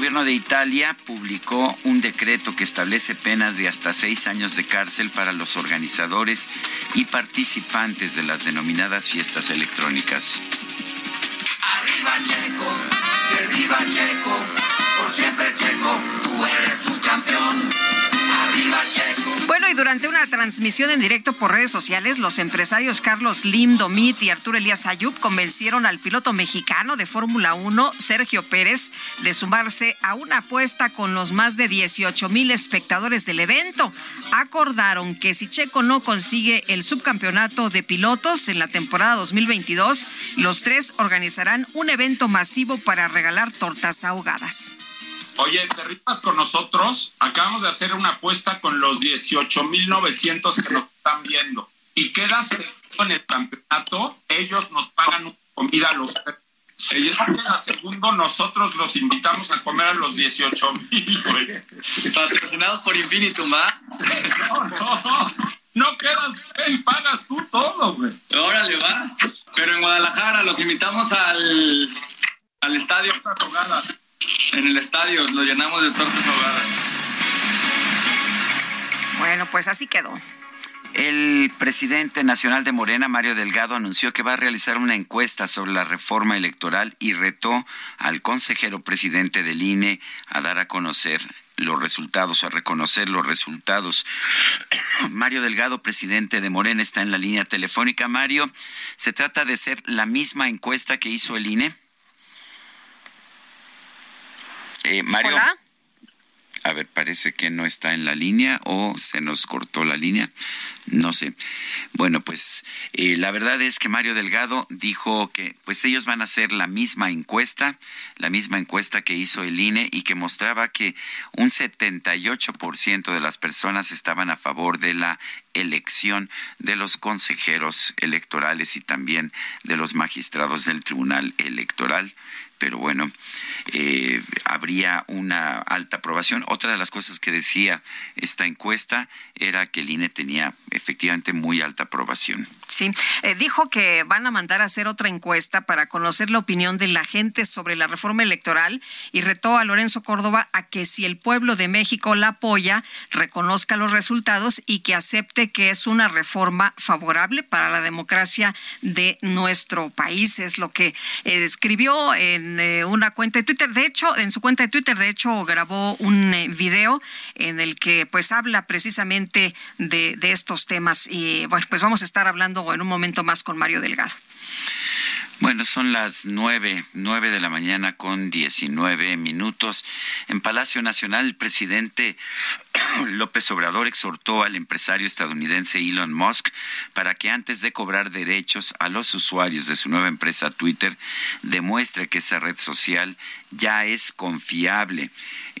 Gobierno de Italia publicó un decreto que establece penas de hasta seis años de cárcel para los organizadores y participantes de las denominadas fiestas electrónicas. Arriba Checo, que viva Checo, por siempre Checo, tú eres un campeón. Bueno, y durante una transmisión en directo por redes sociales, los empresarios Carlos Lim, Domit y Arturo Elías Ayub convencieron al piloto mexicano de Fórmula 1, Sergio Pérez, de sumarse a una apuesta con los más de 18 mil espectadores del evento. Acordaron que si Checo no consigue el subcampeonato de pilotos en la temporada 2022, los tres organizarán un evento masivo para regalar tortas ahogadas. Oye, ¿te rifas con nosotros? Acabamos de hacer una apuesta con los 18.900 que nos están viendo. Si quedas en el campeonato, ellos nos pagan una comida a los si ellos queda segundo, nosotros los invitamos a comer a los 18 mil, güey. Patrocinados por Infinitum, ¿va? No, no, no quedas y pagas tú todo, güey. Órale, va. Pero en Guadalajara los invitamos al, al estadio. En el estadio lo llenamos de tortas ahogadas. Bueno, pues así quedó. El presidente nacional de Morena, Mario Delgado, anunció que va a realizar una encuesta sobre la reforma electoral y retó al consejero presidente del INE a dar a conocer los resultados, a reconocer los resultados. [COUGHS] Mario Delgado, presidente de Morena, está en la línea telefónica. Mario, ¿se trata de ser la misma encuesta que hizo el INE? Eh, Mario. A ver, parece que no está en la línea o se nos cortó la línea. No sé. Bueno, pues eh, la verdad es que Mario Delgado dijo que pues ellos van a hacer la misma encuesta, la misma encuesta que hizo el INE y que mostraba que un 78% de las personas estaban a favor de la elección de los consejeros electorales y también de los magistrados del Tribunal Electoral pero bueno, eh, habría una alta aprobación. Otra de las cosas que decía esta encuesta era que el INE tenía efectivamente muy alta aprobación. Sí, eh, dijo que van a mandar a hacer otra encuesta para conocer la opinión de la gente sobre la reforma electoral y retó a Lorenzo Córdoba a que si el pueblo de México la apoya, reconozca los resultados y que acepte que es una reforma favorable para la democracia de nuestro país. Es lo que eh, escribió en eh, una cuenta de Twitter. De hecho, en su cuenta de Twitter, de hecho, grabó un video en el que pues habla precisamente de, de estos temas. Y bueno, pues vamos a estar hablando en un momento más con Mario Delgado. Bueno, son las nueve, nueve de la mañana con diecinueve minutos. En Palacio Nacional, el presidente [COUGHS] López Obrador exhortó al empresario estadounidense Elon Musk para que antes de cobrar derechos a los usuarios de su nueva empresa Twitter, demuestre que esa red social ya es confiable.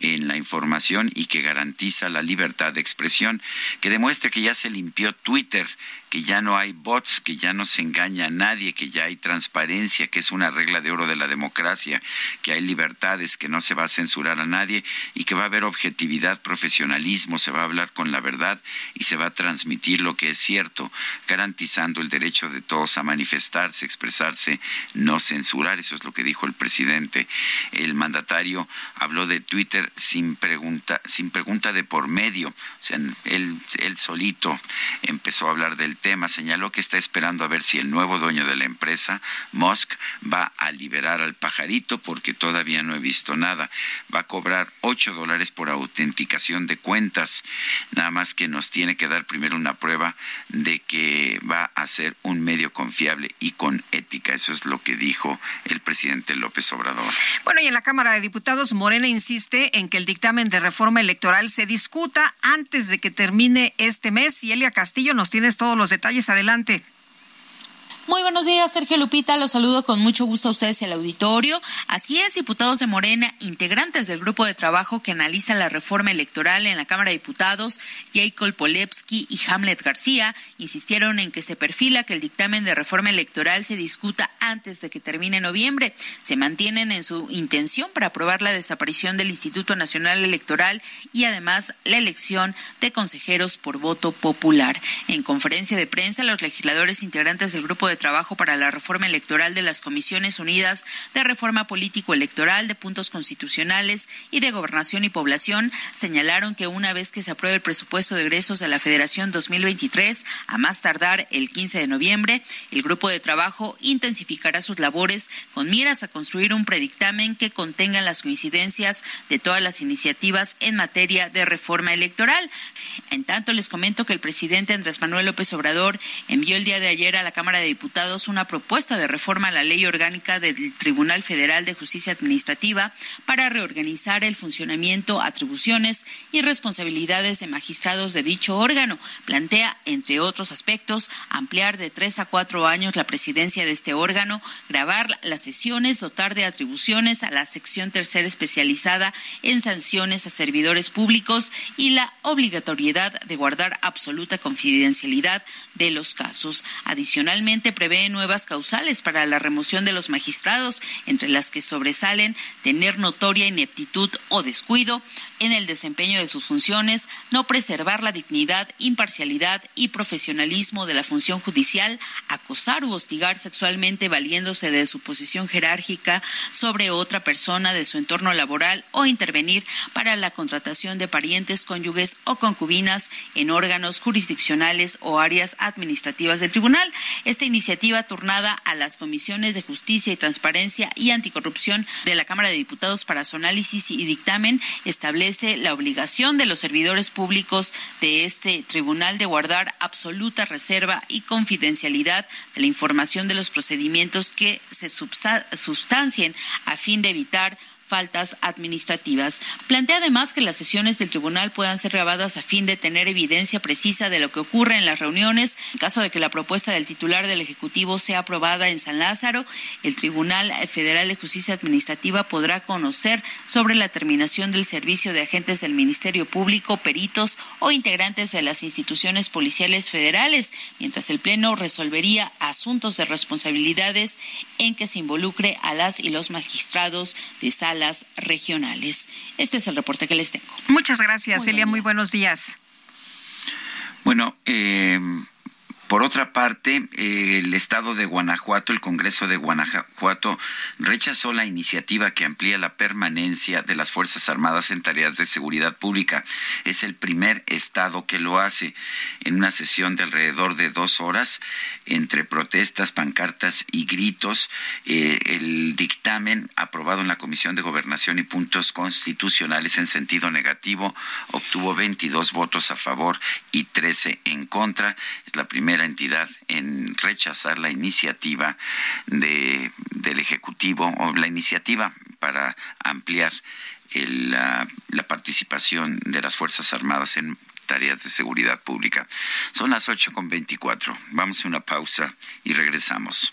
en la información y que garantiza la libertad de expresión, que demuestre que ya se limpió Twitter que ya no hay bots, que ya no se engaña a nadie, que ya hay transparencia, que es una regla de oro de la democracia, que hay libertades, que no se va a censurar a nadie y que va a haber objetividad, profesionalismo, se va a hablar con la verdad y se va a transmitir lo que es cierto, garantizando el derecho de todos a manifestarse, expresarse, no censurar. Eso es lo que dijo el presidente. El mandatario habló de Twitter sin pregunta, sin pregunta de por medio. O sea, él, él solito empezó a hablar del tema, señaló que está esperando a ver si el nuevo dueño de la empresa, Musk, va a liberar al pajarito porque todavía no he visto nada. Va a cobrar 8 dólares por autenticación de cuentas. Nada más que nos tiene que dar primero una prueba de que va a ser un medio confiable y con ética. Eso es lo que dijo el presidente López Obrador. Bueno, y en la Cámara de Diputados, Morena insiste en que el dictamen de reforma electoral se discuta antes de que termine este mes. Y Elia Castillo, nos tienes todos los detalles. Adelante. Muy buenos días, Sergio Lupita. Los saludo con mucho gusto a ustedes y al auditorio. Así es, diputados de Morena, integrantes del grupo de trabajo que analiza la reforma electoral en la Cámara de Diputados, Jacob Polewski y Hamlet García, insistieron en que se perfila que el dictamen de reforma electoral se discuta antes de que termine noviembre. Se mantienen en su intención para aprobar la desaparición del Instituto Nacional Electoral y además la elección de consejeros por voto popular. En conferencia de prensa, los legisladores integrantes del grupo de trabajo para la reforma electoral de las Comisiones Unidas de Reforma Político-Electoral, de Puntos Constitucionales y de Gobernación y Población señalaron que una vez que se apruebe el presupuesto de egresos de la Federación 2023, a más tardar el 15 de noviembre, el grupo de trabajo intensificará sus labores con miras a construir un predictamen que contenga las coincidencias de todas las iniciativas en materia de reforma electoral. En tanto, les comento que el presidente Andrés Manuel López Obrador envió el día de ayer a la Cámara de Diputados una propuesta de reforma a la ley orgánica del Tribunal Federal de Justicia Administrativa para reorganizar el funcionamiento, atribuciones y responsabilidades de magistrados de dicho órgano. Plantea, entre otros aspectos, ampliar de tres a cuatro años la presidencia de este órgano, grabar las sesiones, dotar de atribuciones a la sección tercera especializada en sanciones a servidores públicos y la obligatoriedad de guardar absoluta confidencialidad de los casos. Adicionalmente, prevé nuevas causales para la remoción de los magistrados, entre las que sobresalen tener notoria ineptitud o descuido, en el desempeño de sus funciones, no preservar la dignidad, imparcialidad y profesionalismo de la función judicial, acosar u hostigar sexualmente valiéndose de su posición jerárquica sobre otra persona de su entorno laboral o intervenir para la contratación de parientes, cónyuges o concubinas en órganos jurisdiccionales o áreas administrativas del tribunal. Esta iniciativa turnada a las comisiones de justicia y transparencia y anticorrupción de la Cámara de Diputados para su análisis y dictamen establece la obligación de los servidores públicos de este tribunal de guardar absoluta reserva y confidencialidad de la información de los procedimientos que se sustancien a fin de evitar faltas administrativas. Plantea además que las sesiones del tribunal puedan ser grabadas a fin de tener evidencia precisa de lo que ocurre en las reuniones. En caso de que la propuesta del titular del Ejecutivo sea aprobada en San Lázaro, el Tribunal Federal de Justicia Administrativa podrá conocer sobre la terminación del servicio de agentes del Ministerio Público, peritos o integrantes de las instituciones policiales federales, mientras el Pleno resolvería asuntos de responsabilidades en que se involucre a las y los magistrados de sala regionales. Este es el reporte que les tengo. Muchas gracias, Elia. Muy buenos días. Bueno, eh, por otra parte, el Estado de Guanajuato, el Congreso de Guanajuato, rechazó la iniciativa que amplía la permanencia de las Fuerzas Armadas en tareas de seguridad pública. Es el primer Estado que lo hace en una sesión de alrededor de dos horas, entre protestas, pancartas y gritos. Eh, el dictamen aprobado en la Comisión de Gobernación y Puntos Constitucionales en sentido negativo obtuvo 22 votos a favor y 13 en contra. Es la primera entidad en rechazar la iniciativa de, del Ejecutivo o la iniciativa para ampliar la, la participación de las Fuerzas Armadas en tareas de seguridad pública. Son las ocho con veinticuatro. Vamos a una pausa y regresamos.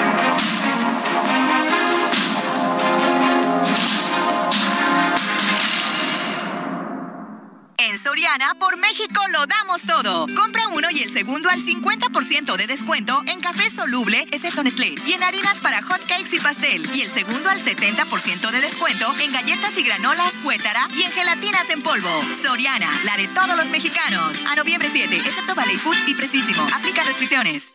En Soriana, por México lo damos todo. Compra uno y el segundo al 50% de descuento en café soluble, excepto Nestlé, y en harinas para hot cakes y pastel. Y el segundo al 70% de descuento en galletas y granolas, cuétara y en gelatinas en polvo. Soriana, la de todos los mexicanos. A noviembre 7, excepto Valley Foods y Precisísimo. Aplica restricciones.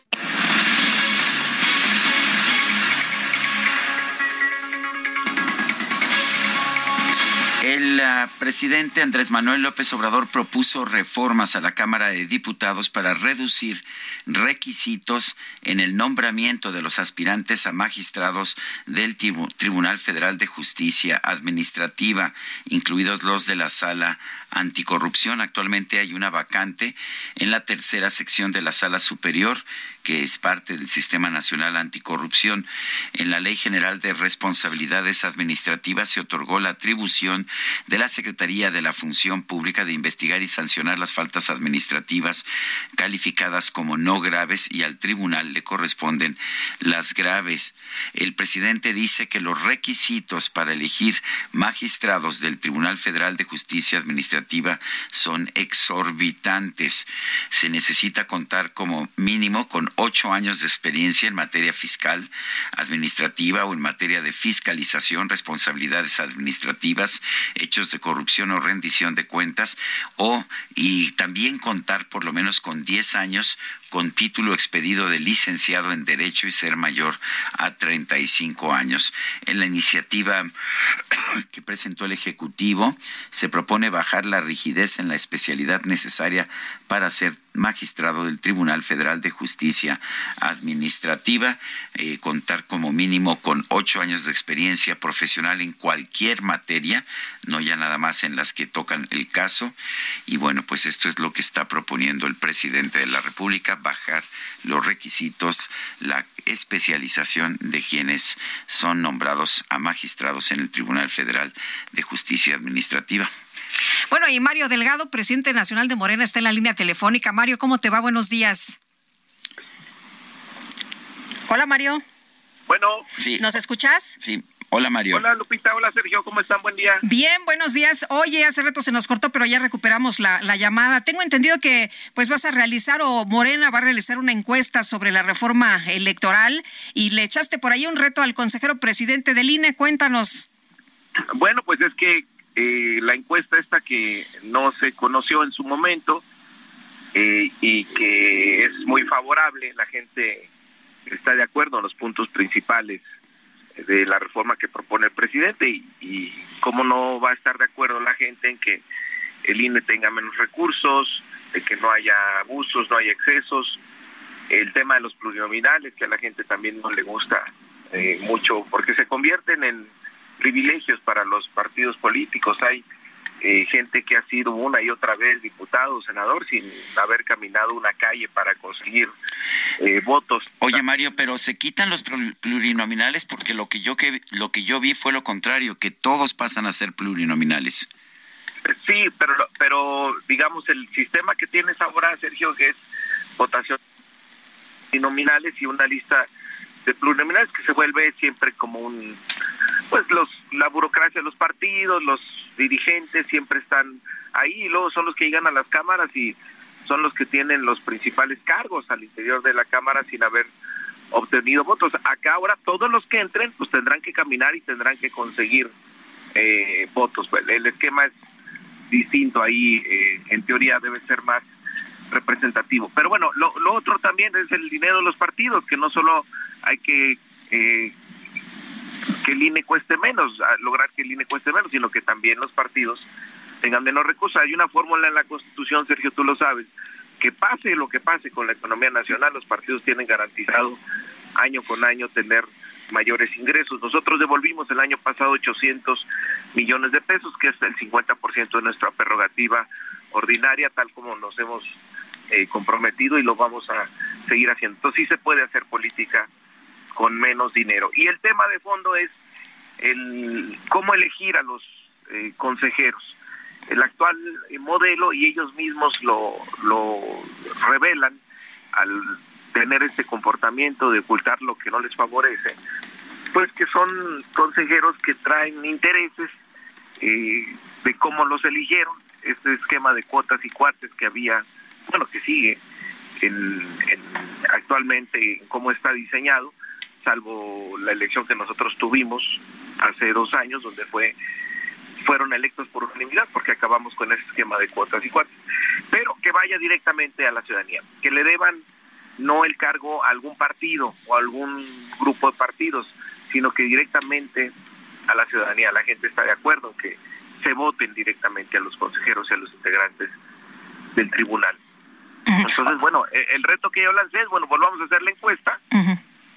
El uh, presidente Andrés Manuel López Obrador propuso reformas a la Cámara de Diputados para reducir requisitos en el nombramiento de los aspirantes a magistrados del Tribunal Federal de Justicia Administrativa, incluidos los de la Sala Anticorrupción. Actualmente hay una vacante en la tercera sección de la Sala Superior que es parte del Sistema Nacional Anticorrupción. En la Ley General de Responsabilidades Administrativas se otorgó la atribución de la Secretaría de la Función Pública de investigar y sancionar las faltas administrativas calificadas como no graves y al tribunal le corresponden las graves. El presidente dice que los requisitos para elegir magistrados del Tribunal Federal de Justicia Administrativa son exorbitantes. Se necesita contar como mínimo con ocho años de experiencia en materia fiscal, administrativa o en materia de fiscalización, responsabilidades administrativas, hechos de corrupción o rendición de cuentas, o y también contar por lo menos con diez años con título expedido de licenciado en Derecho y ser mayor a 35 años. En la iniciativa [COUGHS] que presentó el Ejecutivo se propone bajar la rigidez en la especialidad necesaria para ser magistrado del Tribunal Federal de Justicia Administrativa, eh, contar como mínimo con ocho años de experiencia profesional en cualquier materia, no ya nada más en las que tocan el caso. Y bueno, pues esto es lo que está proponiendo el presidente de la República bajar los requisitos, la especialización de quienes son nombrados a magistrados en el Tribunal Federal de Justicia Administrativa. Bueno, y Mario Delgado, presidente nacional de Morena, está en la línea telefónica. Mario, ¿cómo te va? Buenos días. Hola, Mario. Bueno. ¿Nos escuchas? Sí. Hola Mario. Hola Lupita, hola Sergio, ¿cómo están? Buen día. Bien, buenos días. Oye, hace rato se nos cortó, pero ya recuperamos la, llamada. Tengo entendido que pues vas a realizar o Morena va a realizar una encuesta sobre la reforma electoral y le echaste por ahí un reto al consejero presidente del INE. Cuéntanos. Bueno, pues es que eh, la encuesta esta que no se conoció en su momento eh, y que es muy favorable, la gente está de acuerdo en los puntos principales de la reforma que propone el presidente y, cómo no va a estar de acuerdo la gente en que el INE tenga menos recursos, de que no haya abusos, no haya excesos, el tema de los plurinominales que a la gente también no le gusta eh, mucho porque se convierten en privilegios para los partidos políticos. Hay eh, gente que ha sido una y otra vez diputado, senador, sin haber caminado una calle para conseguir eh, votos. Oye Mario, pero se quitan los plurinominales porque lo que yo que lo que yo vi fue lo contrario, que todos pasan a ser plurinominales. Sí, pero pero digamos el sistema que tienes ahora, Sergio, que es votación nominales y una lista de plurinominales que se vuelve siempre como un pues los la burocracia de los partidos, los dirigentes siempre están ahí y luego son los que llegan a las cámaras y son los que tienen los principales cargos al interior de la cámara sin haber obtenido votos. Acá ahora todos los que entren pues tendrán que caminar y tendrán que conseguir eh, votos. Pues, el esquema es distinto ahí, eh, en teoría debe ser más representativo. Pero bueno, lo, otro también es el dinero de los partidos, que no solo hay que eh, que el INE cueste menos, lograr que el INE cueste menos, sino que también los partidos tengan menos recursos. Hay una fórmula en la Constitución, Sergio, tú lo sabes, que pase lo que pase con la economía nacional, los partidos tienen garantizado año con año tener mayores ingresos. Nosotros devolvimos el año pasado 800 millones de pesos, que es el 50% de nuestra prerrogativa ordinaria, tal como nos hemos eh, comprometido y lo vamos a seguir haciendo. Entonces sí se puede hacer política con menos dinero. Y el tema de fondo es el cómo elegir a los eh, consejeros. El actual modelo, y ellos mismos lo, lo revelan al tener este comportamiento de ocultar lo que no les favorece, pues que son consejeros que traen intereses eh, de cómo los eligieron, este esquema de cuotas y cuartes que había, bueno, que sigue en, actualmente en cómo está diseñado, salvo la elección que nosotros tuvimos hace dos años, donde fue fueron electos por unanimidad, porque acabamos con ese esquema de cuotas y cuartos, pero que vaya directamente a la ciudadanía, que le deban no el cargo a algún partido o a algún grupo de partidos, sino que directamente a la ciudadanía. La gente está de acuerdo en que se voten directamente a los consejeros y a los integrantes del tribunal. Entonces, bueno, e, el reto que yo lancé es, bueno, volvamos a hacer la encuesta.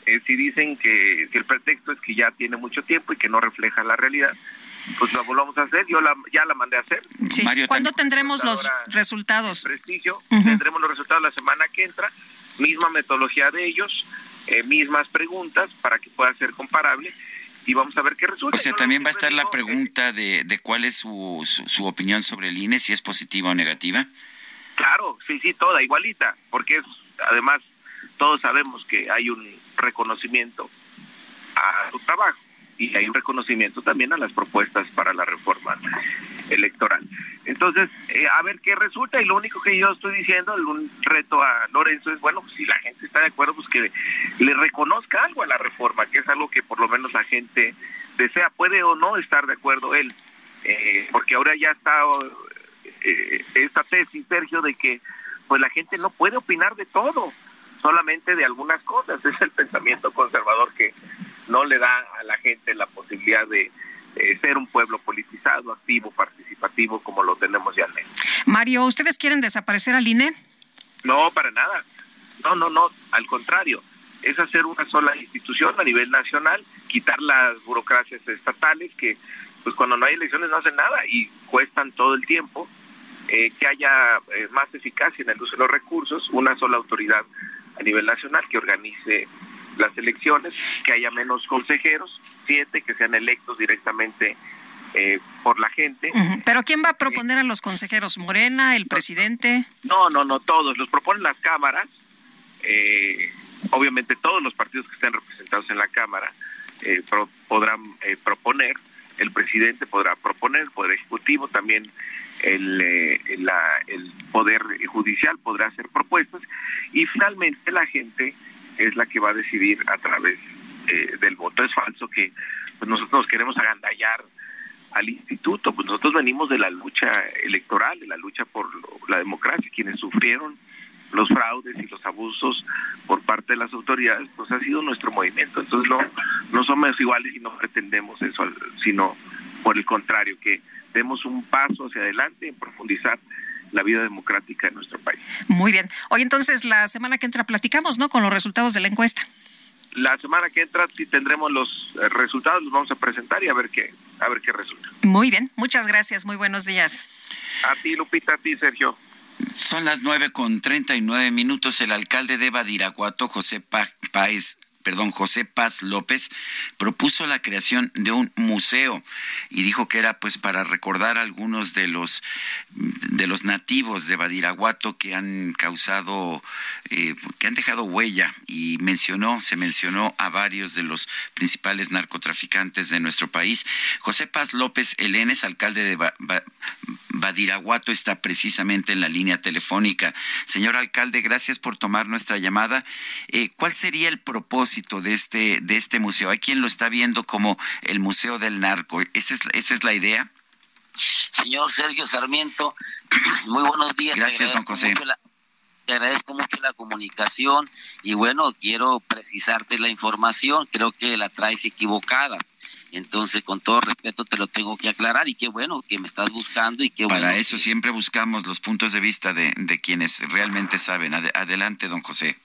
Eh, si dicen que, el pretexto es que ya tiene mucho tiempo y que no refleja la realidad, pues la volvamos a hacer. Yo la, ya la mandé a hacer. ¿Cuándo tendremos los resultados? Prestigio. Tendremos los resultados la semana que entra misma metodología de ellos, eh, mismas preguntas para que pueda ser comparable y vamos a ver qué resulta. O sea, también va a estar la pregunta de, de cuál es su, su, opinión sobre el INE, si es positiva o negativa. Claro, sí, sí, toda, igualita, porque es, además todos sabemos que hay un reconocimiento a su trabajo y hay un reconocimiento también a las propuestas para la reforma electoral. Entonces, eh, a ver qué resulta y lo único que yo estoy diciendo, un reto a Lorenzo es, bueno, si la gente está de acuerdo, pues que le reconozca algo a la reforma, que es algo que por lo menos la gente desea, puede o no estar de acuerdo él, eh, porque ahora ya está eh, esta tesis, Sergio, de que pues la gente no puede opinar de todo, solamente de algunas cosas, [LAUGHS] es el pensamiento conservador que no le da a la gente la posibilidad de ser un pueblo politizado, activo, participativo, como lo tenemos ya en México. Mario, ¿ustedes quieren desaparecer al INE? No, para nada. No, no, no, al contrario. Es hacer una sola institución a nivel nacional, quitar las burocracias estatales que, pues cuando no hay elecciones no hacen nada y cuestan todo el tiempo. Eh, que haya eh, más eficacia en el uso de los recursos, una sola autoridad a nivel nacional que organice las elecciones, que haya menos consejeros, siete que sean electos directamente eh, por la gente. Pero ¿quién va a proponer a los consejeros? ¿Morena, el presidente? No, no, no, todos. Los proponen las cámaras. Eh, obviamente todos los partidos que estén representados en la Cámara eh, podrán proponer. El presidente podrá proponer, el Poder Ejecutivo también el, el Poder Judicial podrá hacer propuestas y finalmente la gente es la que va a decidir a través eh, del voto. Es falso que pues, nosotros queremos agandallar al instituto, pues nosotros venimos de la lucha electoral, de la lucha por la democracia, quienes sufrieron los fraudes y los abusos por parte de las autoridades, pues ha sido nuestro movimiento. Entonces no, no somos iguales y no pretendemos eso, sino por el contrario, que demos un paso hacia adelante en profundizar la vida democrática en nuestro país. Muy bien. Hoy entonces la semana que entra platicamos, ¿no? Con los resultados de la encuesta. La semana que entra sí tendremos los eh, resultados, los vamos a presentar y a ver qué, a ver qué resulta. Muy bien, muchas gracias, muy buenos días. A ti, Lupita, a ti, Sergio. Son las nueve con treinta y nueve minutos. El alcalde de Badiraguato, José Páez perdón, José Paz López, propuso la creación de un museo y dijo que era pues para recordar a algunos de los de los nativos de Badiraguato que han causado, eh, que han dejado huella y mencionó, se mencionó a varios de los principales narcotraficantes de nuestro país. José Paz López Elenes, alcalde de Badiraguato, está precisamente en la línea telefónica. Señor alcalde, gracias por tomar nuestra llamada. Eh, ¿Cuál sería el propósito de este, de este museo? Hay quien lo está viendo como el Museo del Narco. ¿Esa es, esa es la idea? Señor Sergio Sarmiento, [CLEARS THROAT] muy buenos días. Gracias, don José. te agradezco mucho la comunicación y bueno, quiero precisarte la información, creo que la traes equivocada. Entonces, con todo respeto, te lo tengo que aclarar y qué bueno que me estás buscando y qué bueno. Para eso siempre buscamos los puntos de vista de, de quienes realmente saben. adelante, don José.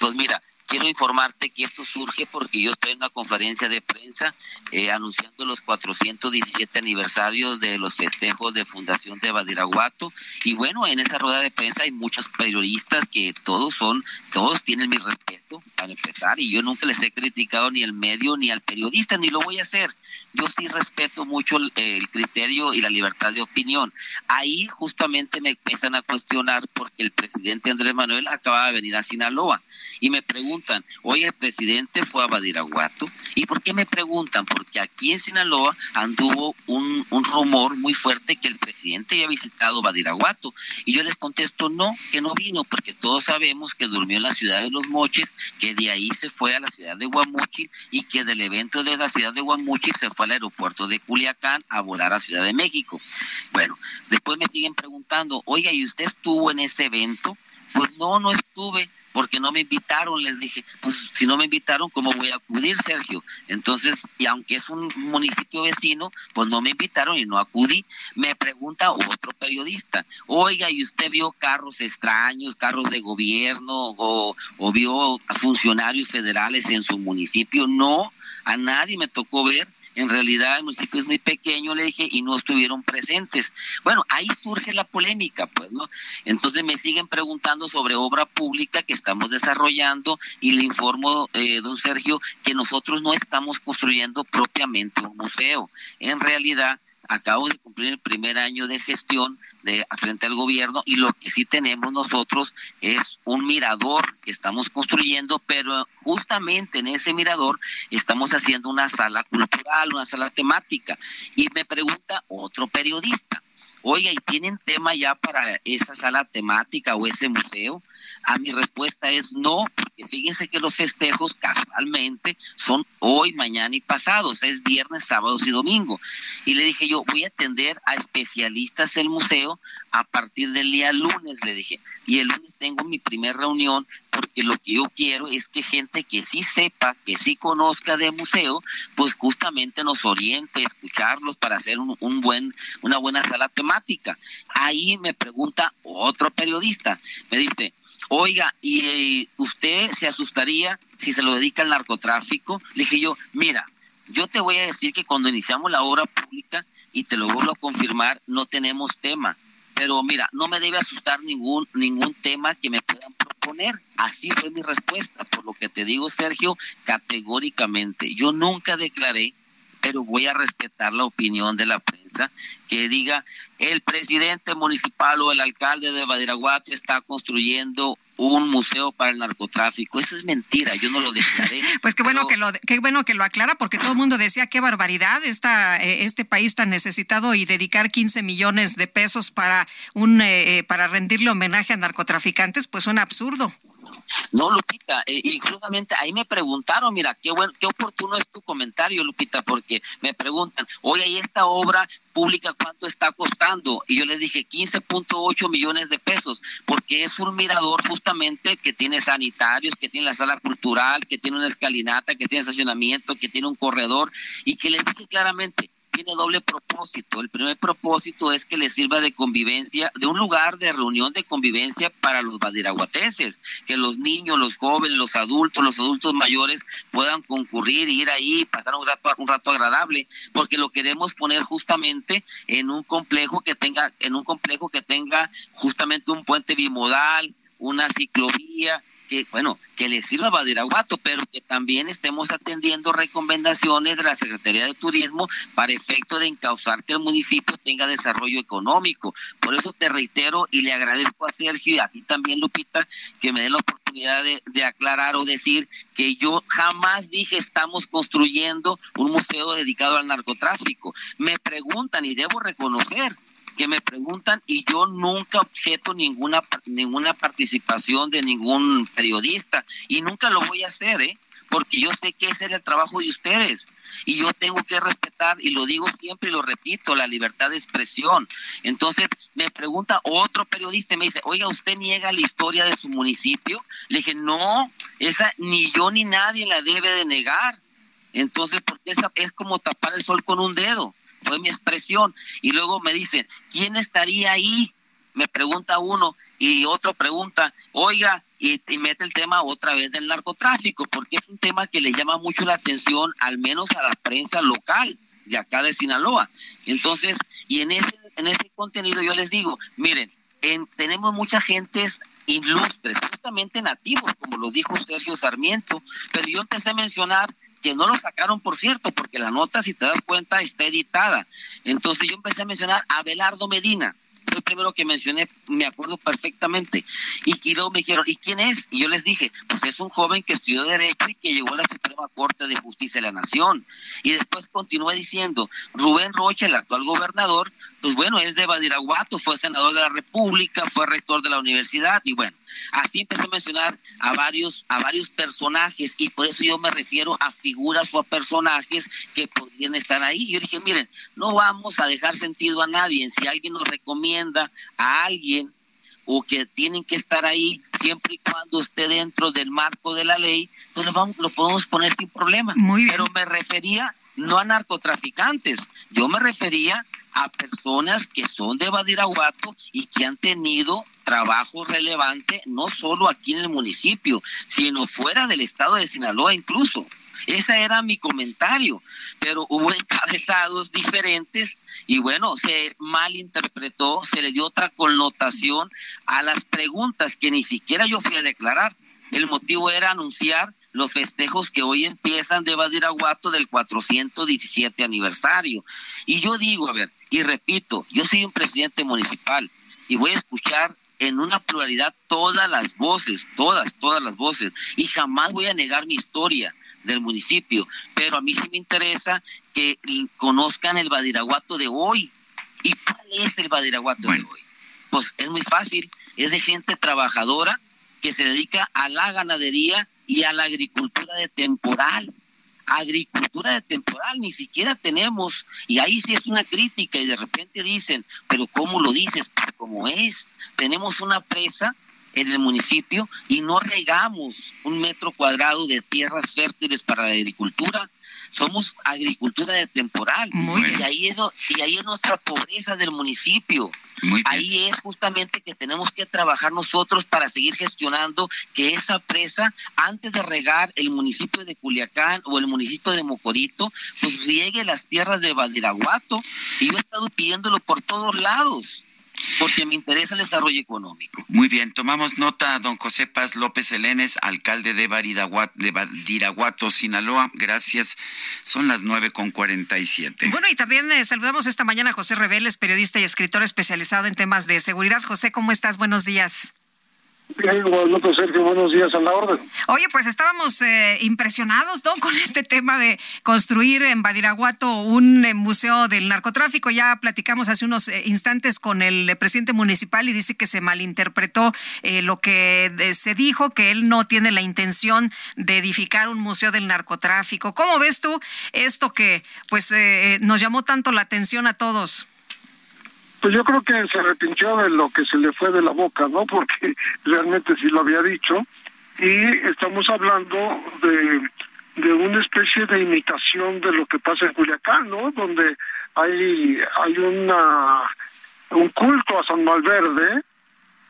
Pues mira, quiero informarte que esto surge porque yo estoy en una conferencia de prensa eh, anunciando los 417 aniversarios de los festejos de Fundación de Badiraguato y bueno, en esa rueda de prensa hay muchos periodistas que todos son, todos tienen mi respeto para empezar y yo nunca les he criticado ni al medio ni al periodista ni lo voy a hacer. Yo sí respeto mucho el, el criterio y la libertad de opinión. Ahí justamente me empiezan a cuestionar porque el presidente Andrés Manuel acaba de venir a Sinaloa y me pregunta oye, el presidente fue a Badiraguato. ¿Y por qué me preguntan? Porque aquí en Sinaloa anduvo un, un rumor muy fuerte que el presidente había visitado Badiraguato. Y yo les contesto, no, que no vino, porque todos sabemos que durmió en la ciudad de Los Moches, que de ahí se fue a la ciudad de Guamuchil y que del evento de la ciudad de Guamuchil se fue al aeropuerto de Culiacán a volar a Ciudad de México. Bueno, después me siguen preguntando, oiga, ¿y usted estuvo en ese evento? Pues no, no estuve porque no me invitaron, les dije, pues si no me invitaron, ¿cómo voy a acudir, Sergio? Entonces, y aunque es un municipio vecino, pues no me invitaron y no acudí. Me pregunta otro periodista, oiga, ¿y usted vio carros extraños, carros de gobierno o, o vio funcionarios federales en su municipio? No, a nadie me tocó ver en realidad el municipio es muy pequeño, le dije, y no estuvieron presentes. Bueno, ahí surge la polémica, pues, ¿no? Entonces me siguen preguntando sobre obra pública que estamos desarrollando y le informo, eh, don Sergio, que nosotros no estamos construyendo propiamente un museo. En realidad, acabo de cumplir el primer año de gestión de frente al gobierno y lo que sí tenemos nosotros es un mirador que estamos construyendo, pero justamente en ese mirador estamos haciendo una sala cultural, una sala temática. Y me pregunta otro periodista, oiga, ¿y tienen tema ya para esa sala temática o ese museo? A mi respuesta es no, fíjense que los festejos casualmente son hoy, mañana y pasado, es viernes, sábados y domingo. Y le dije yo, voy a atender a especialistas del museo a partir del día lunes, le dije. Y el lunes tengo mi primera reunión porque lo que yo quiero es que gente que sí sepa, que sí conozca de museo, pues justamente nos oriente, escucharlos para hacer un, un buen, una buena sala temática. Ahí me pregunta otro periodista, me dice, oiga, ¿y usted se asustaría si se lo dedica al narcotráfico? Le dije yo, mira, yo te voy a decir que cuando iniciamos la obra pública, y te lo vuelvo a confirmar, no tenemos tema. Pero mira, no me debe asustar ningún, ningún tema que me puedan proponer. Así fue mi respuesta. Por lo que te digo, Sergio, categóricamente, yo nunca declaré pero voy a respetar la opinión de la prensa que diga el presidente municipal o el alcalde de Badiraguato está construyendo un museo para el narcotráfico. Eso es mentira, yo no lo declaré. [LAUGHS] pues qué bueno que lo qué bueno que lo aclara porque todo el mundo decía qué barbaridad esta eh, este país tan necesitado y dedicar 15 millones de pesos para un eh, eh, para rendirle homenaje a narcotraficantes, pues un absurdo. No, Lupita, eh, inclusivamente ahí me preguntaron, mira, qué bueno, qué oportuno es tu comentario, Lupita, porque me preguntan, oye, ¿y esta obra pública cuánto está costando? Y yo les dije 15.8 millones de pesos, porque es un mirador justamente que tiene sanitarios, que tiene la sala cultural, que tiene una escalinata, que tiene estacionamiento, que tiene un corredor, y que les dije claramente, tiene doble propósito. El primer propósito es que le sirva de convivencia, de un lugar de reunión de convivencia para los badiraguatenses, que los niños, los jóvenes, los adultos, los adultos mayores puedan concurrir, ir ahí, pasar un rato, un rato agradable, porque lo queremos poner justamente en un complejo que tenga, en un complejo que tenga justamente un puente bimodal, una ciclovía, que, bueno, que le sirva a Badiraguato, pero que también estemos atendiendo recomendaciones de la Secretaría de Turismo para efecto de encauzar que el municipio tenga desarrollo económico. Por eso te reitero y le agradezco a Sergio y a ti también, Lupita, que me den la oportunidad de, de aclarar o decir que yo jamás dije estamos construyendo un museo dedicado al narcotráfico. Me preguntan y debo reconocer que me preguntan y yo nunca objeto ninguna ninguna participación de ningún periodista y nunca lo voy a hacer, ¿eh? Porque yo sé que ese es el trabajo de ustedes y yo tengo que respetar y lo digo siempre y lo repito, la libertad de expresión. Entonces me pregunta otro periodista y me dice, "Oiga, ¿usted niega la historia de su municipio?" Le dije, "No, esa ni yo ni nadie la debe de negar." Entonces, porque esa es como tapar el sol con un dedo. Fue mi expresión. Y luego me dicen, ¿quién estaría ahí? Me pregunta uno y otro pregunta, oiga, y, mete el tema otra vez del narcotráfico, porque es un tema que le llama mucho la atención, al menos a la prensa local de acá de Sinaloa. Entonces, y en ese, en ese contenido yo les digo, miren, tenemos mucha gente ilustres, justamente nativos, como lo dijo Sergio Sarmiento, pero yo empecé a mencionar que no lo sacaron, por cierto, porque la nota, si te das cuenta, está editada. Entonces yo empecé a mencionar a Belardo Medina, fue el primero que mencioné, me acuerdo perfectamente. Y, luego me dijeron, ¿y quién es? Y yo les dije, pues es un joven que estudió Derecho y que llegó a la Suprema Corte de Justicia de la Nación. Y después continúa diciendo, Rubén Rocha, el actual gobernador, pues bueno, es de Badiraguato, fue senador de la República, fue rector de la universidad y bueno, así empecé a mencionar a varios, a varios personajes y por eso yo me refiero a figuras o a personajes que podrían estar ahí. Yo dije, miren, no vamos a dejar sentido a nadie. Si alguien nos recomienda a alguien o que tienen que estar ahí siempre y cuando esté dentro del marco de la ley, pues lo, vamos, lo podemos poner sin problema. Muy Pero me refería no a narcotraficantes, yo me refería a personas que son de Badiraguato y que han tenido trabajo relevante no solo aquí en el municipio, sino fuera del estado de Sinaloa incluso. Ese era mi comentario, pero hubo [LAUGHS] encabezados diferentes y bueno, se malinterpretó, se le dio otra connotación a las preguntas que ni siquiera yo fui a declarar. El motivo era anunciar los festejos que hoy empiezan de Badiraguato del 417 aniversario. Y yo digo, a ver, y repito, yo soy un presidente municipal y voy a escuchar en una pluralidad todas las voces, todas, todas las voces, y jamás voy a negar mi historia del municipio, pero a mí sí me interesa que conozcan el Badiraguato de hoy. ¿Y cuál es el Badiraguato de hoy? Pues es muy fácil, es de gente trabajadora que se dedica a la ganadería y a la agricultura de temporal agricultura de temporal, ni siquiera tenemos, y ahí sí es una crítica y de repente dicen, pero ¿cómo lo dices? Pues como es, tenemos una presa en el municipio y no regamos un metro cuadrado de tierras fértiles para la agricultura, somos agricultura de temporal. y, ahí es, y ahí es nuestra pobreza del municipio. ahí es justamente que tenemos que trabajar nosotros para seguir gestionando que esa presa, antes de regar el municipio de Culiacán o el municipio de Mocorito, pues riegue las tierras de Valdiraguato. Y yo he estado pidiéndolo por todos lados porque me interesa el desarrollo económico. Muy bien, tomamos nota, don José Paz López Elenes, alcalde de, Badiraguato, Sinaloa. Gracias. Son las nueve con cuarenta y siete. Bueno, y también eh, saludamos esta mañana a José Reveles, periodista y escritor especializado en temas de seguridad. José, ¿cómo estás? Buenos días. Bien, Sergio, buenos días a la orden. Oye, pues estábamos eh, impresionados, ¿no? [LAUGHS] Con este tema de construir en Badiraguato un eh, museo del narcotráfico. Ya platicamos hace unos eh, instantes con el presidente municipal y dice que se malinterpretó lo que se dijo, que él no tiene la intención de edificar un museo del narcotráfico. ¿Cómo ves tú esto que, pues, nos llamó tanto la atención a todos? Pues yo creo que se arrepintió de lo que se le fue de la boca, ¿no? [LAUGHS] Porque realmente sí lo había dicho. Y estamos hablando de, de una especie de imitación de lo que pasa en Culiacán, ¿no? Donde hay, hay una, un culto a San Malverde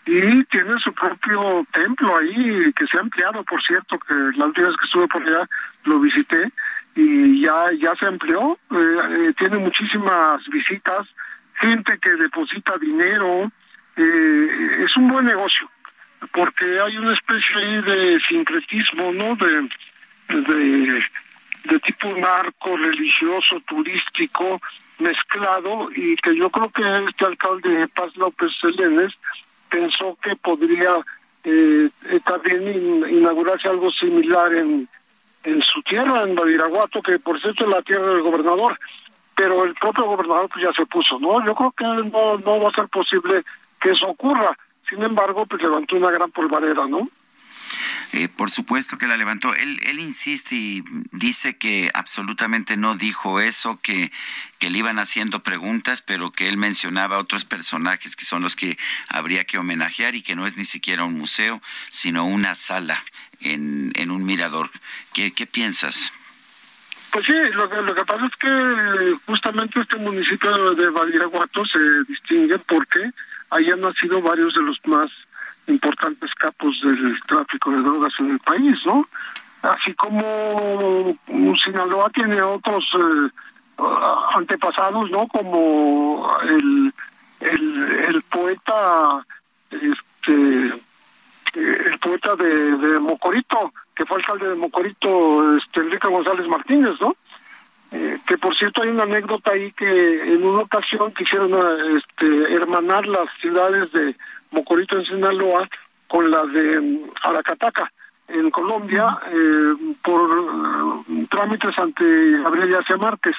y tiene su propio templo ahí que se ha ampliado, por cierto, que la última vez que estuve por allá lo visité y ya, ya se amplió, eh, eh, tiene muchísimas visitas gente que deposita dinero, eh, es un buen negocio, porque hay una especie ahí de sincretismo, ¿no? De, de, tipo narco, religioso, turístico, mezclado, y que yo creo que este alcalde Paz López Selenes pensó que podría eh, también inaugurarse algo similar en, en su tierra, en Badiraguato, que por cierto es la tierra del gobernador pero el propio gobernador pues ya se puso, ¿no? Yo creo que no, no va a ser posible que eso ocurra. Sin embargo, pues levantó una gran polvareda, ¿no? Eh, por supuesto que la levantó. Él, él insiste y dice que absolutamente no dijo eso, que, que le iban haciendo preguntas, pero que él mencionaba otros personajes que son los que habría que homenajear y que no es ni siquiera un museo, sino una sala en, en un mirador. ¿Qué, qué piensas? Pues sí, lo que, lo que pasa es que justamente este municipio de Badiraguato se distingue porque ahí han nacido varios de los más importantes capos del tráfico de drogas en el país, ¿no? Así como Sinaloa tiene otros eh, antepasados, ¿no? Como el, el, poeta, este, el poeta de, de, Mocorito, que fue alcalde de Mocorito, este, Enrique González Martínez, ¿no? Eh, que por cierto hay una anécdota ahí que en una ocasión quisieron este, hermanar las ciudades de Mocorito en Sinaloa con la de mm, Aracataca en Colombia eh, por eh, trámites ante Gabriel García Márquez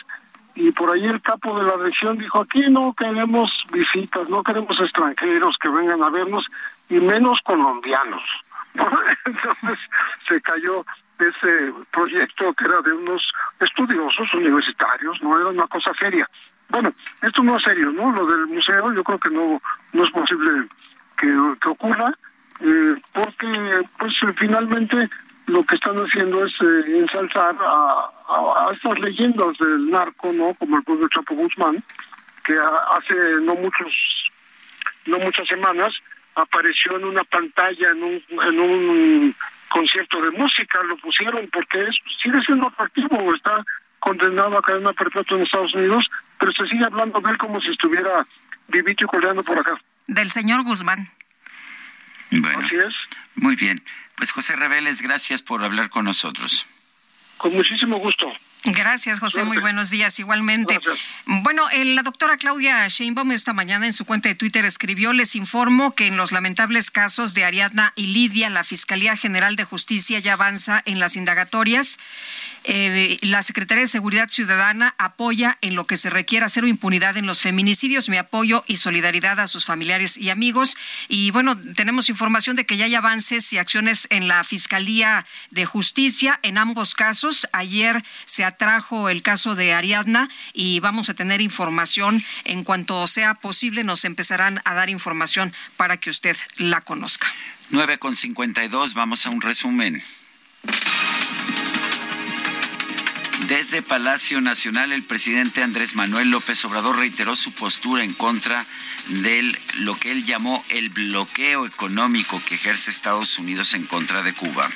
y por ahí el capo de la región dijo aquí no queremos visitas, no queremos extranjeros que vengan a vernos y menos colombianos. [LAUGHS] Entonces se cayó ese proyecto que era de unos estudiosos universitarios, no era una cosa seria. Bueno, esto no es serio, ¿no? Lo del museo yo creo que no, no es posible que, que ocurra, eh, porque pues finalmente lo que están haciendo es eh, ensalzar a, a, estas leyendas del narco, ¿no? Como el pueblo Chapo Guzmán, que hace no muchos, no muchas semanas apareció en una pantalla en un, en un concierto de música, lo pusieron porque es, sigue siendo atractivo, está condenado a cadena perpetua en Estados Unidos, pero se sigue hablando de él como si estuviera vivito y coleando por acá. Del señor Guzmán. Bueno, Así es. Muy bien. Pues José Reveles, gracias por hablar con nosotros. Con muchísimo gusto. Gracias, José. Muy buenos días. Igualmente. Bueno, la doctora Claudia Sheinbaum esta mañana en su cuenta de Twitter escribió, les informo que en los lamentables casos de Ariadna y Lidia, la Fiscalía General de Justicia ya avanza en las indagatorias eh, la Secretaría de Seguridad Ciudadana apoya en lo que se requiera cero impunidad en los feminicidios. Mi apoyo y solidaridad a sus familiares y amigos. Y bueno, tenemos información de que ya hay avances y acciones en la Fiscalía de Justicia en ambos casos. Ayer se atrajo el caso de Ariadna y vamos a tener información en cuanto sea posible. Nos empezarán a dar información para que usted la conozca. 9 con 52, vamos a un resumen. Desde Palacio Nacional, el presidente Andrés Manuel López Obrador reiteró su postura en contra de lo que él llamó el bloqueo económico que ejerce Estados Unidos en contra de Cuba.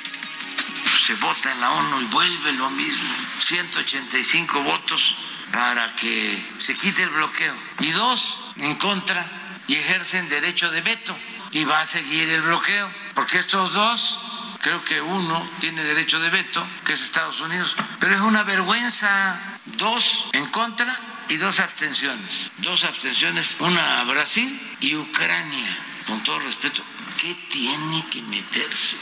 Se vota en la ONU y vuelve lo mismo. 185 votos para que se quite el bloqueo y dos en contra y ejercen derecho de veto. Y va a seguir el bloqueo, porque estos dos creo que uno tiene derecho de veto, que es Estados Unidos, pero es una vergüenza. Dos en contra y dos abstenciones. Dos abstenciones, una a Brasil y Ucrania. Con todo respeto, ¿qué tiene que meterse?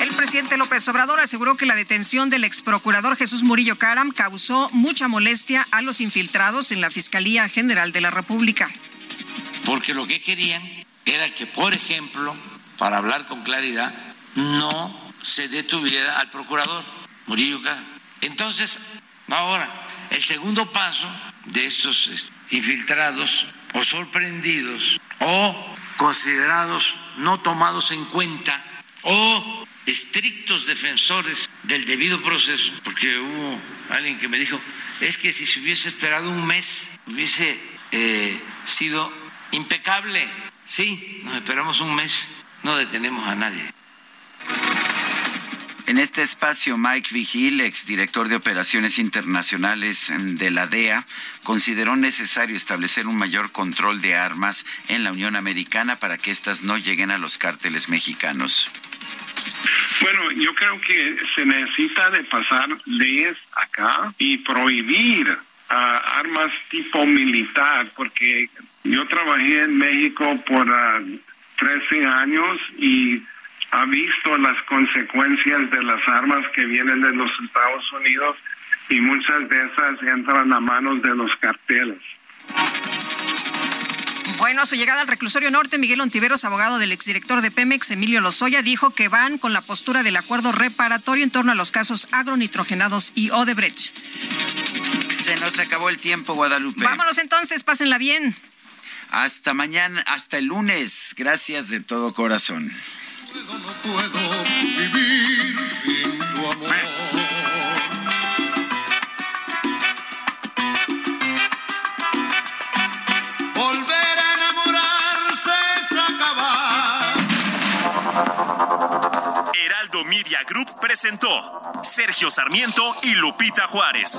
El presidente López Obrador aseguró que la detención del ex procurador Jesús Murillo Caram causó mucha molestia a los infiltrados en la Fiscalía General de la República. Porque lo que querían era que, por ejemplo, para hablar con claridad, no se detuviera al procurador Murillo Entonces, ahora, el segundo paso de estos infiltrados o sorprendidos o considerados no tomados en cuenta o estrictos defensores del debido proceso, porque hubo alguien que me dijo, es que si se hubiese esperado un mes, hubiese eh, sido impecable. Sí, nos esperamos un mes no detenemos a nadie. En este espacio, Mike Vigil, exdirector de Operaciones Internacionales de la DEA, consideró necesario establecer un mayor control de armas en la Unión Americana para que éstas no lleguen a los cárteles mexicanos. Bueno, yo creo que se necesita de pasar leyes acá y prohibir ah, armas tipo militar, porque yo trabajé en México por uh, 13 años y ha visto las consecuencias de las armas que vienen de los Estados Unidos y muchas de esas entran a manos de los carteles. Bueno, a su llegada al reclusorio norte, Miguel Ontiveros, abogado del exdirector de Pemex, Emilio Lozoya, dijo que van con la postura del acuerdo reparatorio en torno a los casos agronitrogenados y Odebrecht. Se nos acabó el tiempo, Guadalupe. Vámonos entonces, pásenla bien. Hasta mañana, hasta el lunes. Gracias de todo corazón puedo, no puedo vivir sin tu amor. Volver a enamorarse es acabar. Heraldo Media Group presentó Sergio Sarmiento y Lupita Juárez.